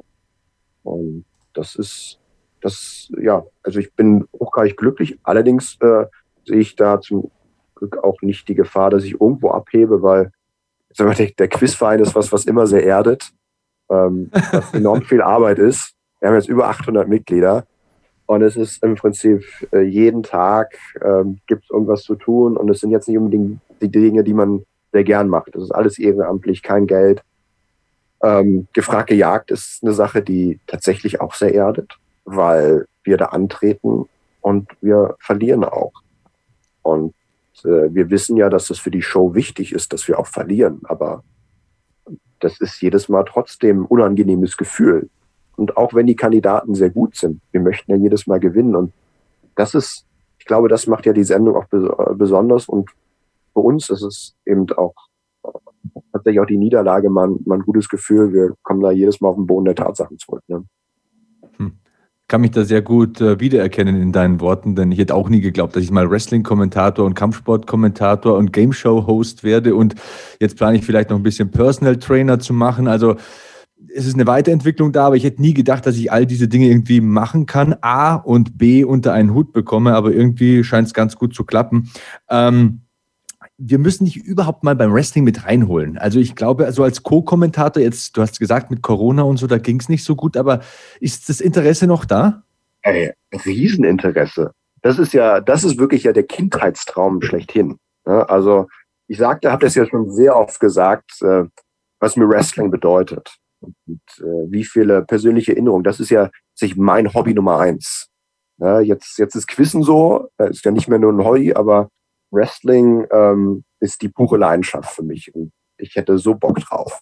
Und das ist, das, ja, also ich bin hochgradig glücklich. Allerdings äh, sehe ich da zum Glück auch nicht die Gefahr, dass ich irgendwo abhebe, weil der, der Quizverein ist was, was immer sehr erdet, ähm, was [LAUGHS] enorm viel Arbeit ist. Wir haben jetzt über 800 Mitglieder und es ist im Prinzip äh, jeden Tag ähm, gibt es irgendwas zu tun und es sind jetzt nicht unbedingt die Dinge, die man sehr gern macht. Das ist alles ehrenamtlich, kein Geld. Ähm, gefragte Jagd ist eine Sache, die tatsächlich auch sehr erdet, weil wir da antreten und wir verlieren auch. Und äh, wir wissen ja, dass es für die Show wichtig ist, dass wir auch verlieren, aber das ist jedes Mal trotzdem ein unangenehmes Gefühl. Und auch wenn die Kandidaten sehr gut sind, wir möchten ja jedes Mal gewinnen. Und das ist, ich glaube, das macht ja die Sendung auch besonders. Und für uns ist es eben auch tatsächlich auch die Niederlage mal, mal ein gutes Gefühl. Wir kommen da jedes Mal auf den Boden der Tatsachen zurück. Ne?
Kann mich da sehr gut äh, wiedererkennen in deinen Worten, denn ich hätte auch nie geglaubt, dass ich mal Wrestling-Kommentator und Kampfsport-Kommentator und Game Show-Host werde. Und jetzt plane ich vielleicht noch ein bisschen Personal Trainer zu machen. Also es ist eine Weiterentwicklung da, aber ich hätte nie gedacht, dass ich all diese Dinge irgendwie machen kann, A und B unter einen Hut bekomme, aber irgendwie scheint es ganz gut zu klappen. Ähm, wir müssen dich überhaupt mal beim Wrestling mit reinholen. Also ich glaube, also als Co-Kommentator, jetzt, du hast gesagt, mit Corona und so, da ging es nicht so gut, aber ist das Interesse noch da?
Ey, Rieseninteresse. Das ist ja, das ist wirklich ja der Kindheitstraum schlechthin. Also ich sagte, habe das ja schon sehr oft gesagt, äh, was mir Wrestling bedeutet und, äh, wie viele persönliche Erinnerungen. Das ist ja sich mein Hobby Nummer eins. jetzt, jetzt ist Quizzen so, äh, ist ja nicht mehr nur ein Hobby, aber Wrestling ähm, ist die pure Leidenschaft für mich und ich hätte so Bock drauf.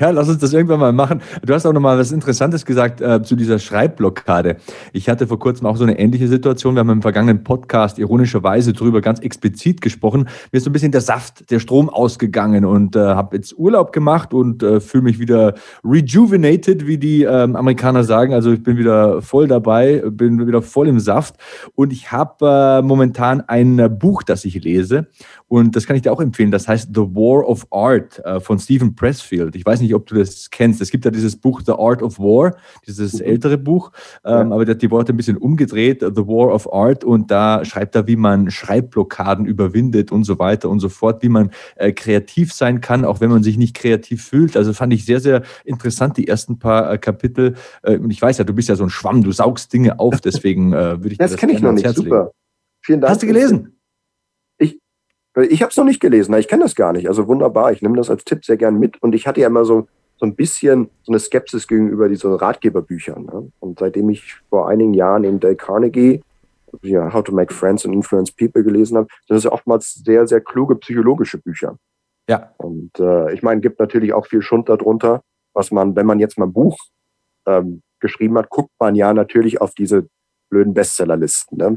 Ja, lass uns das irgendwann mal machen. Du hast auch noch mal was Interessantes gesagt äh, zu dieser Schreibblockade. Ich hatte vor kurzem auch so eine ähnliche Situation. Wir haben im vergangenen Podcast ironischerweise darüber ganz explizit gesprochen. Mir ist so ein bisschen der Saft, der Strom ausgegangen und äh, habe jetzt Urlaub gemacht und äh, fühle mich wieder rejuvenated, wie die ähm, Amerikaner sagen. Also ich bin wieder voll dabei, bin wieder voll im Saft und ich habe äh, momentan ein Buch, das ich lese und das kann ich dir auch empfehlen. Das heißt The War of Art äh, von Stephen Pressfield. Ich weiß nicht, ob du das kennst. Es gibt ja dieses Buch The Art of War, dieses mhm. ältere Buch, ähm, ja. aber der hat die Worte ein bisschen umgedreht, The War of Art. Und da schreibt er, wie man Schreibblockaden überwindet und so weiter und so fort, wie man äh, kreativ sein kann, auch wenn man sich nicht kreativ fühlt. Also fand ich sehr, sehr interessant, die ersten paar äh, Kapitel. Äh, und ich weiß ja, du bist ja so ein Schwamm, du saugst Dinge auf, deswegen äh, würde ich
das, das kenne ich noch nicht. Super.
Vielen Dank. Hast du gelesen?
Ich habe es noch nicht gelesen, ich kenne das gar nicht. Also wunderbar, ich nehme das als Tipp sehr gern mit. Und ich hatte ja immer so, so ein bisschen so eine Skepsis gegenüber diesen Ratgeberbüchern. Ne? Und seitdem ich vor einigen Jahren in Dale Carnegie ja, How to Make Friends and Influence People gelesen habe, sind das ja oftmals sehr, sehr kluge psychologische Bücher. Ja. Und äh, ich meine, gibt natürlich auch viel Schund darunter, was man, wenn man jetzt mal ein Buch ähm, geschrieben hat, guckt man ja natürlich auf diese blöden Bestsellerlisten. Ne?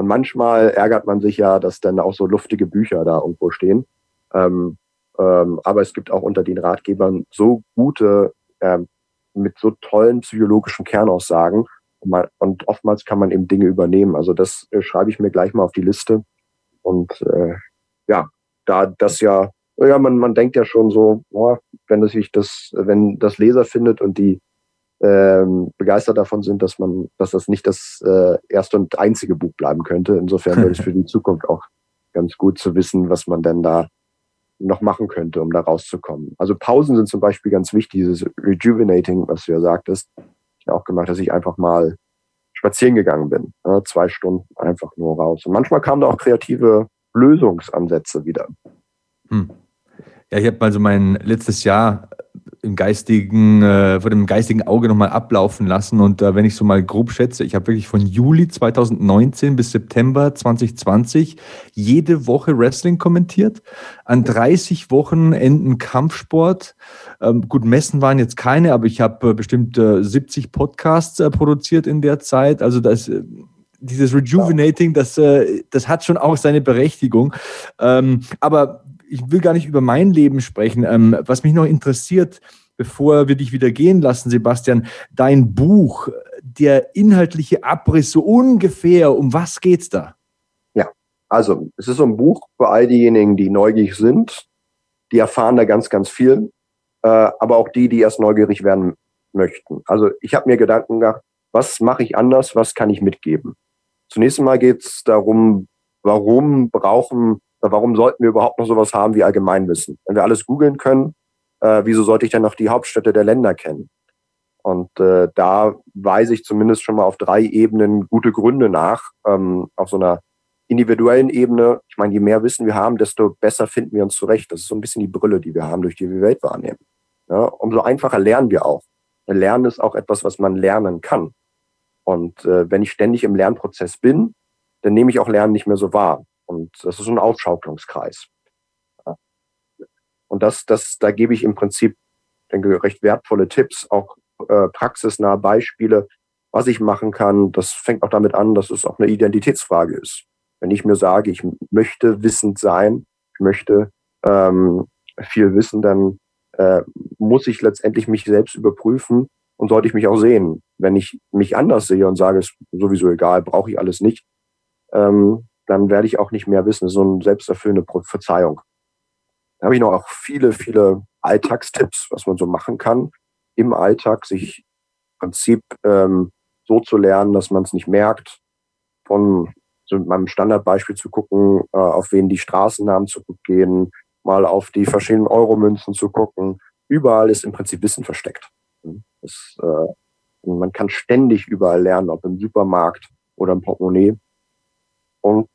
Und manchmal ärgert man sich ja, dass dann auch so luftige Bücher da irgendwo stehen. Ähm, ähm, aber es gibt auch unter den Ratgebern so gute, ähm, mit so tollen psychologischen Kernaussagen. Und, man, und, oftmals kann man eben Dinge übernehmen. Also das äh, schreibe ich mir gleich mal auf die Liste. Und äh, ja, da das ja, ja, man, man denkt ja schon so, oh, wenn das sich das, wenn das Leser findet und die ähm, begeistert davon sind, dass man, dass das nicht das äh, erste und einzige Buch bleiben könnte. Insofern wäre es für die [LAUGHS] Zukunft auch ganz gut zu wissen, was man denn da noch machen könnte, um da rauszukommen. Also Pausen sind zum Beispiel ganz wichtig, dieses Rejuvenating, was du ja sagtest. Ich auch gemacht, dass ich einfach mal spazieren gegangen bin. Ne? Zwei Stunden einfach nur raus. Und manchmal kamen da auch kreative Lösungsansätze wieder.
Hm. Ja, ich habe mal so mein letztes Jahr im geistigen, äh, vor dem geistigen Auge nochmal ablaufen lassen. Und äh, wenn ich so mal grob schätze, ich habe wirklich von Juli 2019 bis September 2020 jede Woche Wrestling kommentiert, an 30 Wochenenden Kampfsport. Ähm, gut, Messen waren jetzt keine, aber ich habe äh, bestimmt äh, 70 Podcasts äh, produziert in der Zeit. Also das äh, dieses Rejuvenating, das, äh, das hat schon auch seine Berechtigung. Ähm, aber ich will gar nicht über mein Leben sprechen. Ähm, was mich noch interessiert, bevor wir dich wieder gehen lassen, Sebastian, dein Buch, der inhaltliche Abriss so ungefähr? Um was geht's da?
Ja, also es ist so ein Buch für all diejenigen, die neugierig sind. Die erfahren da ganz, ganz viel. Äh, aber auch die, die erst neugierig werden möchten. Also ich habe mir Gedanken gemacht, was mache ich anders, was kann ich mitgeben? Zunächst einmal geht es darum, warum brauchen, warum sollten wir überhaupt noch sowas haben wie Allgemeinwissen? Wenn wir alles googeln können, äh, wieso sollte ich dann noch die Hauptstädte der Länder kennen? Und äh, da weise ich zumindest schon mal auf drei Ebenen gute Gründe nach. Ähm, auf so einer individuellen Ebene, ich meine, je mehr Wissen wir haben, desto besser finden wir uns zurecht. Das ist so ein bisschen die Brille, die wir haben, durch die wir Welt wahrnehmen. Ja, umso einfacher lernen wir auch. Lernen ist auch etwas, was man lernen kann. Und äh, wenn ich ständig im Lernprozess bin, dann nehme ich auch Lernen nicht mehr so wahr. Und das ist so ein Ausschaukelungskreis. Und das, das, da gebe ich im Prinzip, denke recht wertvolle Tipps, auch äh, praxisnahe Beispiele, was ich machen kann. Das fängt auch damit an, dass es auch eine Identitätsfrage ist. Wenn ich mir sage, ich möchte wissend sein, ich möchte ähm, viel wissen, dann äh, muss ich letztendlich mich selbst überprüfen und sollte ich mich auch sehen. Wenn ich mich anders sehe und sage, es ist sowieso egal, brauche ich alles nicht, ähm, dann werde ich auch nicht mehr wissen. So eine selbsterfüllende Verzeihung. Da habe ich noch auch viele, viele Alltagstipps, was man so machen kann im Alltag, sich im Prinzip ähm, so zu lernen, dass man es nicht merkt. Von so meinem Standardbeispiel zu gucken, äh, auf wen die Straßennamen zurückgehen, mal auf die verschiedenen Euromünzen zu gucken. Überall ist im Prinzip Wissen versteckt. Das, äh, man kann ständig überall lernen, ob im Supermarkt oder im Portemonnaie. Und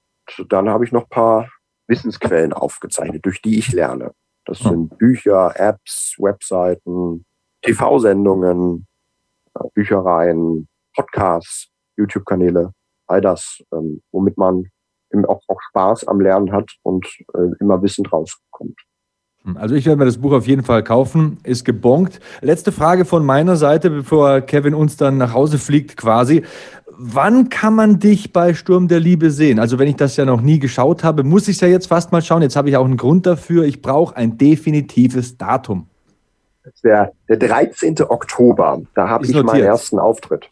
dann habe ich noch paar Wissensquellen aufgezeichnet, durch die ich lerne. Das sind Bücher, Apps, Webseiten, TV-Sendungen, äh, Büchereien, Podcasts, YouTube-Kanäle, all das, ähm, womit man auch, auch Spaß am Lernen hat und äh, immer wissend rauskommt.
Hm, also ich werde mir das Buch auf jeden Fall kaufen, ist gebongt. Letzte Frage von meiner Seite, bevor Kevin uns dann nach Hause fliegt quasi. Wann kann man dich bei Sturm der Liebe sehen? Also wenn ich das ja noch nie geschaut habe, muss ich es ja jetzt fast mal schauen. Jetzt habe ich auch einen Grund dafür. Ich brauche ein definitives Datum.
Der, der 13. Oktober, da habe ich notiert. meinen ersten Auftritt.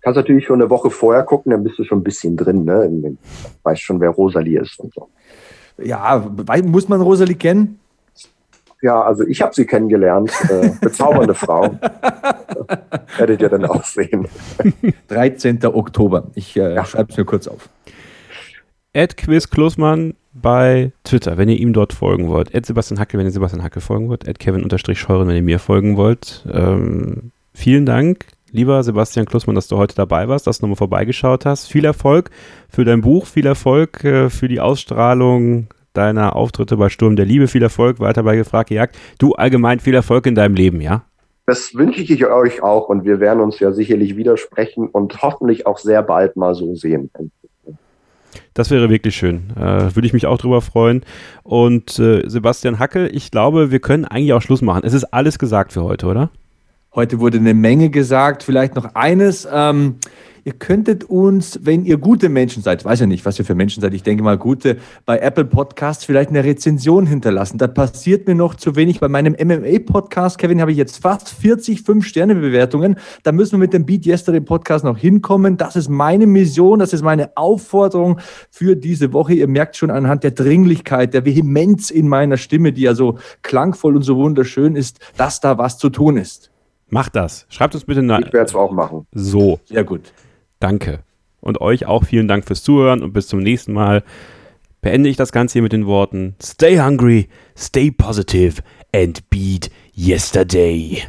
Kannst natürlich schon eine Woche vorher gucken, dann bist du schon ein bisschen drin, ne? Weißt schon, wer Rosalie ist und so.
Ja, muss man Rosalie kennen?
Ja, also ich habe sie kennengelernt. Äh, bezaubernde Frau. [LAUGHS] Werdet ihr dann auch sehen.
13. Oktober. Ich äh, ja. schreibe es mir kurz auf.
Ed Quiz Klusmann bei Twitter, wenn ihr ihm dort folgen wollt. Ed Sebastian Hacke, wenn ihr Sebastian Hacke folgen wollt. Ed Kevin-Scheuren, wenn ihr mir folgen wollt. Ähm, vielen Dank lieber Sebastian Klussmann, dass du heute dabei warst, dass du nochmal vorbeigeschaut hast. Viel Erfolg für dein Buch, viel Erfolg äh, für die Ausstrahlung deiner Auftritte bei Sturm der Liebe. Viel Erfolg weiter bei Gefragt gejagt. Du allgemein viel Erfolg in deinem Leben, ja?
Das wünsche ich euch auch und wir werden uns ja sicherlich widersprechen und hoffentlich auch sehr bald mal so sehen.
Das wäre wirklich schön. Äh, Würde ich mich auch drüber freuen. Und äh, Sebastian Hackel, ich glaube, wir können eigentlich auch Schluss machen. Es ist alles gesagt für heute, oder?
Heute wurde eine Menge gesagt. Vielleicht noch eines. Ähm, ihr könntet uns, wenn ihr gute Menschen seid, weiß ja nicht, was ihr für Menschen seid, ich denke mal gute, bei Apple Podcasts vielleicht eine Rezension hinterlassen. Da passiert mir noch zu wenig. Bei meinem MMA-Podcast, Kevin, habe ich jetzt fast 40 5-Sterne-Bewertungen. Da müssen wir mit dem Beat Yesterday Podcast noch hinkommen. Das ist meine Mission, das ist meine Aufforderung für diese Woche. Ihr merkt schon anhand der Dringlichkeit, der Vehemenz in meiner Stimme, die ja so klangvoll und so wunderschön ist, dass da was zu tun ist.
Macht das. Schreibt uns bitte nach.
Ich werde es auch machen.
So.
Sehr gut.
Danke. Und euch auch vielen Dank fürs Zuhören und bis zum nächsten Mal. Beende ich das Ganze hier mit den Worten: Stay hungry, stay positive and beat yesterday.